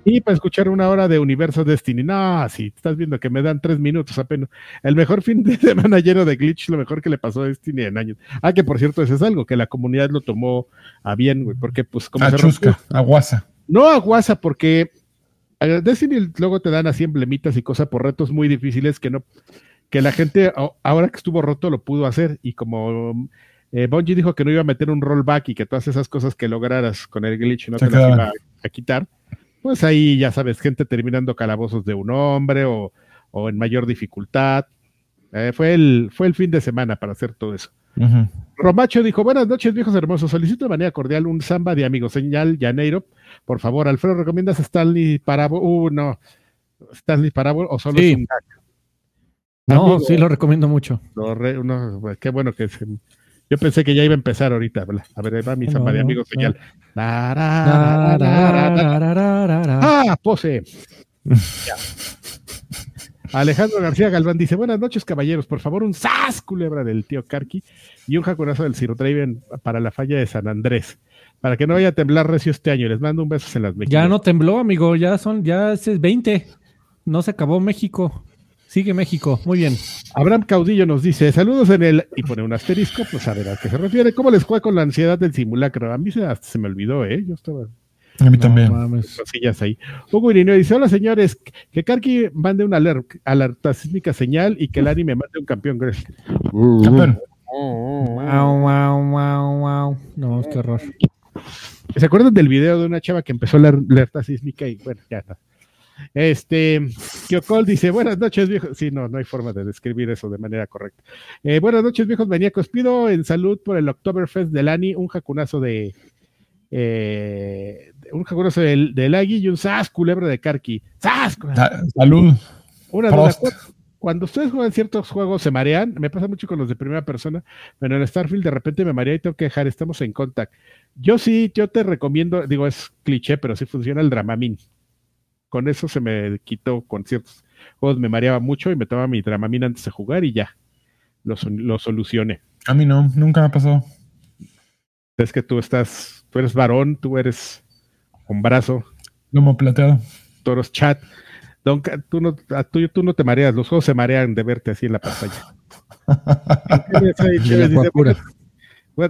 Y para escuchar una hora de Universo Destiny. No, si estás viendo que me dan tres minutos apenas. El mejor fin de [LAUGHS] semana lleno de glitch, lo mejor que le pasó a Destiny en años. Ah, que por cierto, eso es algo que la comunidad lo tomó a bien, güey, porque pues como a chusca, a guasa. No a guasa, porque Destiny luego te dan así emblemitas y cosas por retos muy difíciles que no, que la gente ahora que estuvo roto lo pudo hacer y como eh, Bungie dijo que no iba a meter un rollback y que todas esas cosas que lograras con el glitch no te las iba a quitar pues ahí ya sabes, gente terminando calabozos de un hombre o, en mayor dificultad. Eh, fue, el, fue el fin de semana para hacer todo eso. Romacho dijo, buenas noches viejos hermosos, solicito de manera cordial un samba de amigo señal Janeiro. Por favor, Alfredo, ¿recomiendas Stanley Parable? Uh, no. Stanley Parable o solo sí. No, sí, lo recomiendo mucho. qué bueno que se, yo pensé que ya iba a empezar ahorita. A ver, va mi samba de amigos señal. Ah, pose. Alejandro García Galván dice: Buenas noches, caballeros. Por favor, un sas culebra del tío Karki y un jaconazo del Ciro Draven para la falla de San Andrés. Para que no vaya a temblar recio este año. Les mando un beso en las mejillas. Ya no tembló, amigo. Ya son, ya es 20. No se acabó México. Sigue México, muy bien. Abraham Caudillo nos dice, saludos en el, y pone un asterisco, pues a ver a qué se refiere. ¿Cómo les fue con la ansiedad del simulacro? A mí se, se me olvidó, ¿eh? Yo estaba... A mí también. Cosillas ahí. Hugo Irineo dice, hola señores, que Karki mande una alerta sísmica señal y que el anime mande un campeón. Campeón. Wow, wow, wow, wow. No, qué horror. ¿Se acuerdan del video de una chava que empezó la alerta sísmica y bueno, ya está. Este, Kyokol dice, buenas noches, viejos. Sí, no, no hay forma de describir eso de manera correcta. Eh, buenas noches, viejos maníacos. Pido en salud por el Oktoberfest del Ani un jacunazo de, eh, un jacunazo del, del Agui y un sas culebra de Karki. ¡Sas! Salud. Una duda, cuando ustedes juegan ciertos juegos se marean, me pasa mucho con los de primera persona, pero en Starfield de repente me marea y tengo que dejar, estamos en contact. Yo sí, yo te recomiendo, digo, es cliché, pero sí funciona el Dramamin con eso se me quitó con ciertos juegos, me mareaba mucho y me tomaba mi dramamina antes de jugar y ya, lo, lo solucioné. A mí no, nunca me ha pasado. Es que tú estás, tú eres varón, tú eres con brazo. Lomo plateado. Toros chat. Don, tú, no, tú, tú no te mareas, los juegos se marean de verte así en la pantalla. [LAUGHS]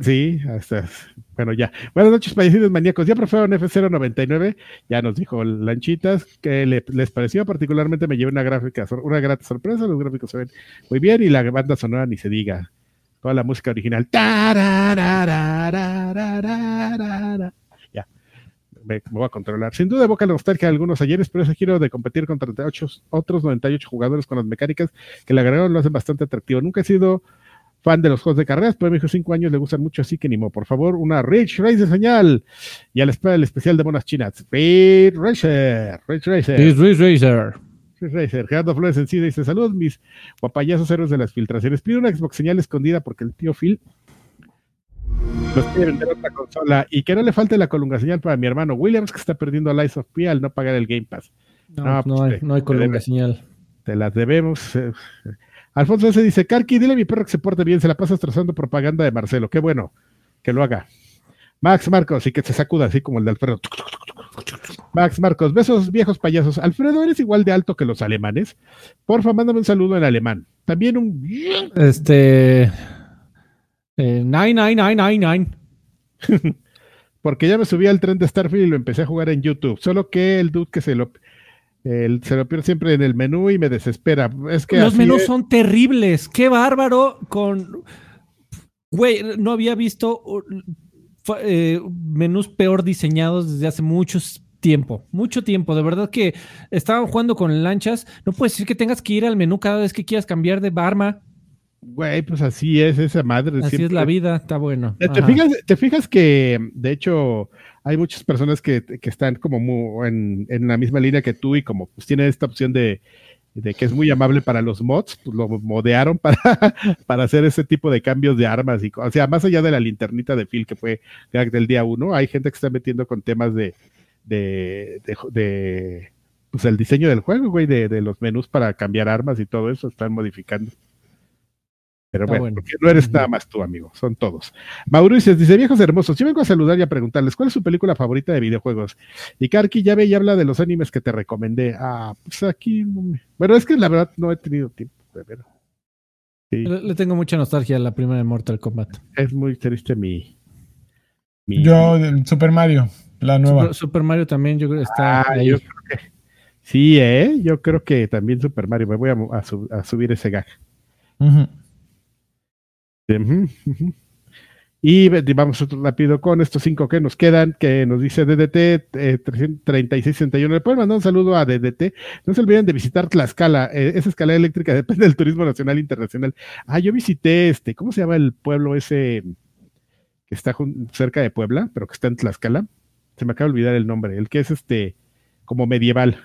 Sí, hasta, bueno, ya. Buenas noches, fallecidos maníacos. Ya probaron F099, ya nos dijo Lanchitas que les pareció particularmente, me lleva una gráfica, una grata sorpresa, los gráficos se ven muy bien y la banda sonora ni se diga. Toda la música original. Ya. Me, voy a controlar. Sin duda evoca la nostalgia de algunos ayeres, pero ese giro de competir contra 38, otros 98 jugadores con las mecánicas que le agregaron lo hacen bastante atractivo. Nunca he sido fan de los juegos de carreras, pero a mi hijo cinco años le gustan mucho, así que ni por favor, una Rich Race de señal. Y al espera el especial de monas chinas. Rich Racer. Rich Racer. Rich Racer. Rich Racer. Gerardo Flores Encida dice: Saludos, mis guapayazos héroes de las filtraciones. Pido una Xbox señal escondida porque el tío Phil nos quiere vender otra consola y que no le falte la colunga señal para mi hermano Williams, que está perdiendo a Lies of P al no pagar el Game Pass. No, no, pues hay, no hay colunga señal. Te las debemos. Eh, Alfonso se dice, Karki, dile a mi perro que se porte bien, se la pasa trazando propaganda de Marcelo. Qué bueno que lo haga. Max Marcos, y que se sacuda así como el de Alfredo. Max Marcos, besos viejos payasos. Alfredo, ¿eres igual de alto que los alemanes? Porfa, mándame un saludo en alemán. También un... Este... Eh, nine, nine, nine, nine, [LAUGHS] Porque ya me subí al tren de Starfield y lo empecé a jugar en YouTube. Solo que el dude que se lo se lo pierde siempre en el menú y me desespera. Es que Los menús son terribles. Qué bárbaro con... Güey, no había visto eh, menús peor diseñados desde hace mucho tiempo, mucho tiempo. De verdad que estaban jugando con lanchas. No puedes decir que tengas que ir al menú cada vez que quieras cambiar de arma. Güey, pues así es esa madre. Así es la vida, está bueno. ¿Te fijas, que, de hecho, hay muchas personas que, están como en, la misma línea que tú y como pues tienen esta opción de, que es muy amable para los mods, pues lo modearon [LAUGHS] para, para hacer ese tipo de cambios de armas. Y, o sea, más allá de la linternita de Phil que fue del día uno, hay gente que está metiendo con temas de, de, de, pues el diseño del juego, güey, de, de los menús para cambiar armas y todo eso, están modificando. Pero bueno, porque no eres nada más tú, amigo, son todos. Mauricio dice, viejos hermosos, yo vengo a saludar y a preguntarles, ¿cuál es su película favorita de videojuegos? Y Karki ya ve y habla de los animes que te recomendé. Ah, pues aquí, bueno, es que la verdad no he tenido tiempo de ver. Le, tengo mucha nostalgia a la primera de Mortal Kombat. Es muy triste mi... Yo, Super Mario, la nueva. Super, Mario también, yo creo que está ah, ahí. sí, ¿eh? Yo creo que también Super Mario, me voy a, subir ese gag. Y vamos rápido con estos cinco que nos quedan, que nos dice DDT eh, 3661. Le pueden mandar un saludo a DDT. No se olviden de visitar Tlaxcala. Eh, esa escalera eléctrica [LAUGHS] depende del turismo nacional e internacional. Ah, yo visité este, ¿cómo se llama el pueblo ese que está cerca de Puebla, pero que está en Tlaxcala? Se me acaba de olvidar el nombre. El que es este, como medieval.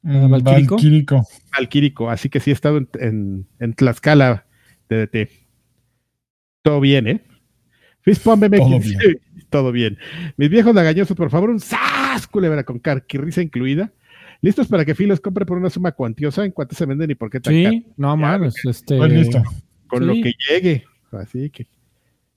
Mm, Valquírico. Valquírico. Así que sí he estado en, en, en Tlaxcala, DDT. Todo bien, ¿eh? Fistpump MX. Todo bien. [LAUGHS] todo bien. Mis viejos lagañosos, por favor, un sas culebra con carquirrisa incluida. ¿Listos para que Filos compre por una suma cuantiosa? ¿En cuánto se venden y por qué tan Sí, no mames. Este... Pues listo. Con lo que llegue. Así que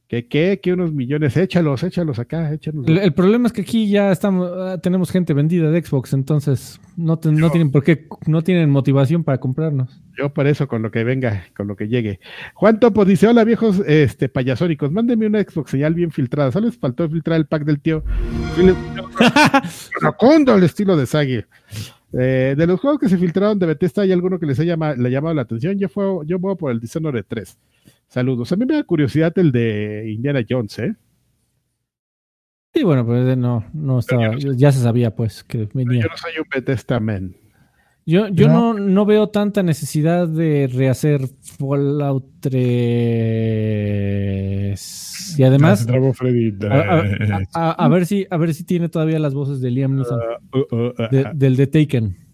¿Qué, qué, qué unos millones? Échalos, échalos acá, échalos. El, problema es que aquí ya estamos, ah, tenemos gente vendida de Xbox, entonces no, no tienen por qué, no tienen motivación para comprarnos. Yo por eso, con lo que venga, con lo que llegue. Juan Topo dice, hola viejos este, payasónicos, mándenme una Xbox señal bien filtrada. Solo les faltó filtrar el pack del tío. [LAUGHS] Racondo al estilo de Sagi. Eh, de los juegos que se filtraron de Bethesda, ¿hay alguno que les haya le llamado la atención? Yo, fue, yo voy por el Dishonored 3. Saludos. A mí me da curiosidad el de Indiana Jones, ¿eh? Sí, bueno, pues no, no estaba, ya se sabía pues que venía. Yo no soy un Bethesda man. Yo, yo no. no, veo tanta necesidad de rehacer Fallout 3. Y además, a, ver si, a ver si tiene todavía las voces de Liam Neeson. Uh, uh, uh, del de Taken.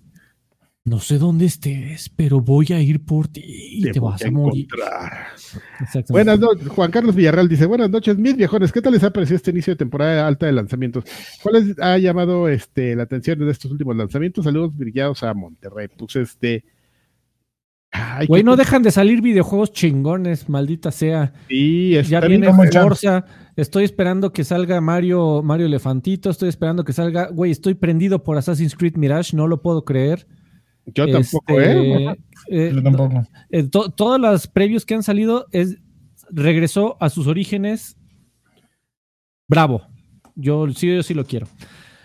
No sé dónde estés, pero voy a ir por ti y te, vas a, morir. Buenas noches, Juan Carlos Villarreal dice, buenas noches, mis viejones, ¿qué tal les ha parecido este inicio de temporada alta de lanzamientos? ¿Cuál les ha llamado este, la atención de estos últimos lanzamientos? Saludos brillados a Monterrey. Pues este... Güey, no dejan de salir videojuegos chingones, maldita sea. Sí, ya viene Forza. Estoy esperando que salga Mario, Mario Elefantito. Estoy esperando que salga. Güey, estoy prendido por Assassin's Creed Mirage, no lo puedo creer. Yo tampoco, ¿eh? Este, eh Yo tampoco. Eh, todas las previos que han salido es regresó a sus orígenes. Bravo. Yo sí, yo sí lo quiero.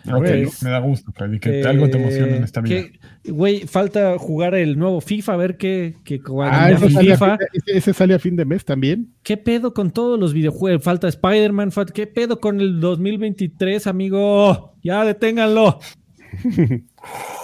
me da gusto, Freddy, que algo te emociona en esta vida. Güey, falta jugar el nuevo FIFA, a ver qué. qué ah, ese, FIFA. ese, sale a fin de mes también. ¿Qué pedo con todos los videojuegos? Falta Spider-Man, ¿qué pedo con el 2023, amigo? Ya deténganlo. [LAUGHS]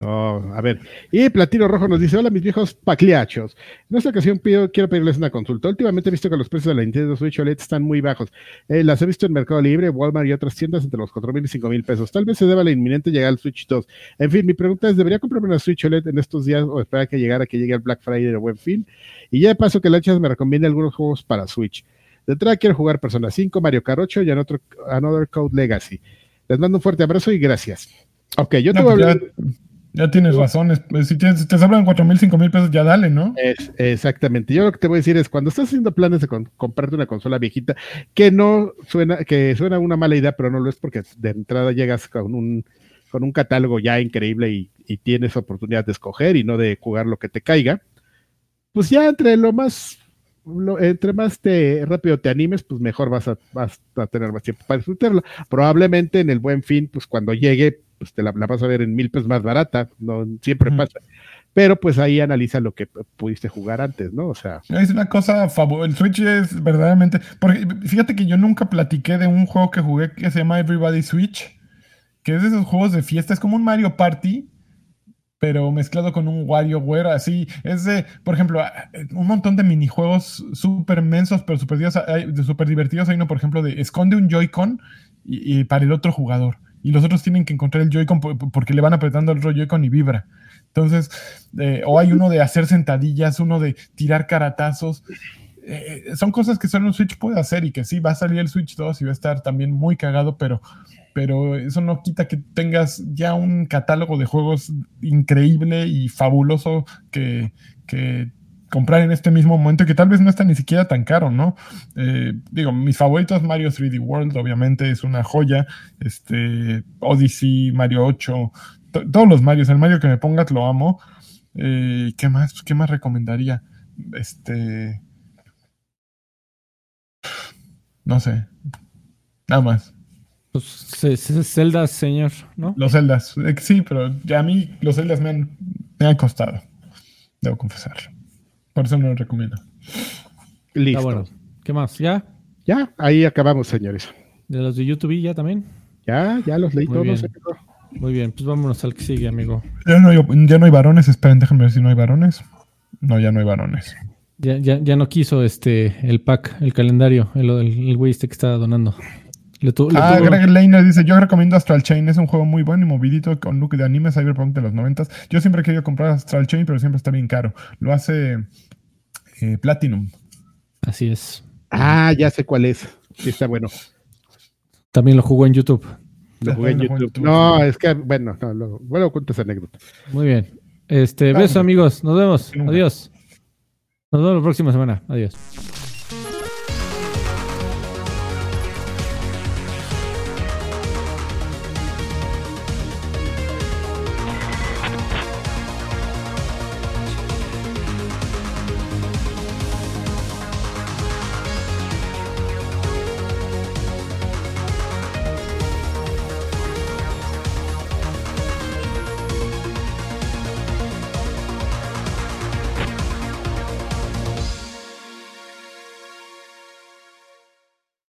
Oh, a ver, y Platino Rojo nos dice: Hola, mis viejos pacliachos. En esta ocasión pido, quiero pedirles una consulta. Últimamente he visto que los precios de la Nintendo Switch OLED están muy bajos. Eh, las he visto en Mercado Libre, Walmart y otras tiendas entre los 4 mil y 5 mil pesos. Tal vez se deba la inminente llegada al Switch 2. En fin, mi pregunta es: ¿debería comprarme una Switch OLED en estos días o esperar a que llegara, que llegue el Black Friday o buen fin? Y ya de paso que Lanchas me recomiende algunos juegos para Switch. De entrada quiero jugar Persona 5, Mario Kart 8 y Another Code Legacy. Les mando un fuerte abrazo y gracias. Ok, yo te voy a pues hablar. Ya tienes razón. Pues, si, te sobran 4 mil, 5 mil pesos, ya dale, ¿no? Es, exactamente. Yo lo que te voy a decir es, cuando estás haciendo planes de comprarte una consola viejita, que no suena, que suena una mala idea, pero no lo es porque de entrada llegas con un, con un catálogo ya increíble y, tienes oportunidad de escoger y no de jugar lo que te caiga, pues ya entre lo más entre más te rápido te animes, pues mejor vas a, vas a tener más tiempo para disfrutarlo. Probablemente en el buen fin, pues cuando llegue, pues te la, vas a ver en mil pesos más barata, no siempre pasa. Pero pues ahí analiza lo que pudiste jugar antes, ¿no? O sea. Es una cosa favor. El Switch es verdaderamente. Porque fíjate que yo nunca platiqué de un juego que jugué que se llama Everybody Switch, que es de esos juegos de fiesta, es como un Mario Party, pero mezclado con un WarioWare, así. Es de, por ejemplo, un montón de minijuegos súper mensos, pero súper super divertidos. Hay uno, por ejemplo, de esconde un Joy-Con y, para el otro jugador. Y los otros tienen que encontrar el Joy-Con porque le van apretando el Joy-Con y vibra. Entonces, eh, o hay uno de hacer sentadillas, uno de tirar caratazos. Eh, son cosas que solo un Switch puede hacer y que sí, va a salir el Switch 2 y va a estar también muy cagado, pero, pero eso no quita que tengas ya un catálogo de juegos increíble y fabuloso que, comprar en este mismo momento que tal vez no está ni siquiera tan caro, ¿no? Eh, digo, mis favoritos Mario 3D World, obviamente es una joya, este, Odyssey, Mario 8, todos los Marios, el Mario que me pongas lo amo. Eh, ¿Qué más? ¿Qué más recomendaría? Este, no sé. Nada más. Pues celdas, señor, ¿no? Los celdas. Eh, sí, pero ya a mí los celdas me han, me han costado. Debo confesar. Por eso no lo recomiendo. Listo. bueno. ¿Qué más? ¿Ya? Ya, ahí acabamos, señores. ¿De los de YouTube ya también? Ya, ya los leí todos. Muy bien, pues vámonos al que sigue, amigo. Ya no hay, ya no hay varones, esperen, déjenme ver si no hay varones. No, ya no hay varones. Ya, ya, ya no quiso este el pack, el calendario, el, el, güey este que estaba donando. ah, Greg Lane dice, yo recomiendo Astral Chain, es un juego muy bueno y movidito con look de anime cyberpunk de los noventas. Yo siempre he querido comprar Astral Chain, pero siempre está bien caro. Lo hace eh, Platinum. Así es. Ah, ya sé cuál es. Sí, está bueno. También lo jugó en YouTube. Lo jugué en YouTube. No, es que, bueno, no, luego, bueno, cuento esa anécdota. Muy bien. Este, beso amigos, nos vemos. Adiós. Nos vemos la próxima semana. Adiós.